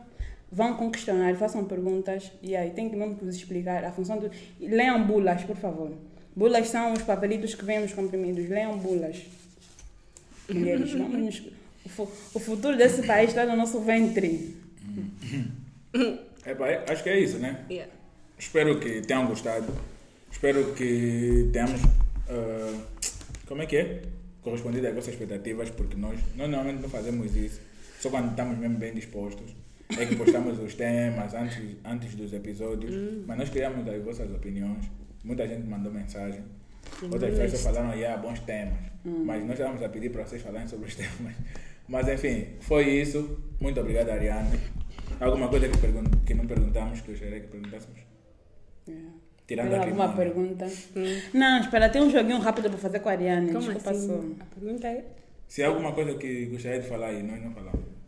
vão com questionário, façam perguntas e aí tem que mesmo que vos explicar a função do. Leiam bulas, por favor. Bulas são os papelitos que vêm nos comprimidos. Leiam bulas. Mulheres, vamos o, fu- o futuro desse país está no nosso ventre. É, é- acho que é isso, né? yeah. Espero que tenham gostado. Espero que tenhamos. ah, como é que é? Correspondido às vossas expectativas, porque nós, nós normalmente não fazemos isso. Só quando estamos mesmo bem dispostos. É que postamos os temas antes, antes dos episódios. Mas nós queríamos as vossas opiniões. Muita gente mandou mensagem. Outras pessoas só falaram, yeah, bons temas. Mas nós estávamos a pedir para vocês falarem sobre os (laughs) temas. Mas enfim, foi isso. Muito obrigado, Ariane. Alguma coisa que, pergun que não perguntamos, que eu gostaria que perguntássemos? Tirando Tem alguma pergunta? Não, espera, tem um joguinho rápido para fazer com a Ariane. Como Desculpa, assim? só. A pergunta é. Se há alguma coisa que gostaria de falar e nós não falamos. (laughs)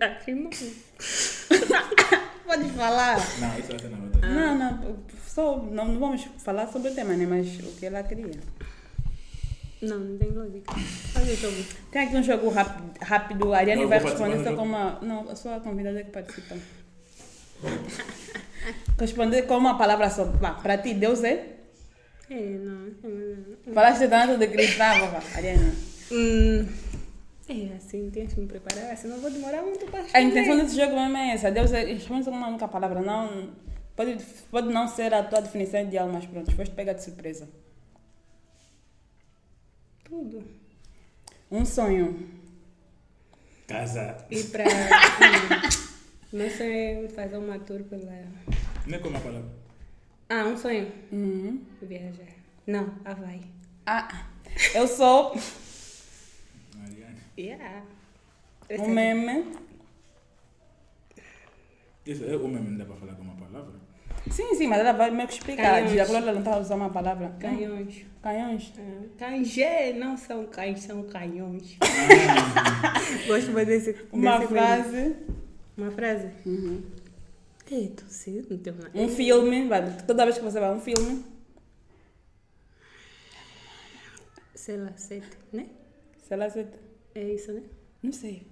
Ah, irmão. (laughs) Pode falar. Não, isso vai ser na outra. Não, não, só, não, não vamos falar sobre o tema, né? Mas o que ela queria. Não, não tem lógica. Faz o jogo. Tem aqui um jogo rápido, rápido a Ariane vai responder só do com uma. Não, a convidada que participa. Responder com uma palavra só. Para ti, Deus é? É, não. hum, Falaste tanto de cristã, vá, Ariane. Hum, é assim, tens que me preparar, senão vou demorar muito para A responder. intenção desse jogo mesmo é essa. Deus é. Responde com uma única palavra. Não, pode, pode não ser a tua definição ideal, mas pronto, foste pega de surpresa. Tudo. Um sonho. Casa. E para. Meu sonho é fazer uma tour pela. Nem como a palavra. Ah, um sonho. Uhum. Viajar. Não, Havaí. Ah, eu sou. Yeah. um meme. Isso é o mesmo, não dá para falar com uma palavra. Sim, sim, mas ela vai meio que explicar. Canhões. Agora ela não está a usar uma palavra. Canhões. Canhões. Ah, Canje não são cães, são canhões. (laughs) Gosto mais desse. Uma desse frase. Uma frase. Uhum. Ei, tô cedo, não tenho nada. Um filme. vai, Toda vez que você vai a um filme. Cela 7, né? Sei lá, você... É isso, né? Não sei.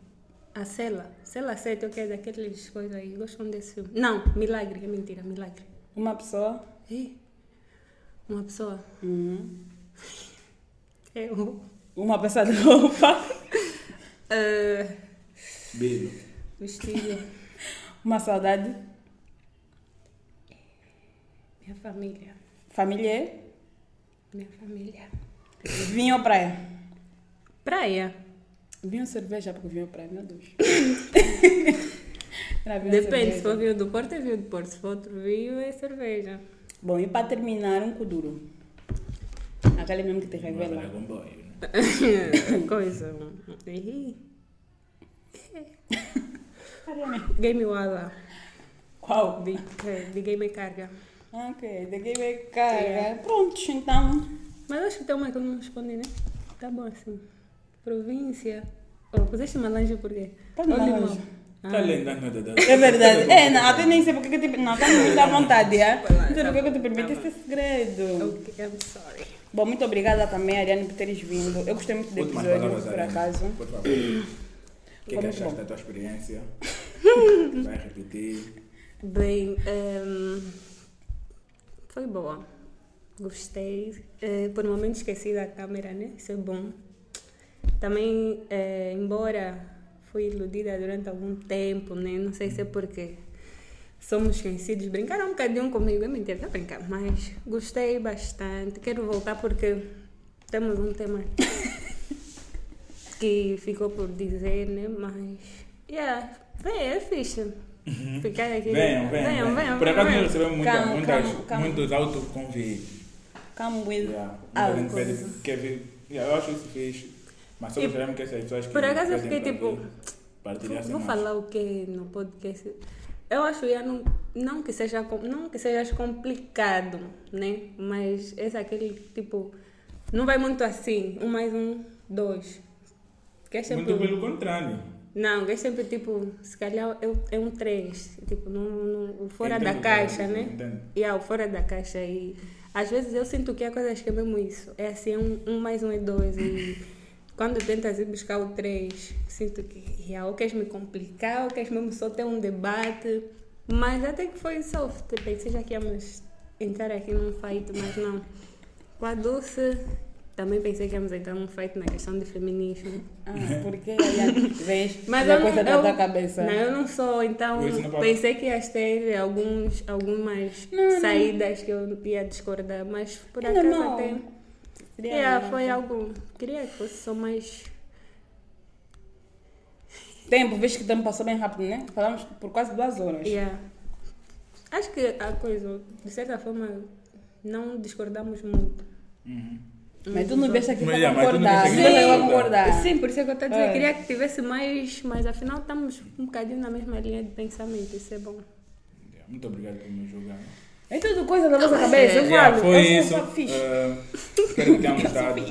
A Cela. Cela 7, ok, daqueles coisas aí. Gostam desse filme. Não, Milagre, é mentira, Milagre. Uma pessoa. Ei, uma pessoa. Uhum. Eu. Uma peça de roupa. ah, (laughs) Beijo. vestido. Uma saudade. Minha família. Família. Minha família. Vinho ou praia? Praia. Vinho cerveja, porque vinho praia, meu Deus. (laughs) Era vinho ou Depende, cerveja. se for vinho do Porto, é vinho do Porto. Se for outro vinho, é cerveja. Bom, e para terminar, um kuduro. Aquele mesmo que te revela. né? (laughs) Coisa. (laughs) Game Wala. Qual? De, de Game Carga. Ok, daqui vai carga. É. Prontos, então. Mas acho que tem uma que eu não respondi, né? Tá bom assim. Província. Oh, puseste Malange por quê? Tá no Ou Limão? Malange. Tá lembrando da da- É verdade. É, não, até nem sei porque que eu te... Não, tá muito à vontade, é? Não sei porque que eu te permiti esse segredo. Ok, I'm sorry. Bom, muito obrigada também, Ariane, por teres vindo. Eu gostei muito do episódio, por acaso. Por favor. O que, é que achaste da tua experiência? Vai repetir. Bem, ehm, foi boa. Gostei. Eh, por um momento esqueci da câmera, né? Isso é bom. Também, eh, embora fui iludida durante algum tempo, né? Não sei se é porque somos conhecidos. Brincaram um bocadinho comigo, é mentira, tá brincando. Mas gostei bastante. Quero voltar porque temos um tema que ficou por dizer, né? Mas, yeah, bem, é fixe. Ficar aqui. Venham, venham. venham. Por acaso nós recebemos muita, Calma, muitas, calma, calma. muitos autoconvites. Come with Yeah. Ah, Muita gente pede, quer ver. Yeah, eu acho isso fixe. Mas só E- gostaríamos que essas pessoas que por acaso eu fiquei tipo, vir partilhassem Vou falar o que no podcast. Eu acho que não, não que seja não que seja complicado, né? Mas esse é aquele tipo não vai muito assim, um mais um, dois. Que é sempre Muito pelo contrário. não, que é sempre tipo, se calhar é, é um três, tipo, não, não- o fora Entendo da o caixa, né? entendo. E yeah, o fora da caixa e às vezes eu sinto que há coisas que é mesmo isso. É assim, um, um mais um é dois e quando tentas ir buscar o três, sinto que yeah, ou queres me complicar, ou queres mesmo só ter um debate. Mas até que foi soft. Pensei já que íamos entrar aqui num fight, mas não. Com a Dulce, também pensei que íamos entrar num fight na questão de feminismo. Ah, (laughs) porque vês, Mas eu coisa não, da eu, tua cabeça. Não, eu não sou, então não pensei que ias ter alguns, algumas Não, não. saídas que eu ia discordar, mas por É acaso normal. até. Normal. foi algo. Queria que fosse só mais. Tempo, vês que o tempo passou bem rápido, né? Falamos por quase duas horas. Yeah. Acho que a coisa, de certa forma, não discordamos muito. Uhum. Mas tu não vês aqui Mas, para yeah, mas tu não concordar. para para concordar. Sim, por isso é que eu estou a dizer. É. Queria que tivesse mais, mas afinal estamos um bocadinho na mesma linha de pensamento. Isso é bom. Yeah, Muito obrigado por me julgar. É tudo coisa da nossa cabeça, eu Yeah, falo. foi isso. espero que tenham gostado.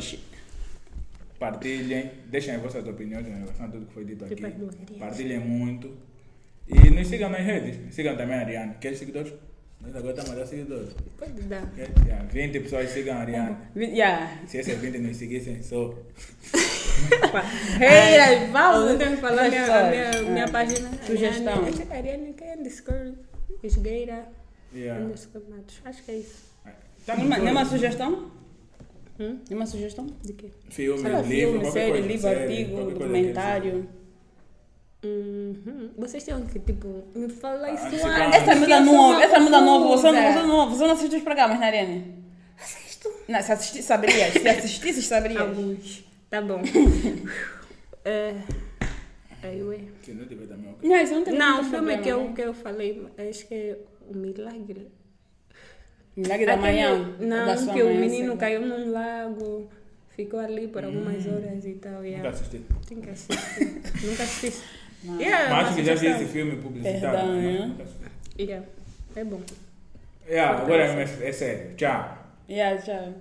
Partilhem, deixem as vossas opiniões em relação a tudo que foi dito aqui. Tipo, blogueirinhas. Partilhem muito. E nos sigam nas redes. Sigam também a Ariane. Quer seguidores? Nós agora estamos a dar seguidores. Pode dar. Quer? Yeah, 20 pessoas sigam a Ariane. Yeah. Se esses 20 nos seguissem, só. Hey, (laughs) aí, Vamos vamos. falar minha, a minha, Ah. minha página. Sugestão. Ariane, é underscore esgueira Yeah. Acho que é isso. Tá Nenhuma, no nenhuma todo. sugestão? Hum? Nenhuma sugestão? De quê? Filme, livro, filme, qualquer série, coisa, livro, série, artigo, documentário. Uhum. Vocês têm que, tipo, me falar Ah, isso antes Essa muda uma essa muda nova. Você não, você não, você não assiste os programas, né, Ariane? Assisto. Não, se assistir, saberias. Se assistisses, saberias. Alguns. Tá bom. (laughs) É, Aí, ué. Que não. Não, não o filme problema, que eu, que eu falei, acho que O Milagre. Milagre da manhã. da Não, sua que o menino caiu num lago, ficou ali por algumas horas e tal. Nunca Yeah. assisti. Tem que assistir. Nunca assisti. Não. Yeah, Mas acho que já vi esse filme publicitado. Perdão, mas é? nunca assisti. Yeah. É bom. Yeah, agora é, é sério. Tchau. Yeah, tchau.